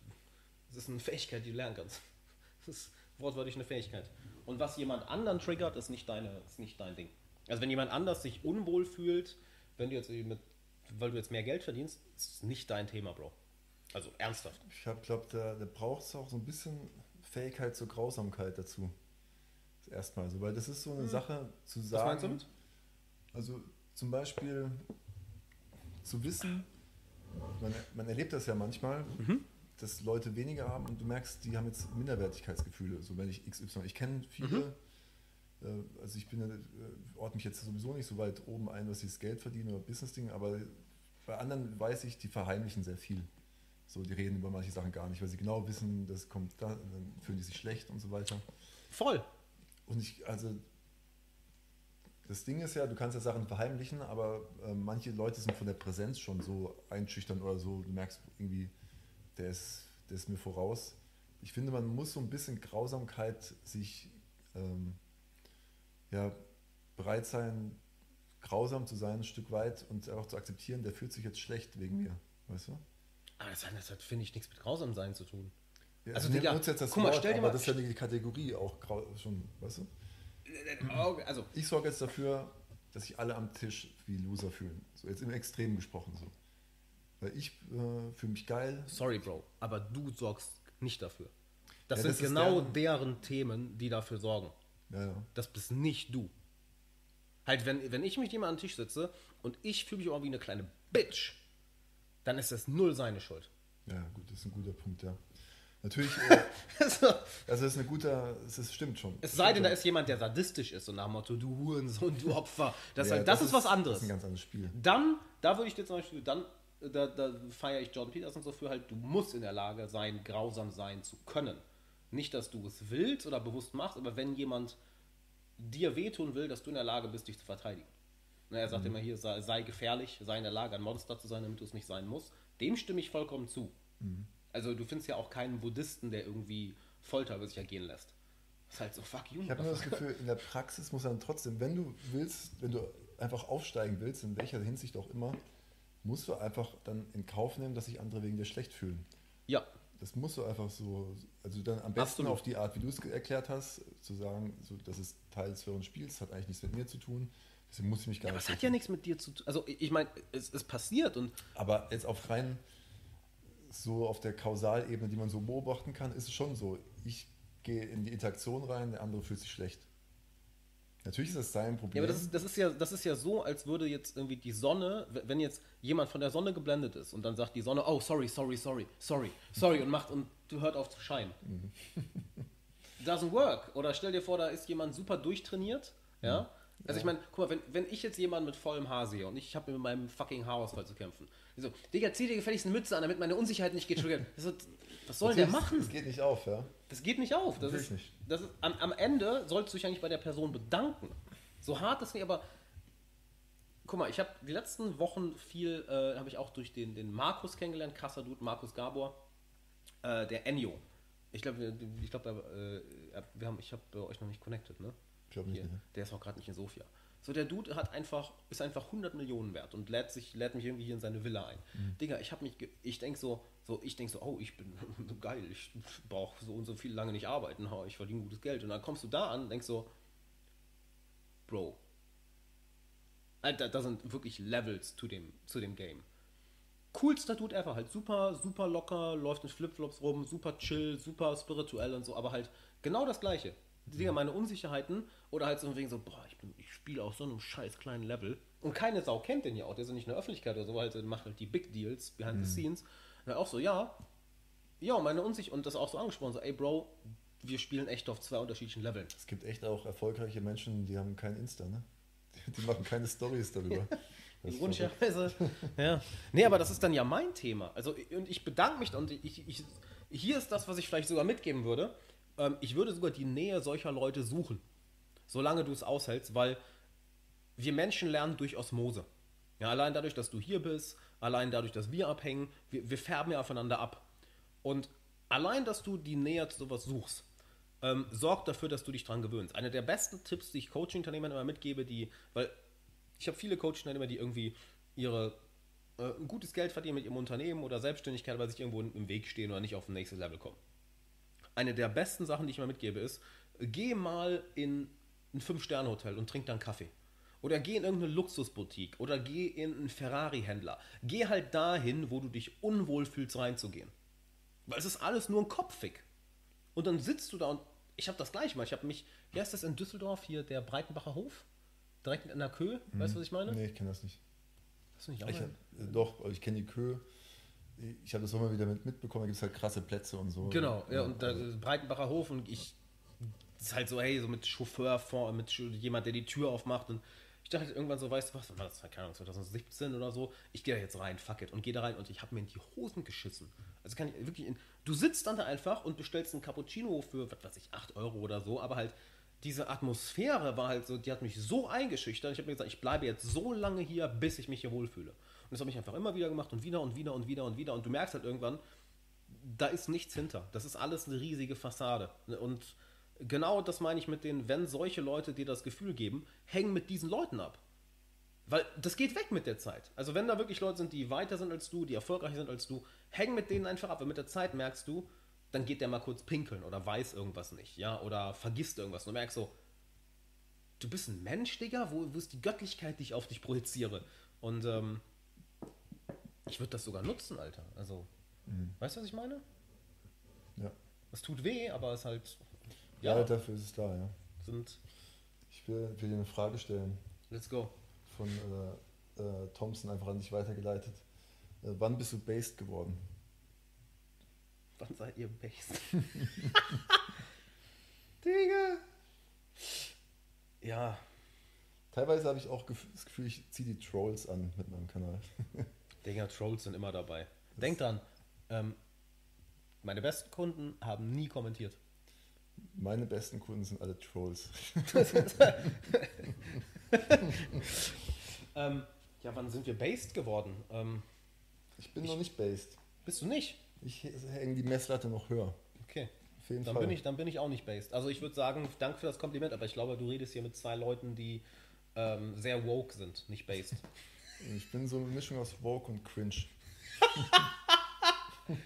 A: es ist eine Fähigkeit, die du lernen kannst. Es ist wortwörtlich eine Fähigkeit. Und was jemand anderen triggert, ist nicht deine, ist nicht dein Ding. Also wenn jemand anders sich unwohl fühlt, wenn du jetzt mit, weil du jetzt mehr Geld verdienst, ist es nicht dein Thema, Bro. Also ernsthaft.
B: Ich glaube, da, da braucht es auch so ein bisschen Fähigkeit zur Grausamkeit dazu erstmal so, weil das ist so eine hm. Sache zu sagen. Was meinst du mit? Also zum Beispiel zu wissen, man, man erlebt das ja manchmal, mhm. dass Leute weniger haben und du merkst, die haben jetzt Minderwertigkeitsgefühle. So wenn ich XY, ich kenne viele, mhm. Äh, also ich bin, äh, ort mich jetzt sowieso nicht so weit oben ein, was sie das Geld verdienen oder Business-Ding, aber bei anderen weiß ich, die verheimlichen sehr viel. So, die reden über manche Sachen gar nicht, weil sie genau wissen, das kommt da, dann fühlen die sich schlecht und so weiter.
A: Voll.
B: Und ich, also das Ding ist ja, du kannst ja Sachen verheimlichen, aber äh, manche Leute sind von der Präsenz schon so einschüchtern oder so. Du merkst irgendwie, der ist, der ist mir voraus. Ich finde, man muss so ein bisschen Grausamkeit sich ähm, ja, bereit sein, grausam zu sein, ein Stück weit und auch zu akzeptieren, der fühlt sich jetzt schlecht wegen mir. Weißt du?
A: Aber das, das hat, finde ich, nichts mit grausam sein zu tun.
B: Ja, also, Digga, jetzt das guck mal, stell dir mal, das ist ja die Kategorie auch schon, weißt du? Also. Ich sorge jetzt dafür, dass sich alle am Tisch wie Loser fühlen. So jetzt im Extrem gesprochen so. Weil ich äh, fühle mich geil.
A: Sorry, Bro, aber du sorgst nicht dafür. Das ja, sind das genau deren Themen, die dafür sorgen.
B: Ja, ja.
A: Das bist nicht du. Halt, wenn, wenn ich mich jemand an den Tisch sitze und ich fühle mich auch wie eine kleine Bitch, dann ist das null seine Schuld.
B: Ja, gut, das ist ein guter Punkt, ja. Natürlich, äh, also das ist eine gute, das stimmt schon.
A: Es sei denn, da ist jemand, der sadistisch ist und nach dem Motto, du Hurensohn, du Opfer. Das, ja, das, das ist, was anderes. Das
B: ist ein ganz anderes Spiel.
A: Dann, da würde ich dir zum Beispiel, dann, da, da feiere ich Jordan Peterson so für halt, du musst in der Lage sein, grausam sein zu können. Nicht, dass du es willst oder bewusst machst, aber wenn jemand dir wehtun will, dass du in der Lage bist, dich zu verteidigen. Na, er sagt mhm. immer hier, sei, sei, gefährlich, sei in der Lage, ein Monster zu sein, damit du es nicht sein musst. Dem stimme ich vollkommen zu. Mhm. Also du findest ja auch keinen Buddhisten, der irgendwie Folter über sich ergehen lässt. Das ist halt so, fuck you.
B: Ich habe nur das Gefühl, in der Praxis muss dann trotzdem, wenn du willst, wenn du einfach aufsteigen willst, in welcher Hinsicht auch immer, musst du einfach dann in Kauf nehmen, dass sich andere wegen dir schlecht fühlen.
A: Ja.
B: Das musst du einfach so, also dann am besten Absolut. auf die Art, wie du es erklärt hast, zu sagen, so, das ist Teil des höheren Spiels, hat eigentlich nichts mit mir zu tun. Deswegen muss ich mich gar
A: ja,
B: nicht.
A: Aber es hat ja nichts mit dir zu tun. Also ich meine, es, es passiert und.
B: Aber jetzt auf rein so auf der Kausalebene, die man so beobachten kann, ist es schon so. Ich gehe in die Interaktion rein, der andere fühlt sich schlecht. Natürlich ist das sein Problem.
A: Ja, aber das ist, das, ist ja, das ist ja so, als würde jetzt irgendwie die Sonne, wenn jetzt jemand von der Sonne geblendet ist und dann sagt die Sonne, oh, sorry, sorry, sorry, sorry, sorry und macht und du hört auf zu scheinen. Mhm. Doesn't work. Oder stell dir vor, da ist jemand super durchtrainiert, ja. Mhm. Also ich meine, guck mal, wenn, wenn ich jetzt jemanden mit vollem Haar sehe und ich habe mit meinem fucking Haarausfall zu kämpfen, so, Digga, zieh dir gefälligst eine Mütze an, damit meine Unsicherheit nicht getriggert. So, was soll der machen?
B: Das geht nicht auf, ja.
A: Das geht nicht auf. Das ist,
B: nicht.
A: Das ist, am, am Ende sollst du dich eigentlich bei der Person bedanken. So hart ist nicht, aber guck mal, ich habe die letzten Wochen viel, äh, habe ich auch durch den, den Markus kennengelernt, krasser Dude, Markus Gabor, äh, der Enyo. Ich glaube, ich glaube, äh, wir haben, ich habe euch noch nicht connected, ne?
B: Ich glaube nicht.
A: Ne? Der ist auch gerade nicht in Sofia. So, der Dude hat einfach, ist einfach 100 Millionen wert und lädt, sich, lädt mich irgendwie hier in seine Villa ein. Mhm. Digga, ich habe mich, ich denke so, so, ich denke so, oh, ich bin geil, ich brauche so und so viel lange nicht arbeiten, ich verdiene gutes Geld. Und dann kommst du da an und denkst so, Bro, Alter, da sind wirklich Levels zu dem, zu dem Game. Coolster Dude ever, halt super, super locker, läuft mit Flipflops rum, super chill, super spirituell und so, aber halt genau das Gleiche. Digga, meine Unsicherheiten oder halt so wegen so, boah, ich, ich spiele auf so einem scheiß kleinen Level und keine Sau kennt den ja auch, der ist ja nicht in der Öffentlichkeit oder so, weil halt, macht halt die Big Deals behind mhm. the scenes. Und auch so, ja, ja, meine Unsicherheit und das auch so angesprochen, so, ey Bro, wir spielen echt auf zwei unterschiedlichen Leveln.
B: Es gibt echt auch erfolgreiche Menschen, die haben kein Insta, ne? Die machen keine Stories darüber.
A: Ironischerweise. ja. Nee, aber das ist dann ja mein Thema. Also, und ich bedanke mich und ich, ich, hier ist das, was ich vielleicht sogar mitgeben würde. Ähm, ich würde sogar die Nähe solcher Leute suchen, solange du es aushältst, weil wir Menschen lernen durch Osmose. Ja, allein dadurch, dass du hier bist, allein dadurch, dass wir abhängen, wir, wir färben ja aufeinander ab. Und allein, dass du die Nähe zu sowas suchst, ähm, sorgt dafür, dass du dich dran gewöhnst. Einer der besten Tipps, die ich Coaching-Unternehmern immer mitgebe, die, weil ich habe viele Coaching-Unternehmer, die irgendwie ihre äh, gutes Geld verdienen mit ihrem Unternehmen oder Selbstständigkeit, weil sich irgendwo im Weg stehen oder nicht auf ein nächstes Level kommen eine der besten Sachen, die ich mal mitgebe, ist, geh mal in ein Fünf-Sterne-Hotel und trink dann Kaffee. Oder geh in irgendeine Luxusboutique oder geh in einen Ferrari-Händler. Geh halt dahin, wo du dich unwohl fühlst, reinzugehen. Weil es ist alles nur ein Kopfig. Und dann sitzt du da und ich habe das gleich mal. Ich habe mich, wie heißt das in Düsseldorf hier, der Breitenbacher Hof? Direkt in der Kö? Weißt du, was ich meine?
B: Nee, ich kenne das nicht.
A: Hast du nicht auch
B: ich, äh, Doch, ich kenne die Kö ich habe das auch mal wieder mit, mitbekommen, da gibt es halt krasse Plätze und so.
A: Genau, ja, und da Breitenbacher Hof und ich das ist halt so, hey, so mit Chauffeur vor, mit jemand, der die Tür aufmacht und ich dachte irgendwann so, weißt du was, war das, keine Ahnung, 2017 oder so, ich gehe da jetzt rein, fuck it, und gehe da rein und ich habe mir in die Hosen geschissen. Also kann ich wirklich, in, du sitzt dann da einfach und bestellst einen Cappuccino für, was weiß ich, 8 Euro oder so, aber halt diese Atmosphäre war halt so, die hat mich so eingeschüchtert, ich habe mir gesagt, ich bleibe jetzt so lange hier, bis ich mich hier wohlfühle. Und das habe ich einfach immer wieder gemacht und wieder und wieder und wieder und wieder. Und du merkst halt irgendwann, da ist nichts hinter. Das ist alles eine riesige Fassade. Und genau das meine ich mit den, wenn solche Leute dir das Gefühl geben, hängen mit diesen Leuten ab. Weil das geht weg mit der Zeit. Also wenn da wirklich Leute sind, die weiter sind als du, die erfolgreicher sind als du, häng mit denen einfach ab. Weil mit der Zeit merkst du, dann geht der mal kurz pinkeln oder weiß irgendwas nicht, ja, oder vergisst irgendwas. Und du merkst so, du bist ein Mensch, Digga, wo, wo ist die Göttlichkeit, die ich auf dich projiziere? Und ähm, ich würde das sogar nutzen, Alter. Also, weißt du, was ich meine?
B: Ja.
A: Es tut weh, aber es halt,
B: Ja,
A: ja,
B: dafür ist es da, ja.
A: sind,
B: Ich will, will dir eine Frage stellen,
A: let's go.
B: von äh, äh, Thompson einfach an dich weitergeleitet. Äh, wann bist du based geworden?
A: Wann seid ihr based? Digga. Ja,
B: Teilweise habe ich auch das Gefühl, ich ziehe die Trolls an mit meinem Kanal.
A: Digga, Trolls sind immer dabei. Denk dran, ähm, meine besten Kunden haben nie kommentiert.
B: Meine besten Kunden sind alle Trolls.
A: Ähm, ja, wann sind wir based geworden? Ähm,
B: Ich bin noch nicht based.
A: bist du nicht?
B: Ich hänge die Messlatte noch höher.
A: Okay.
B: Auf jeden
A: Dann
B: Fall.
A: bin, ich, dann bin ich auch nicht based. Also ich würde sagen, danke für das Kompliment, aber ich glaube, du redest hier mit zwei Leuten, die ähm, sehr woke sind, nicht based.
B: ich bin so eine Mischung aus Woke und Cringe.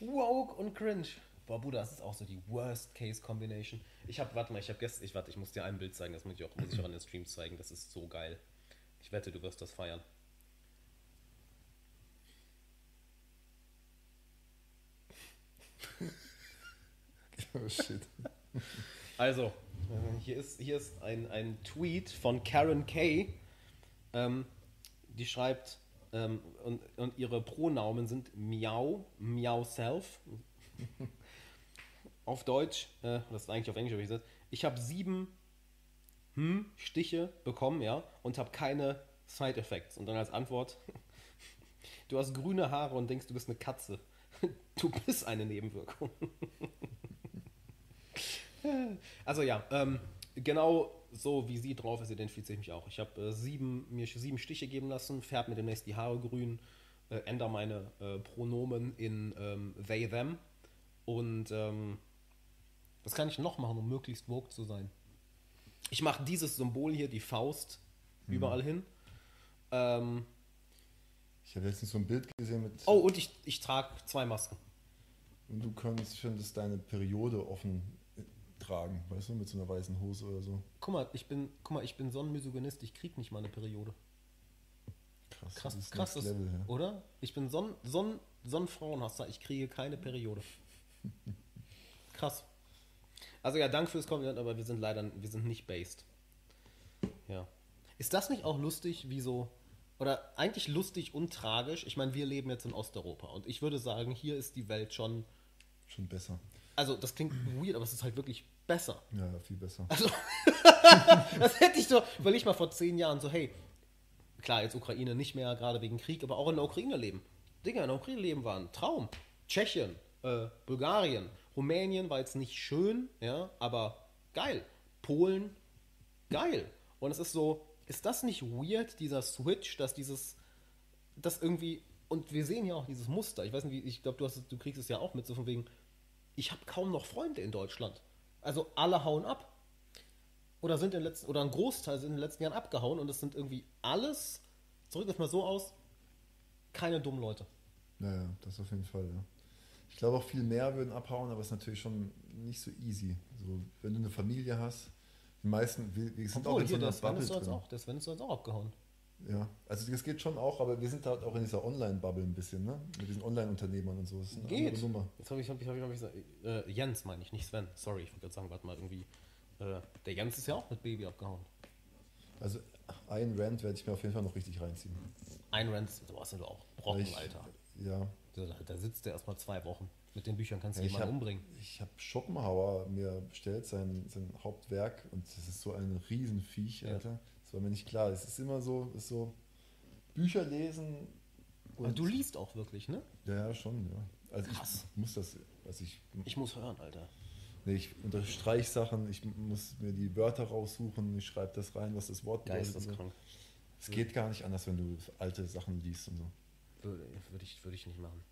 A: woke und cringe. Boah, Bruder, das ist auch so die Worst-Case-Combination. Ich habe, warte mal, ich habe gestern, ich warte, ich muss dir ein Bild zeigen, das muss ich auch, muss ich auch an den Streams zeigen. Das ist so geil. Ich wette, du wirst das feiern.
B: Oh shit.
A: Also, hier ist, hier ist ein, ein Tweet von Karen Kay. Ähm, die schreibt, ähm, und, und ihre Pronomen sind Miau, Miau Self. auf Deutsch, äh, das ist eigentlich auf Englisch, gesagt, ich habe sieben hm, Stiche bekommen, ja, und habe keine Side Effects. Und dann als Antwort, du hast grüne Haare und denkst, du bist eine Katze. Du bist eine Nebenwirkung. Also ja, ähm, genau so wie sie drauf ist, identifiziere ich mich auch. Ich habe äh, sieben, mir sieben Stiche geben lassen, färbe mir demnächst die Haare grün, äh, ändere meine äh, Pronomen in ähm, they, them und ähm, was kann ich noch machen, um möglichst woke zu sein? Ich mache dieses Symbol hier, die Faust, überall hin. Ähm,
B: Ich habe letztens so ein Bild gesehen mit.
A: oh, und ich, ich trage zwei Masken.
B: Und du könntest, könntest deine Periode offen äh, tragen, weißt du, mit so einer weißen Hose oder so.
A: Guck mal, ich bin, guck mal, ich bin so ein Misogynist, ich krieg nicht mal eine Periode.
B: Krass.
A: Krass,
B: das ist
A: krass, das,
B: Level, ja.
A: oder? Ich bin so ein, so, ein, so ein Frauenhasser, ich kriege keine Periode. Krass. Also ja, danke fürs Kompliment, aber wir sind leider, wir sind nicht based. Ja. Ist das nicht auch lustig, wie so, oder eigentlich lustig und tragisch? Ich meine, wir leben jetzt in Osteuropa und ich würde sagen, hier ist die Welt schon,
B: Schon besser.
A: also das klingt weird, aber es ist halt wirklich besser.
B: Ja, ja, viel besser.
A: Also, das hätte ich so, weil ich mal vor zehn Jahren so, hey, klar, jetzt Ukraine nicht mehr, gerade wegen Krieg, aber auch in der Ukraine leben. Digga, in der Ukraine leben war ein Traum. Tschechien, äh, Bulgarien, Rumänien war jetzt nicht schön, ja, aber geil. Polen, geil. Und es ist so, ist das nicht weird, dieser Switch, dass dieses, das irgendwie, und wir sehen ja auch dieses Muster, ich weiß nicht, ich glaube, du, du kriegst es ja auch mit, so von wegen, ich habe kaum noch Freunde in Deutschland. Also alle hauen ab. Oder sind in den letzten, oder ein Großteil sind in den letzten Jahren abgehauen und es sind irgendwie alles, drück das mal so aus, keine dummen Leute.
B: Ja, ja, das auf jeden Fall, ja. Ich glaube auch viel mehr würden abhauen, aber es ist natürlich schon nicht so easy. So, wenn du eine Familie hast, die meisten, wir, wir sind auch
A: Obwohl,
B: in so
A: hier,
B: einer
A: der Sven
B: Bubble
A: so
B: drin.
A: auch, der Sven ist so jetzt auch abgehauen.
B: Ja, also das geht schon auch, aber wir sind halt auch in dieser Online-Bubble ein bisschen, ne? Mit diesen Online-Unternehmern und so. Das ist eine
A: Geht.
B: Nummer.
A: Jetzt habe ich, hab ich, hab ich, hab ich gesagt, äh, Jens meine ich, nicht Sven. Sorry, ich wollte gerade sagen, warte mal, irgendwie. Äh, der Jens ist ja auch mit Baby abgehauen.
B: Also ein Rant werde ich mir auf jeden Fall noch richtig reinziehen.
A: Ein Rand, du hast ja auch Brocken, Alter.
B: Ja,
A: Da, sitzt der erstmal zwei Wochen. Mit den Büchern kannst du
B: Ja,
A: jemanden
B: hab-
A: umbringen.
B: ich habe Schopenhauer mir bestellt, sein, sein Hauptwerk, und das ist so ein Riesenviech,
A: Ja.
B: Alter. Das war mir nicht klar. Es ist immer so, ist so Bücher lesen
A: Und du liest auch wirklich, ne?
B: Ja, ja, schon, ja. Also
A: Krass.
B: ich muss das, also ich,
A: Ich muss hören, Alter.
B: nee, ich unterstreiche Sachen, ich muss mir die Wörter raussuchen, ich schreibe das rein, was das Wort bedeutet.
A: Geisteskrank.
B: Es geht gar nicht anders, wenn du alte Sachen liest und so.
A: Würde, ich, würde ich nicht machen.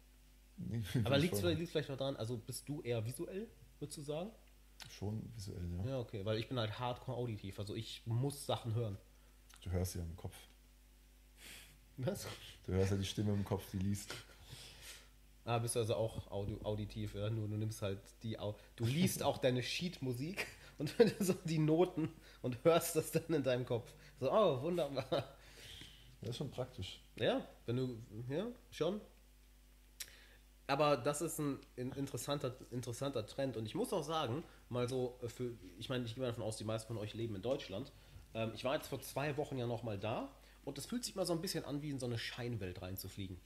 B: Nee,
A: Aber liegt es vielleicht, auch daran, also bist du eher visuell, würdest du sagen?
B: Schon visuell, ja.
A: Ja, okay, weil ich bin halt hardcore auditiv, also ich muss Sachen hören.
B: Du hörst ja im Kopf.
A: Was?
B: Du hörst ja die Stimme im Kopf, die liest.
A: Ah, bist du also auch audio, auditiv, ja? Nur du nimmst halt die Au Du liest auch deine Sheet-Musik und so die Noten und hörst das dann in deinem Kopf. So, oh, wunderbar.
B: Das ist schon praktisch.
A: Ja, wenn du, ja, schon. Aber das ist ein interessanter, interessanter Trend und ich muss auch sagen, mal so, äh, für, ich meine, ich gehe mal davon aus, die meisten von euch leben in Deutschland. Ähm, ich war jetzt vor zwei Wochen ja nochmal da und es fühlt sich mal so ein bisschen an, wie in so eine Scheinwelt reinzufliegen.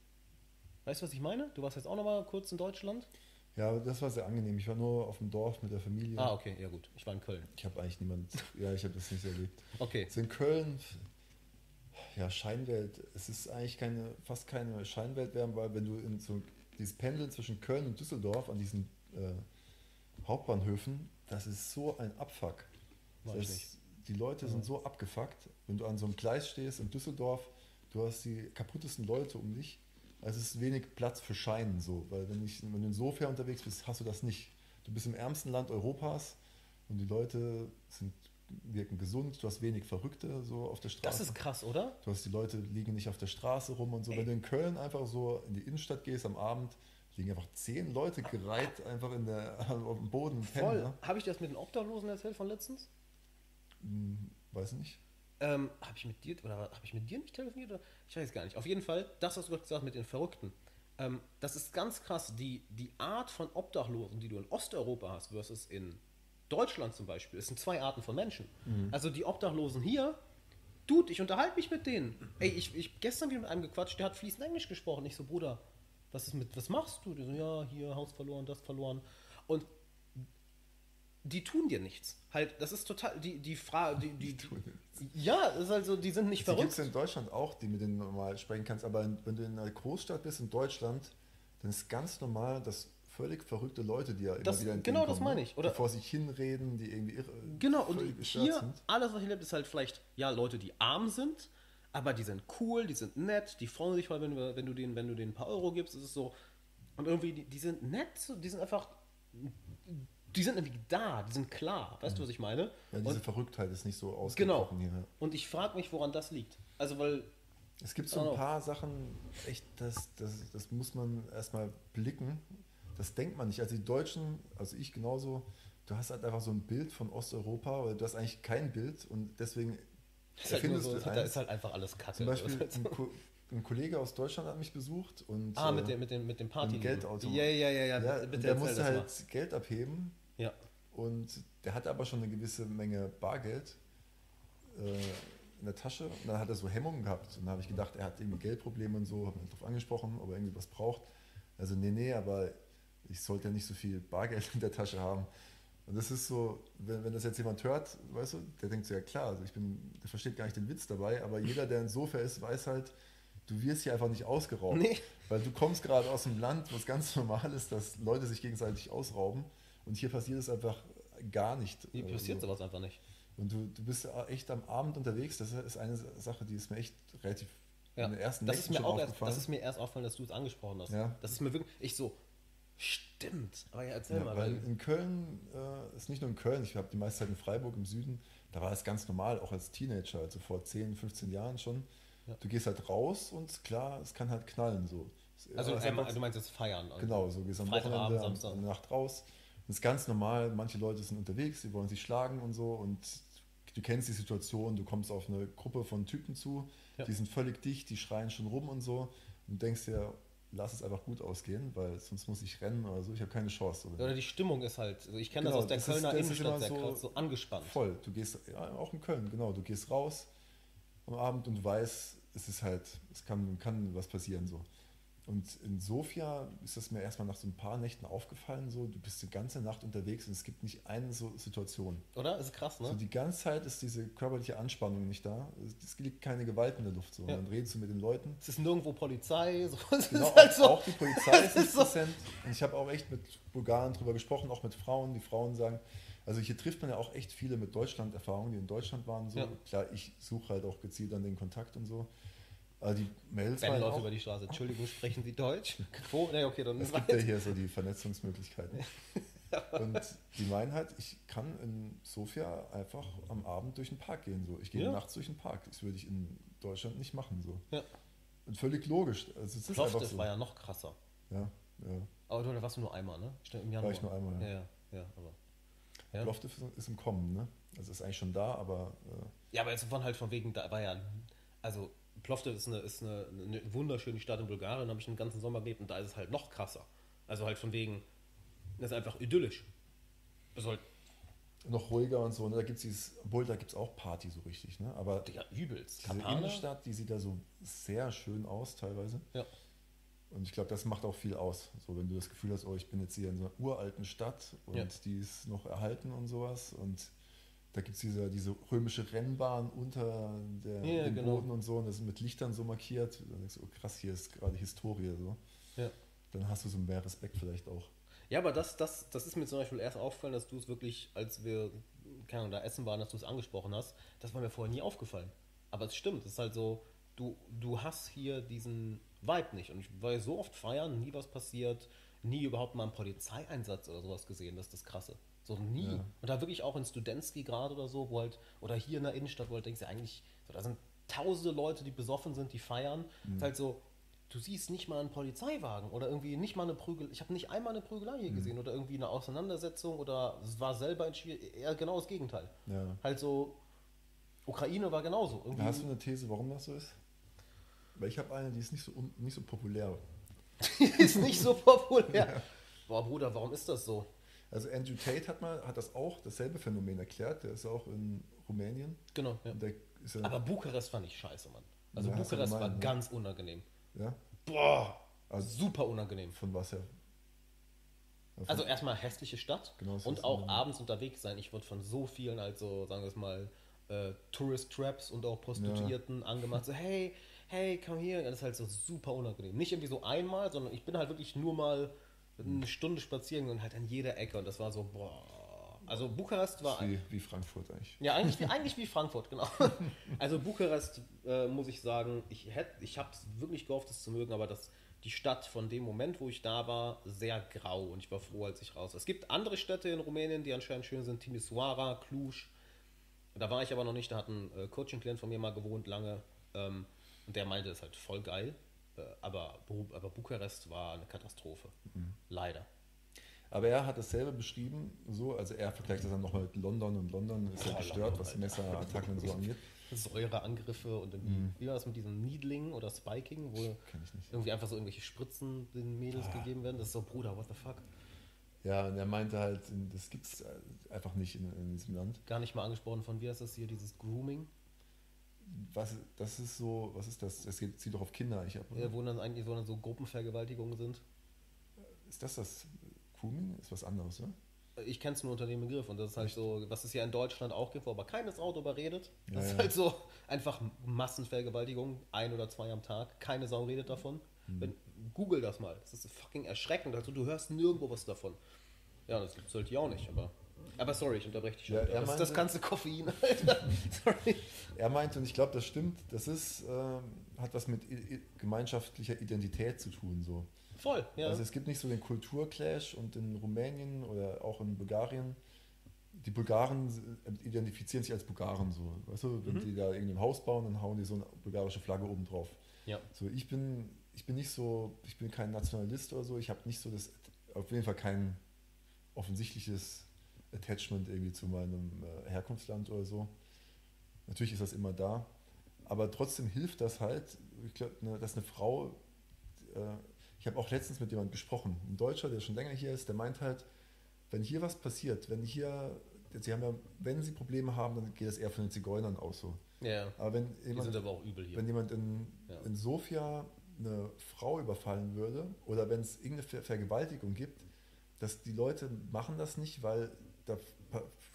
A: Weißt du, was ich meine? Du warst jetzt auch nochmal kurz in Deutschland?
B: Ja, das war sehr angenehm. Ich war nur auf dem Dorf mit der Familie.
A: Ah, okay, ja gut. Ich war in Köln.
B: Ich habe eigentlich niemand, ja, ich habe das nicht erlebt.
A: Okay.
B: Also in Köln, ja, Scheinwelt. Es ist eigentlich keine, fast keine Scheinwelt mehr, weil wenn du in so dieses Pendeln zwischen Köln und Düsseldorf an diesen äh, Hauptbahnhöfen, das ist so ein Abfuck. Ist, die Leute sind so abgefuckt, wenn du an so einem Gleis stehst in Düsseldorf, du hast die kaputtesten Leute um dich. Also es ist wenig Platz für Scheinen so, weil wenn, ich, wenn du insofern unterwegs bist, hast du das nicht. Du bist im ärmsten Land Europas und die Leute sind, wirken gesund, du hast wenig Verrückte so auf der Straße.
A: Das ist krass, oder?
B: Du hast die Leute liegen nicht auf der Straße rum und so.
A: Ey.
B: Wenn du in Köln einfach so in die Innenstadt gehst am Abend, liegen einfach zehn Leute gereiht einfach in der, auf dem Boden.
A: Voll.
B: ne?
A: Habe ich das mit den Obdachlosen erzählt von letztens?
B: Hm, Weiß nicht.
A: Ähm, habe ich mit dir oder habe ich mit dir nicht telefoniert? Oder? Ich weiß gar nicht. Auf jeden Fall, das, was du gerade gesagt hast mit den Verrückten. Ähm, das ist ganz krass. Die, die Art von Obdachlosen, die du in Osteuropa hast, versus in Deutschland zum Beispiel, es sind zwei Arten von Menschen. Also die Obdachlosen hier, Dude, ich unterhalte mich mit denen. Ey, ich, ich gestern wieder mit einem gequatscht, der hat fließend Englisch gesprochen. Ich so, Bruder, was ist mit, was machst du? So, ja, hier, Haus verloren, das verloren. Und die tun dir nichts. Halt, das ist total, die, die Frage, die, die,
B: tun
A: ja, das ist also, die sind nicht
B: Die gibt
A: verrückt.
B: es in Deutschland auch, die mit denen normal sprechen kannst, aber wenn du in einer Großstadt bist in Deutschland, dann ist ganz normal, dass völlig verrückte Leute dir immer
A: Das-
B: wieder
A: genau das
B: entgegenkommen,
A: meine
B: ne?
A: ich, oder-
B: Die vor sich hinreden, die irgendwie irre,
A: Genau, und hier,
B: sind.
A: alles, was hier lebt, ist halt vielleicht, ja, Leute, die arm sind, aber die sind cool, die sind nett, die freuen sich mal, wenn du, wenn du, denen, wenn du denen ein paar Euro gibst, ist es so. Und irgendwie, die, die sind nett, die sind einfach, die sind irgendwie da, die sind klar, weißt du, was ich meine?
B: Ja, diese
A: und,
B: Verrücktheit ist nicht so
A: genau.
B: ausgesprochen hier.
A: Und ich frage mich, woran das liegt. Also, weil,
B: Es gibt so ein paar Sachen, echt, das, das, das muss man erstmal blicken. Das denkt man nicht. Also die Deutschen, also ich genauso, du hast halt einfach so ein Bild von Osteuropa, weil du hast eigentlich kein Bild und deswegen
A: ist halt, so,
B: du
A: da
B: eins.
A: ist halt einfach alles Kacke.
B: Zum Beispiel
A: Das
B: ein,
A: halt.
B: Ko ein Kollege aus Deutschland hat mich besucht und
A: Ah,
B: äh,
A: mit dem, mit dem, mit dem Party.
B: Geldautomat.
A: Ja, ja, ja, ja.
B: ja,
A: bitte
B: der musste
A: das
B: halt Geld abheben
A: mal. Ja.
B: und der hatte aber schon eine gewisse Menge Bargeld äh, in der Tasche. Und dann hat er so Hemmungen gehabt. Und dann habe ich gedacht, er hat irgendwie Geldprobleme und so, habe ihn darauf angesprochen, ob er irgendwie was braucht. Also, nee, nee, aber ich sollte ja nicht so viel Bargeld in der Tasche haben. Und das ist so, wenn, wenn das jetzt jemand hört, weißt du, der denkt so, ja klar, also ich bin, der versteht gar nicht den Witz dabei, aber jeder, der insofern ist, weiß halt, du wirst hier einfach nicht ausgeraubt.
A: Nee.
B: Weil du kommst gerade aus einem Land, wo es ganz normal ist, dass Leute sich gegenseitig ausrauben. Und hier passiert es einfach gar nicht.
A: Hier
B: Äh,
A: passiert
B: so.
A: sowas einfach nicht.
B: Und du, du bist echt am Abend unterwegs. Das ist eine Sache, die ist mir echt relativ
A: Ja.
B: in den ersten
A: das ist
B: Nächten
A: mir
B: schon
A: auch erst, das ist mir erst aufgefallen, dass du es angesprochen hast.
B: Ja.
A: Das ist mir wirklich, ich so, stimmt. Aber ja, erzähl
B: ja,
A: mal.
B: weil in Köln, äh, ist nicht nur in Köln, ich habe die meiste Zeit in Freiburg im Süden, da war es ganz normal, auch als Teenager, also vor 10, 15 Jahren schon.
A: Ja.
B: Du gehst halt raus und klar, es kann halt knallen so.
A: Also
B: ist
A: einmal, du meinst jetzt feiern.
B: Genau, so gehst am Wochenende, am-
A: Samstag.
B: an der Nacht raus. Das ist ganz normal, manche Leute sind unterwegs, die wollen sich schlagen und so und du kennst die Situation, du kommst auf eine Gruppe von Typen zu,
A: Ja.
B: die sind völlig dicht, die schreien schon rum und so und du denkst dir, lass es einfach gut ausgehen, weil sonst muss ich rennen oder so, ich habe keine Chance.
A: Oder die Stimmung ist halt, also ich kenne
B: Genau,
A: das aus der
B: das ist-
A: Kölner
B: ist
A: Innenstadt sehr
B: so
A: so angespannt.
B: Voll, du gehst, ja, auch in Köln, genau, du gehst raus am Abend und weißt, es ist halt, es kann, kann was passieren so. Und in Sofia ist das mir erstmal nach so ein paar Nächten aufgefallen, so, du bist die ganze Nacht unterwegs und es gibt nicht eine so Situation.
A: Oder? Ist krass, ne?
B: So die ganze Zeit ist diese körperliche Anspannung nicht da. Es, liegt keine Gewalt in der Luft. So. Und
A: Ja.
B: dann redest du mit den Leuten.
A: es ist nirgendwo Polizei, so. Es
B: Genau,
A: halt so.
B: auch die Polizei ist nicht
A: so-
B: präsent. Und ich habe auch echt mit Bulgaren drüber gesprochen, auch mit Frauen. Die Frauen sagen, also hier trifft man ja auch echt viele mit Deutschland-Erfahrungen, die in Deutschland waren. So.
A: Ja.
B: Klar, ich suche halt auch gezielt an den Kontakt und so. Aber die Mails
A: Ben
B: waren
A: läuft
B: auch,
A: über die Straße. Entschuldigung, sprechen Sie Deutsch? Wo? Ne, okay, dann
B: es gibt ja hier so die Vernetzungsmöglichkeiten. Und die meinen halt, ich kann in Sofia einfach am Abend durch den Park gehen. So. Ich gehe
A: Ja.
B: nachts durch den Park. Das würde ich in Deutschland nicht machen. So.
A: Ja.
B: Und völlig logisch. Also es ist einfach
A: das
B: so.
A: war ja noch krasser.
B: Ja, ja.
A: Aber du, da warst du nur einmal, ne? Im Januar.
B: ich nur einmal, ja.
A: Ja, ja, ja aber.
B: Ja. Plovdiv ist im Kommen, ne? Also ist eigentlich schon da, aber.
A: Äh ja, aber jetzt waren halt von wegen, da war ja. Also Plovdiv ist eine, ist eine, eine wunderschöne Stadt in Bulgarien, da habe ich den ganzen Sommer gelebt und da ist es halt noch krasser. Also halt von wegen, das ist einfach idyllisch.
B: Ist halt noch ruhiger und so. Ne? Da gibt es dieses, obwohl da gibt es auch Party so richtig, ne? Aber
A: ja, übelst.
B: Diese Kampana? Innenstadt, die sieht da so sehr schön aus teilweise.
A: Ja.
B: Und ich glaube, das macht auch viel aus. So, wenn du das Gefühl hast, oh, ich bin jetzt hier in so einer uralten Stadt und ja. die ist noch erhalten und sowas. Und da gibt es diese, diese römische Rennbahn unter der, ja, dem genau. Boden und so. Und das ist mit Lichtern so markiert. Dann denkst du, oh krass, hier ist gerade Historie. So.
A: Ja.
B: Dann hast du so mehr Respekt vielleicht auch.
A: Ja, aber das, das, das ist mir zum Beispiel erst aufgefallen, dass du es wirklich, als wir, keine Ahnung, da essen waren, dass du es angesprochen hast, das war mir vorher nie aufgefallen. Aber es stimmt, es ist halt so, du, du hast hier diesen Vibe nicht. Und ich war so oft feiern, nie was passiert, nie überhaupt mal einen Polizeieinsatz oder sowas gesehen, das ist das Krasse. So nie. Ja. Und da wirklich auch in Studentski gerade oder so, wo halt, oder hier in der Innenstadt, wo halt denkst du eigentlich, so, da sind tausende Leute, die besoffen sind, die feiern. Mhm. ist halt so, du siehst nicht mal einen Polizeiwagen oder irgendwie nicht mal eine Prügel. Ich habe nicht einmal eine Prügelei hier mhm. gesehen oder irgendwie eine Auseinandersetzung oder es war selber ein Spiel. Eher genau das Gegenteil.
B: Ja.
A: Halt so, Ukraine war genauso.
B: Irgendwie Hast du eine These, warum das so ist? Weil ich habe eine, die ist nicht so, nicht so populär.
A: die ist nicht so populär. ja. Boah, Bruder, warum ist das so?
B: Also Andrew Tate hat mal hat das auch dasselbe Phänomen erklärt. Der ist auch in Rumänien.
A: Genau. Ja. Ja Aber Bukarest fand ich scheiße, Mann. Also Bukarest gemein, war ne? ganz unangenehm.
B: Ja?
A: Boah, also super unangenehm.
B: Von was her?
A: Ja, also erstmal hässliche Stadt genau, und auch abends unterwegs sein. Ich wurde von so vielen, also sagen wir es mal, äh, Tourist Traps und auch Prostituierten ja. angemacht. So, hey, hey, komm hier. Das ist halt so super unangenehm. Nicht irgendwie so einmal, sondern ich bin halt wirklich nur mal eine Stunde spazieren und halt an jeder Ecke. Und das war so, boah. Also Bukarest war.
B: Wie, wie Frankfurt eigentlich.
A: Ja, eigentlich wie, eigentlich wie Frankfurt, genau. Also Bukarest, äh, muss ich sagen, ich, ich habe es wirklich gehofft, es zu mögen, aber das, die Stadt von dem Moment, wo ich da war, sehr grau und ich war froh, als ich raus. Es gibt andere Städte in Rumänien, die anscheinend schön sind, Timisoara, Cluj. Da war ich aber noch nicht, da hat ein äh, Coaching-Klient von mir mal gewohnt lange ähm, und der meinte, es ist halt voll geil. Äh, aber, aber Bukarest war eine Katastrophe. Mhm. Leider.
B: Aber er hat dasselbe beschrieben, so, also er vergleicht das dann nochmal mit London und London ist ja oh, gestört, London, was Messerattacken und so angeht.
A: Säureangriffe und mhm. wie war das mit diesem Needling oder Spiking, wo irgendwie einfach so irgendwelche Spritzen den Mädels ah. gegeben werden? Das ist so, Bruder, what the fuck?
B: Ja, und er meinte halt, das gibt es einfach nicht in, in, diesem Land.
A: Gar nicht mal angesprochen von, wie heißt das hier, dieses Grooming?
B: Was, das ist so, was ist das? Es zieht doch auf Kinder. Ich hab,
A: ja, wo dann eigentlich wo dann so Gruppenvergewaltigungen sind.
B: Ist das das Grooming? Ist was anderes, ne?
A: Ich kenne es nur unter dem Begriff und das ist halt Echt? so, was es ja in Deutschland auch gibt, wo aber keines Auto überredet. Das ja, ist halt so einfach Massenvergewaltigung, ein oder zwei am Tag. Keine Sau redet davon. Hm. Wenn, Google das mal. Das ist fucking erschreckend. Also du hörst nirgendwo was davon. Ja, das gibt es halt hier auch nicht, aber. Aber sorry, ich unterbreche dich schon. Ja,
B: das meinte, ist das ganze Koffein, Alter. sorry. Er meinte, und ich glaube, das stimmt, das ist, äh, hat was mit gemeinschaftlicher Identität zu tun. So.
A: Voll, ja.
B: Also es gibt nicht so den Kulturclash und in Rumänien oder auch in Bulgarien, die Bulgaren identifizieren sich als Bulgaren so. Weißt du, wenn mhm. die da irgendein Haus bauen, dann hauen die so eine bulgarische Flagge oben drauf.
A: Ja.
B: So, ich bin, ich bin nicht so, ich bin kein Nationalist oder so, ich habe nicht so das, auf jeden Fall kein offensichtliches Attachment irgendwie zu meinem äh, Herkunftsland oder so. Natürlich ist das immer da, aber trotzdem hilft das halt, ich glaube, ne, dass eine Frau, äh, ich habe auch letztens mit jemandem gesprochen, ein Deutscher, der schon länger hier ist, der meint halt, wenn hier was passiert, wenn hier, sie haben ja, wenn sie Probleme haben, dann geht das eher von den Zigeunern aus so.
A: Ja,
B: aber wenn jemand,
A: die sind aber auch übel hier.
B: Wenn jemand in, ja. in Sofia eine Frau überfallen würde oder wenn es irgendeine Vergewaltigung gibt, dass die Leute machen das nicht, weil da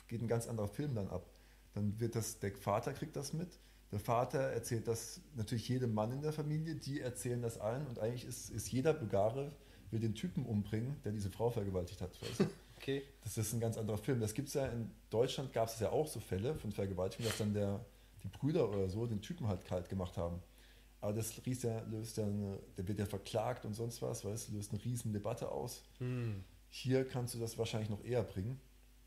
B: geht ein ganz anderer Film dann ab. Dann wird das, der Vater kriegt das mit, der Vater erzählt das natürlich jedem Mann in der Familie, die erzählen das allen und eigentlich ist, ist jeder Bulgare will den Typen umbringen, der diese Frau vergewaltigt hat. Weißt du?
A: Okay.
B: Das ist ein ganz anderer Film. Das gibt es ja in Deutschland, gab es ja auch so Fälle von Vergewaltigung, dass dann der, die Brüder oder so den Typen halt kalt gemacht haben. Aber das ja, löst ja eine, der wird ja verklagt und sonst was, weißt du, löst eine riesen Debatte aus.
A: Hm.
B: Hier kannst du das wahrscheinlich noch eher bringen.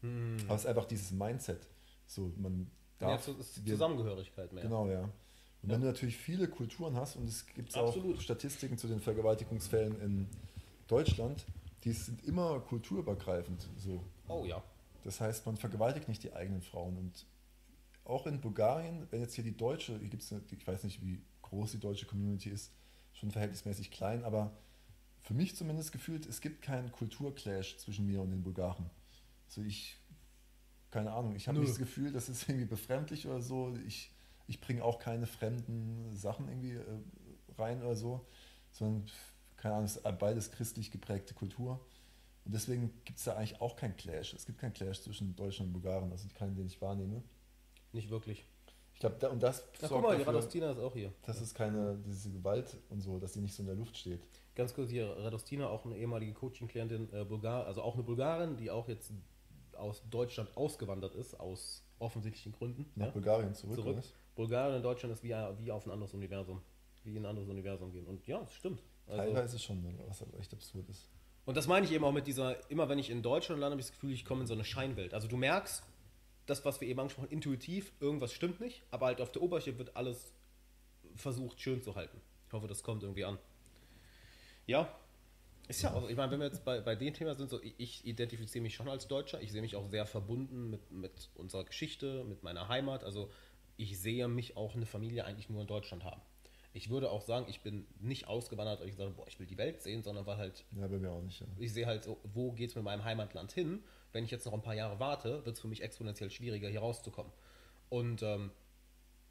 A: Hm.
B: Aber es ist einfach dieses Mindset. So, man darf.
A: Ja, Zusammengehörigkeit mehr.
B: Genau, ja. Und ja. wenn du natürlich viele Kulturen hast, und es gibt auch Statistiken zu den Vergewaltigungsfällen in Deutschland, die sind immer kulturübergreifend. So.
A: Oh ja.
B: Das heißt, man vergewaltigt nicht die eigenen Frauen. Und auch in Bulgarien, wenn jetzt hier die deutsche, hier gibt's eine, ich weiß nicht, wie groß die deutsche Community ist, schon verhältnismäßig klein, aber für mich zumindest gefühlt, es gibt keinen Kulturclash zwischen mir und den Bulgaren. Also ich, keine Ahnung, ich habe nicht das Gefühl, das ist irgendwie befremdlich oder so. Ich, ich bringe auch keine fremden Sachen irgendwie äh, rein oder so, sondern, keine Ahnung, es ist beides christlich geprägte Kultur. Und deswegen gibt es da eigentlich auch keinen Clash. Es gibt keinen Clash zwischen Deutschland und Bulgarien, also keinen, den ich wahrnehme.
A: Nicht wirklich.
B: Ich glaube, da, und das
A: Na, guck mal, die Radostina ist auch hier.
B: Das ist keine, diese Gewalt und so, dass die nicht so in der Luft steht.
A: Ganz kurz hier, Radostina, auch eine ehemalige Coaching-Klientin, äh, Bulgar, also auch eine Bulgarin, die auch jetzt aus Deutschland ausgewandert ist, aus offensichtlichen Gründen.
B: Nach
A: ja?
B: Bulgarien zurück,
A: zurück. Bulgarien und Deutschland ist wie, wie auf ein anderes Universum. Wie in ein anderes Universum gehen. Und ja, das stimmt.
B: Also, Teilweise schon, was aber echt absurd ist.
A: Und das meine ich eben auch mit dieser, immer wenn ich in Deutschland lande, habe ich das Gefühl, ich komme in so eine Scheinwelt. Also du merkst, das, was wir eben angesprochen haben, intuitiv, irgendwas stimmt nicht, aber halt auf der Oberfläche wird alles versucht schön zu halten. Ich hoffe, das kommt irgendwie an. Ja, ist ja auch, ich meine, wenn wir jetzt bei, bei dem Thema sind, so ich identifiziere mich schon als Deutscher, ich sehe mich auch sehr verbunden mit, mit unserer Geschichte, mit meiner Heimat, also ich sehe mich auch eine Familie eigentlich nur in Deutschland haben. Ich würde auch sagen, ich bin nicht ausgewandert, weil ich sage, boah, ich will die Welt sehen, sondern weil halt.
B: Ja, bei mir auch nicht. Ja.
A: Ich sehe halt so, wo geht es mit meinem Heimatland hin? Wenn ich jetzt noch ein paar Jahre warte, wird es für mich exponentiell schwieriger, hier rauszukommen. Und ähm,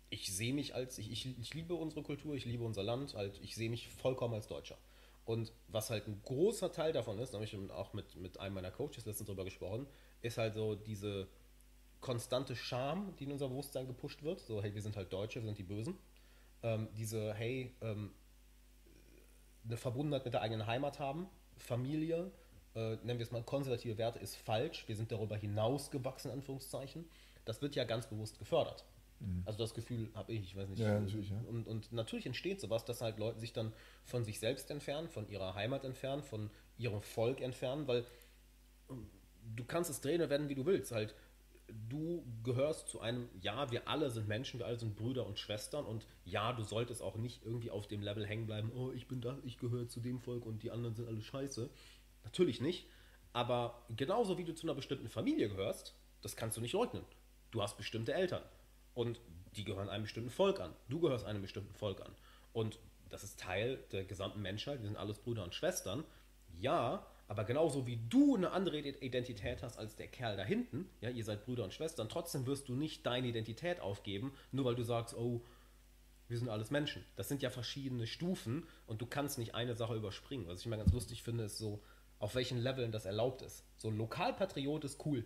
A: ich sehe mich als, ich, ich, ich liebe unsere Kultur, ich liebe unser Land, halt, ich sehe mich vollkommen als Deutscher. Und was halt ein großer Teil davon ist, da habe ich auch mit, mit einem meiner Coaches letztens drüber gesprochen, ist halt so diese konstante Scham, die in unser Bewusstsein gepusht wird. So, hey, wir sind halt Deutsche, wir sind die Bösen ähm, diese, hey, ähm, eine Verbundenheit mit der eigenen Heimat haben, Familie, äh, nennen wir es mal konservative Werte, ist falsch. Wir sind darüber hinausgewachsen, in Anführungszeichen. Das wird ja ganz bewusst gefördert. Mhm. Also das Gefühl habe ich, ich weiß nicht.
B: Ja, natürlich, ja.
A: Und, und natürlich entsteht sowas, dass halt Leute sich dann von sich selbst entfernen, von ihrer Heimat entfernen, von ihrem Volk entfernen, weil ähm, du kannst es drehen und werden, wie du willst. Halt, du gehörst zu einem, ja, wir alle sind Menschen, wir alle sind Brüder und Schwestern und ja, du solltest auch nicht irgendwie auf dem Level hängen bleiben, oh, ich bin da, ich gehöre zu dem Volk und die anderen sind alle scheiße. Natürlich nicht, aber genauso wie du zu einer bestimmten Familie gehörst, das kannst du nicht leugnen. Du hast bestimmte Eltern und die gehören einem bestimmten Volk an. Du gehörst einem bestimmten Volk an. Und das ist Teil der gesamten Menschheit, wir sind alles Brüder und Schwestern. Ja, aber genauso wie du eine andere Identität hast als der Kerl da hinten, ja, ihr seid Brüder und Schwestern, trotzdem wirst du nicht deine Identität aufgeben, nur weil du sagst, oh, wir sind alles Menschen. Das sind ja verschiedene Stufen und du kannst nicht eine Sache überspringen. Was ich immer ganz lustig finde, ist so, auf welchen Leveln das erlaubt ist. So ein Lokalpatriot ist cool.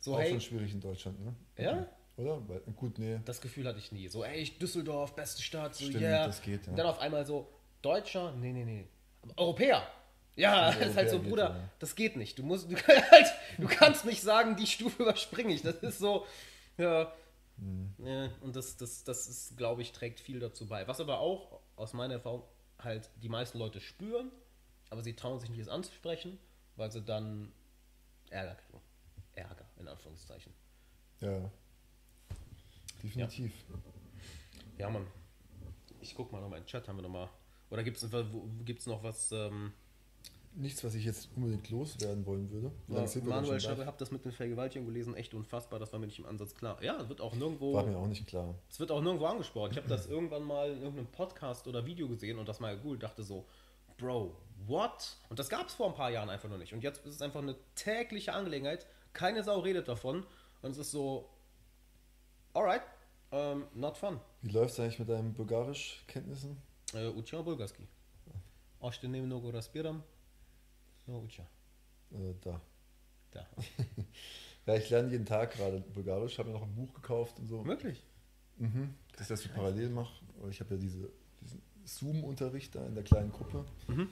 B: So, Auch hey, schon schwierig in Deutschland, ne?
A: Ja?
B: Oder? Gut, nee.
A: Das Gefühl hatte ich nie. So, ey, Düsseldorf, beste Stadt, so,
B: Stimmt,
A: yeah.
B: das geht, ja.
A: Und dann auf einmal so, Deutscher, nee, nee, nee. Europäer, ja, das ist halt so, Bruder, ja. das geht nicht. Du musst, du, halt, du kannst nicht sagen, die Stufe überspringe ich. Das ist so, ja. Mhm. ja und das, das, das ist, glaube ich, trägt viel dazu bei. Was aber auch aus meiner Erfahrung halt die meisten Leute spüren, aber sie trauen sich nicht, es anzusprechen, weil sie dann Ärger kriegen. Ärger, in Anführungszeichen.
B: Ja. Definitiv.
A: Ja, ja Mann. Ich guck mal noch mal in den Chat, haben wir noch mal. Oder gibt es noch was? Ähm,
B: nichts, was ich jetzt unbedingt loswerden wollen würde.
A: Ja, Manuel Schreiber, habe das mit den Vergewaltigungen gelesen, echt unfassbar, das war mir nicht im Ansatz klar. Ja, es wird auch nirgendwo.
B: War mir auch nicht klar.
A: Es wird auch nirgendwo angesprochen. Ich habe das irgendwann mal in irgendeinem Podcast oder Video gesehen und das mal gegoogelt, dachte so, Bro, what? Und das gab es vor ein paar Jahren einfach noch nicht. Und jetzt ist es einfach eine tägliche Angelegenheit. Keine Sau redet davon. Und es ist so, alright, um, ähm, not fun.
B: Wie läuft es eigentlich mit deinen Bulgarisch-Kenntnissen?
A: Äh, Учил bulgarski. Още немного разбирам, Nauja.
B: Äh, da.
A: Da.
B: ja, ich lerne jeden Tag gerade Bulgarisch, habe mir noch ein Buch gekauft und so.
A: Wirklich?
B: Mhm. Dass ich das so parallel mache. Ich habe ja diese, diesen Zoom-Unterricht da in der kleinen Gruppe. Mhm.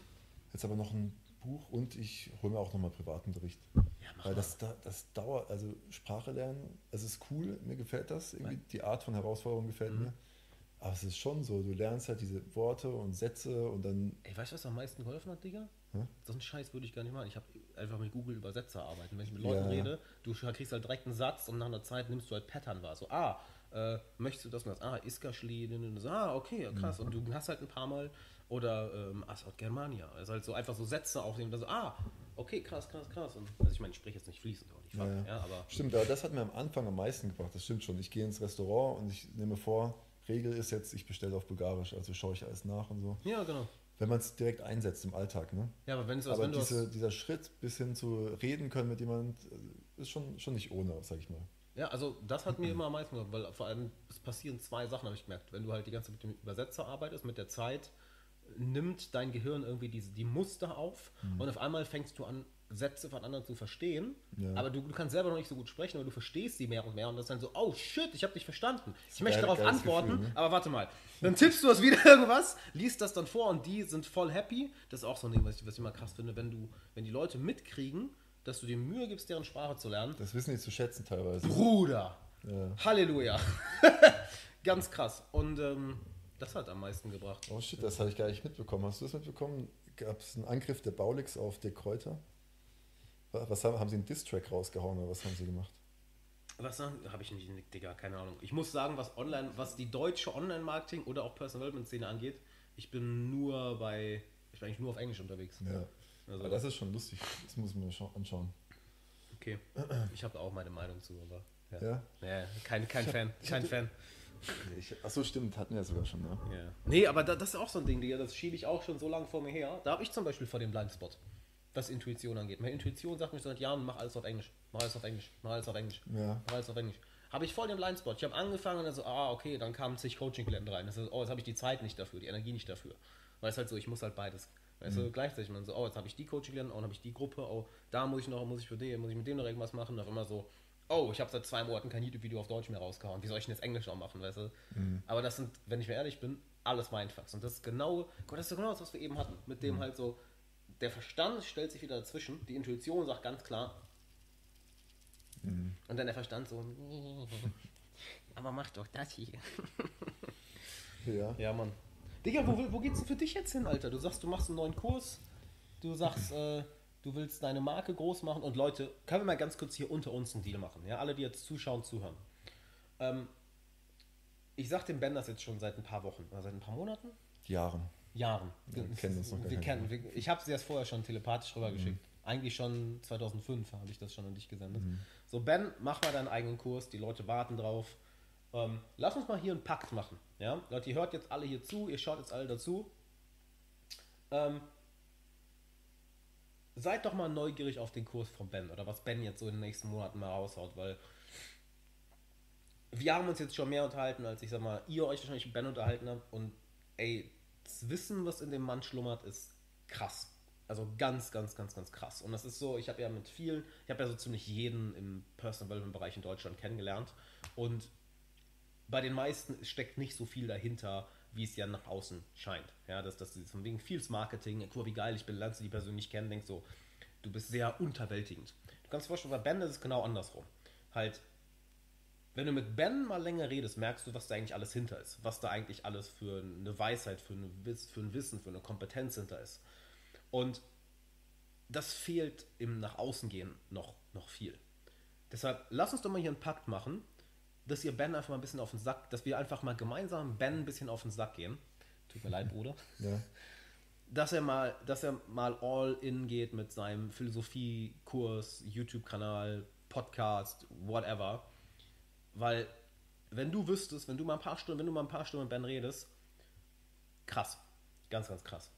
B: Jetzt aber noch ein Buch und ich hole mir auch nochmal Privatunterricht. Ja, Weil das, das dauert, also Sprache lernen, es ist cool, mir gefällt das. Irgendwie die Art von Herausforderung gefällt mhm. mir. Aber es ist schon so, du lernst halt diese Worte und Sätze und dann.
A: Ey, weißt du, was am meisten geholfen hat, Digga? Hm? So einen Scheiß würde ich gar nicht machen. Ich habe einfach mit Google Übersetzer arbeiten. Wenn ich mit Leuten ja. rede, du kriegst halt direkt einen Satz und nach einer Zeit nimmst du halt Pattern wahr. So, ah, äh, möchtest du das und das? Ah, Iskaschli, ah, okay, krass. Mhm. Und du hast halt ein paar Mal, oder ähm, Assad Germania. Also halt so einfach so Sätze aufnehmen, also, ah, okay, krass, krass, krass. Und, also ich meine, ich spreche jetzt nicht fließend auch nicht, fuck,
B: Ja,
A: ja, aber
B: Stimmt, aber das hat mir am Anfang am meisten gebracht. Das stimmt schon. Ich gehe ins Restaurant und ich nehme vor, Regel ist jetzt, ich bestelle auf Bulgarisch, also schaue ich alles nach und so.
A: ja, genau.
B: Wenn man es direkt einsetzt im Alltag, ne?
A: Ja, aber wenn es was,
B: Aber
A: wenn
B: diese, dieser Schritt bis hin zu reden können mit jemand äh, ist schon, schon nicht ohne, sag ich mal.
A: Ja, also das hat mir immer am meisten geholfen, weil vor allem es passieren zwei Sachen, habe ich gemerkt. Wenn du halt die ganze Zeit mit dem Übersetzer arbeitest, mit der Zeit nimmt dein Gehirn irgendwie diese, die Muster auf und auf einmal fängst du an, Sätze von anderen zu verstehen,
B: Ja.
A: aber du, du kannst selber noch nicht so gut sprechen, aber du verstehst sie mehr und mehr und das ist dann so, oh shit, ich habe dich verstanden. Ich möchte darauf antworten,
B: Gefühl, ne?
A: aber warte mal. Dann tippst du was wieder irgendwas, liest das dann vor und die sind voll happy. Das ist auch so ein Ding, was ich, was ich immer krass finde, wenn du, wenn die Leute mitkriegen, dass du dir Mühe gibst, deren Sprache zu lernen,
B: Das wissen die zu schätzen teilweise.
A: Bruder.
B: Ja.
A: Halleluja. Ganz krass. Und ähm, das hat am meisten gebracht.
B: Oh shit, das habe ich gar nicht mitbekommen. Hast du das mitbekommen? Gab es einen Angriff der Baulix auf De Kräuter? Wa- Was haben, haben sie einen Distrack rausgehauen oder was haben sie gemacht?
A: Was habe ich nicht, Digga, keine Ahnung. Ich muss sagen, was online, was die deutsche Online-Marketing oder auch Personal Development-Szene angeht, ich bin nur bei, ich bin eigentlich nur auf Englisch unterwegs.
B: Ja.
A: Also,
B: Aber das ist schon lustig. Das muss man schon anschauen.
A: okay. Ich habe da auch meine Meinung zu, aber ja.
B: Ja?
A: Nee, kein, kein Fan, kein Fan.
B: Ich, achso, stimmt, hatten wir ja sogar schon, ne?
A: Ja. Nee, aber da, das ist auch so ein Ding, Digga, das schiebe ich auch schon so lange vor mir her. Da habe ich zum Beispiel vor dem Blindspot, was Intuition angeht. Meine Intuition sagt mir seit Jahren, mach alles auf Englisch, mach alles auf Englisch, mach alles auf Englisch,
B: Ja.
A: mach alles auf Englisch. Habe ich voll den Blindspot. Ich habe angefangen und dann so, ah, okay, dann kamen zig Coaching-Klienten rein. Das ist, oh, jetzt habe ich die Zeit nicht dafür, die Energie nicht dafür. Weil es halt so, ich muss halt beides. Weißt du, gleichzeitig man so, oh, jetzt habe ich die Coaching-Klienten, oh, dann habe ich die Gruppe, oh, da muss ich noch, muss ich für den, muss ich mit dem noch irgendwas machen. Auf immer so, oh, ich habe seit zwei Monaten kein YouTube-Video auf Deutsch mehr rausgehauen. Wie soll ich denn jetzt Englisch auch machen, weißt du? Aber das sind, wenn ich mir ehrlich bin, alles Mindfucks. Und das ist genau, Gott, das ist genau das, was wir eben hatten. Mit dem halt so, der Verstand stellt sich wieder dazwischen, die Intuition sagt ganz klar, und dann der Verstand so, aber mach doch das hier.
B: Ja.
A: Ja, Mann. Digga, wo, wo geht's denn für dich jetzt hin, Alter? Du sagst, du machst einen neuen Kurs, du sagst, äh, du willst deine Marke groß machen und Leute, können wir mal ganz kurz hier unter uns einen Deal machen, ja? Alle, die jetzt zuschauen, zuhören. Ähm, ich sag dem Ben das jetzt schon seit ein paar Wochen, oder seit ein paar Monaten?
B: Jahren.
A: Jahren.
B: Wir kennen uns noch gar
A: wir kennen, wir, Ich habe sie erst vorher schon telepathisch rübergeschickt. Eigentlich schon 2005 habe ich das schon an dich gesendet. So, Ben, mach mal deinen eigenen Kurs, die Leute warten drauf. Ähm, lass uns mal hier einen Pakt machen. Ja? Leute, ihr hört jetzt alle hier zu, ihr schaut jetzt alle dazu. Ähm, seid doch mal neugierig auf den Kurs von Ben oder was Ben jetzt so in den nächsten Monaten mal raushaut, weil wir haben uns jetzt schon mehr unterhalten, als ich sag mal, ihr euch wahrscheinlich mit Ben unterhalten habt und ey, das Wissen, was in dem Mann schlummert, ist krass. Also ganz, ganz, ganz, ganz krass. Und das ist so, ich habe ja mit vielen, ich habe ja so ziemlich jeden im Personal Development Bereich in Deutschland kennengelernt und bei den meisten steckt nicht so viel dahinter, wie es ja nach außen scheint. Ja, dass das von wegen vieles Marketing, guck wie geil ich bin, du die persönlich kennen, denkst so, du bist sehr unterwältigend. Du kannst dir vorstellen, bei Ben ist es genau andersrum. Halt, wenn du mit Ben mal länger redest, merkst du, was da eigentlich alles hinter ist. Was da eigentlich alles für eine Weisheit, für, eine, für ein Wissen, für eine Kompetenz hinter ist. Und das fehlt im nach außen gehen noch, noch viel. Deshalb lass uns doch mal hier einen Pakt machen, dass ihr Ben einfach mal ein bisschen auf den Sack, dass wir einfach mal gemeinsam Ben ein bisschen auf den Sack gehen. Tut mir leid, Bruder.
B: Ja.
A: Dass er mal, dass er mal all in geht mit seinem Philosophiekurs, YouTube-Kanal, Podcast, whatever. Weil, wenn du wüsstest, wenn du mal ein paar Stunden, wenn du mal ein paar Stunden mit Ben redest, krass. Ganz, ganz krass.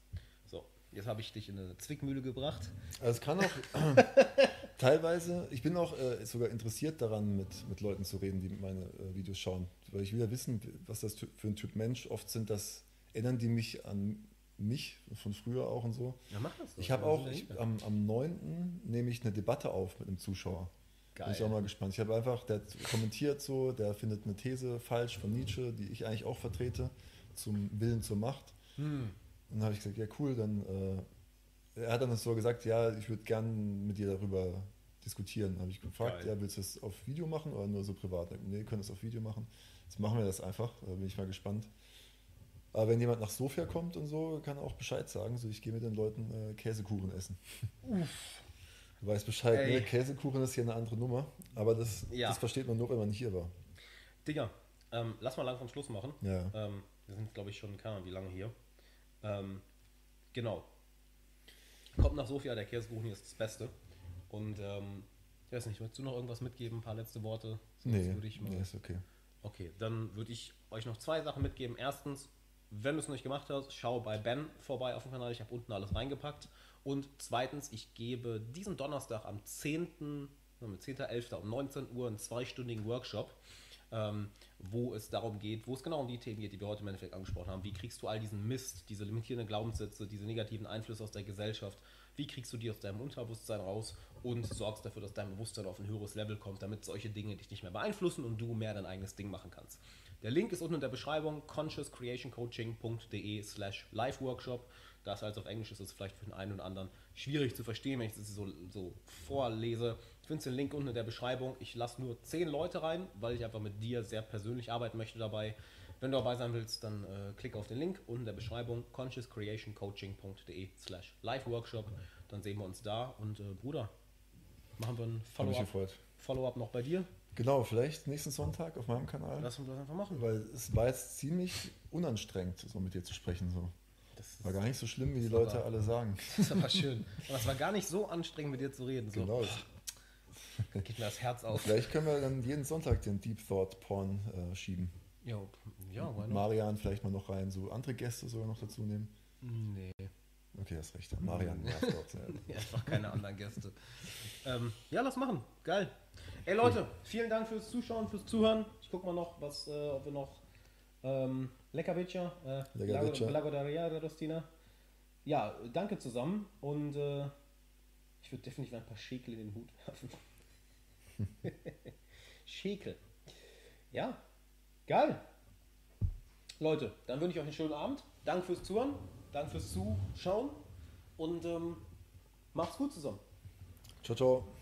A: Jetzt habe ich dich in eine Zwickmühle gebracht.
B: Also es kann auch teilweise, ich bin auch äh, sogar interessiert daran, mit, mit Leuten zu reden, die meine äh, Videos schauen. Weil ich will ja wissen, was das für ein Typ Mensch. Oft sind das, erinnern die mich an mich von früher auch und so.
A: Ja, mach das. doch.
B: Ich habe auch, ich, am, am 9. nehme ich eine Debatte auf mit einem Zuschauer. Bin ich
A: Geil.
B: auch mal gespannt. Ich habe einfach, der kommentiert so, der findet eine These falsch von Nietzsche, die ich eigentlich auch vertrete, zum Willen zur Macht.
A: Hm.
B: Und dann habe ich gesagt, ja cool, dann, äh, er hat dann so gesagt, ja, ich würde gern mit dir darüber diskutieren. Dann habe ich gefragt,
A: Geil.
B: ja, willst du das auf Video machen oder nur so privat? Nee, wir können das auf Video machen. Jetzt machen wir das einfach, da bin ich mal gespannt. Aber wenn jemand nach Sofia kommt und so, kann er auch Bescheid sagen. So, ich gehe mit den Leuten äh, Käsekuchen essen. Du weißt Bescheid,
A: Ey.
B: ne? Käsekuchen ist hier eine andere Nummer. Aber das,
A: Ja.
B: das versteht man nur, wenn man nicht hier war.
A: Digga, ähm, lass mal langsam Schluss machen.
B: Ja.
A: Ähm, wir sind, glaube ich, schon, keine Ahnung, wie lange hier. Ähm, genau. Kommt nach Sofia, der Käsekuchen hier ist das Beste. Und ähm, ich weiß nicht, möchtest du noch irgendwas mitgeben? Ein paar letzte Worte? Sonst
B: Nee,
A: würde ich mal.
B: nee, ist okay.
A: Okay, dann würde ich euch noch zwei Sachen mitgeben. Erstens, wenn du es noch nicht gemacht hast, schau bei Ben vorbei auf dem Kanal. Ich habe unten alles reingepackt. Und zweitens, ich gebe diesen Donnerstag am 10. warte mal, 10.11. um 19 Uhr einen zweistündigen Workshop, ähm, wo es darum geht, wo es genau um die Themen geht, die wir heute im Endeffekt angesprochen haben. Wie kriegst du all diesen Mist, diese limitierenden Glaubenssätze, diese negativen Einflüsse aus der Gesellschaft, wie kriegst du die aus deinem Unterbewusstsein raus und sorgst dafür, dass dein Bewusstsein auf ein höheres Level kommt, damit solche Dinge dich nicht mehr beeinflussen und du mehr dein eigenes Ding machen kannst. Der Link ist unten in der Beschreibung, consciouscreationcoaching.de slash live-workshop. Da es also auf Englisch ist, ist es vielleicht für den einen oder anderen schwierig zu verstehen, wenn ich das so, so vorlese. Ich finde den Link unten in der Beschreibung. Ich lasse nur 10 Leute rein, weil ich einfach mit dir sehr persönlich arbeiten möchte dabei. Wenn du dabei sein willst, dann äh, klick auf den Link unten in der Beschreibung consciouscreationcoaching.de slash live-workshop. Dann sehen wir uns da und äh, Bruder, machen wir ein Follow-up. Follow noch bei dir.
B: Genau, vielleicht nächsten Sonntag auf meinem Kanal.
A: Lass uns das einfach machen.
B: Weil es war jetzt ziemlich unanstrengend, so mit dir zu sprechen. So.
A: Das
B: War gar nicht so schlimm, wie die Leute
A: war-
B: alle sagen.
A: Das war schön. Aber es war gar nicht so anstrengend, mit dir zu reden. So,
B: Genau.
A: Geht mir das Herz auf.
B: Vielleicht können wir dann jeden Sonntag den Deep Thought Porn äh, schieben.
A: Ja, not?
B: Marian vielleicht mal noch rein, so andere Gäste sogar noch dazu nehmen.
A: Nee,
B: Okay, hast recht. ja. Marian nervt dort. Ja.
A: einfach keine anderen Gäste. Ähm, ja, lass machen. Geil. Ey Leute, vielen Dank fürs Zuschauen, fürs Zuhören. Ich guck mal noch, was, äh, ob wir noch ähm, Lecker Biccia, äh,
B: Lecker
A: Lago-
B: Biccia.
A: Lago d'Aria, Rostina. Ja, danke zusammen und äh, ich würde definitiv ein paar Schekel in den Hut werfen. Schekel. Ja, geil. Leute, dann wünsche ich euch einen schönen Abend. Danke fürs Zuhören, danke fürs Zuschauen und ähm, macht's gut zusammen.
B: Ciao, ciao.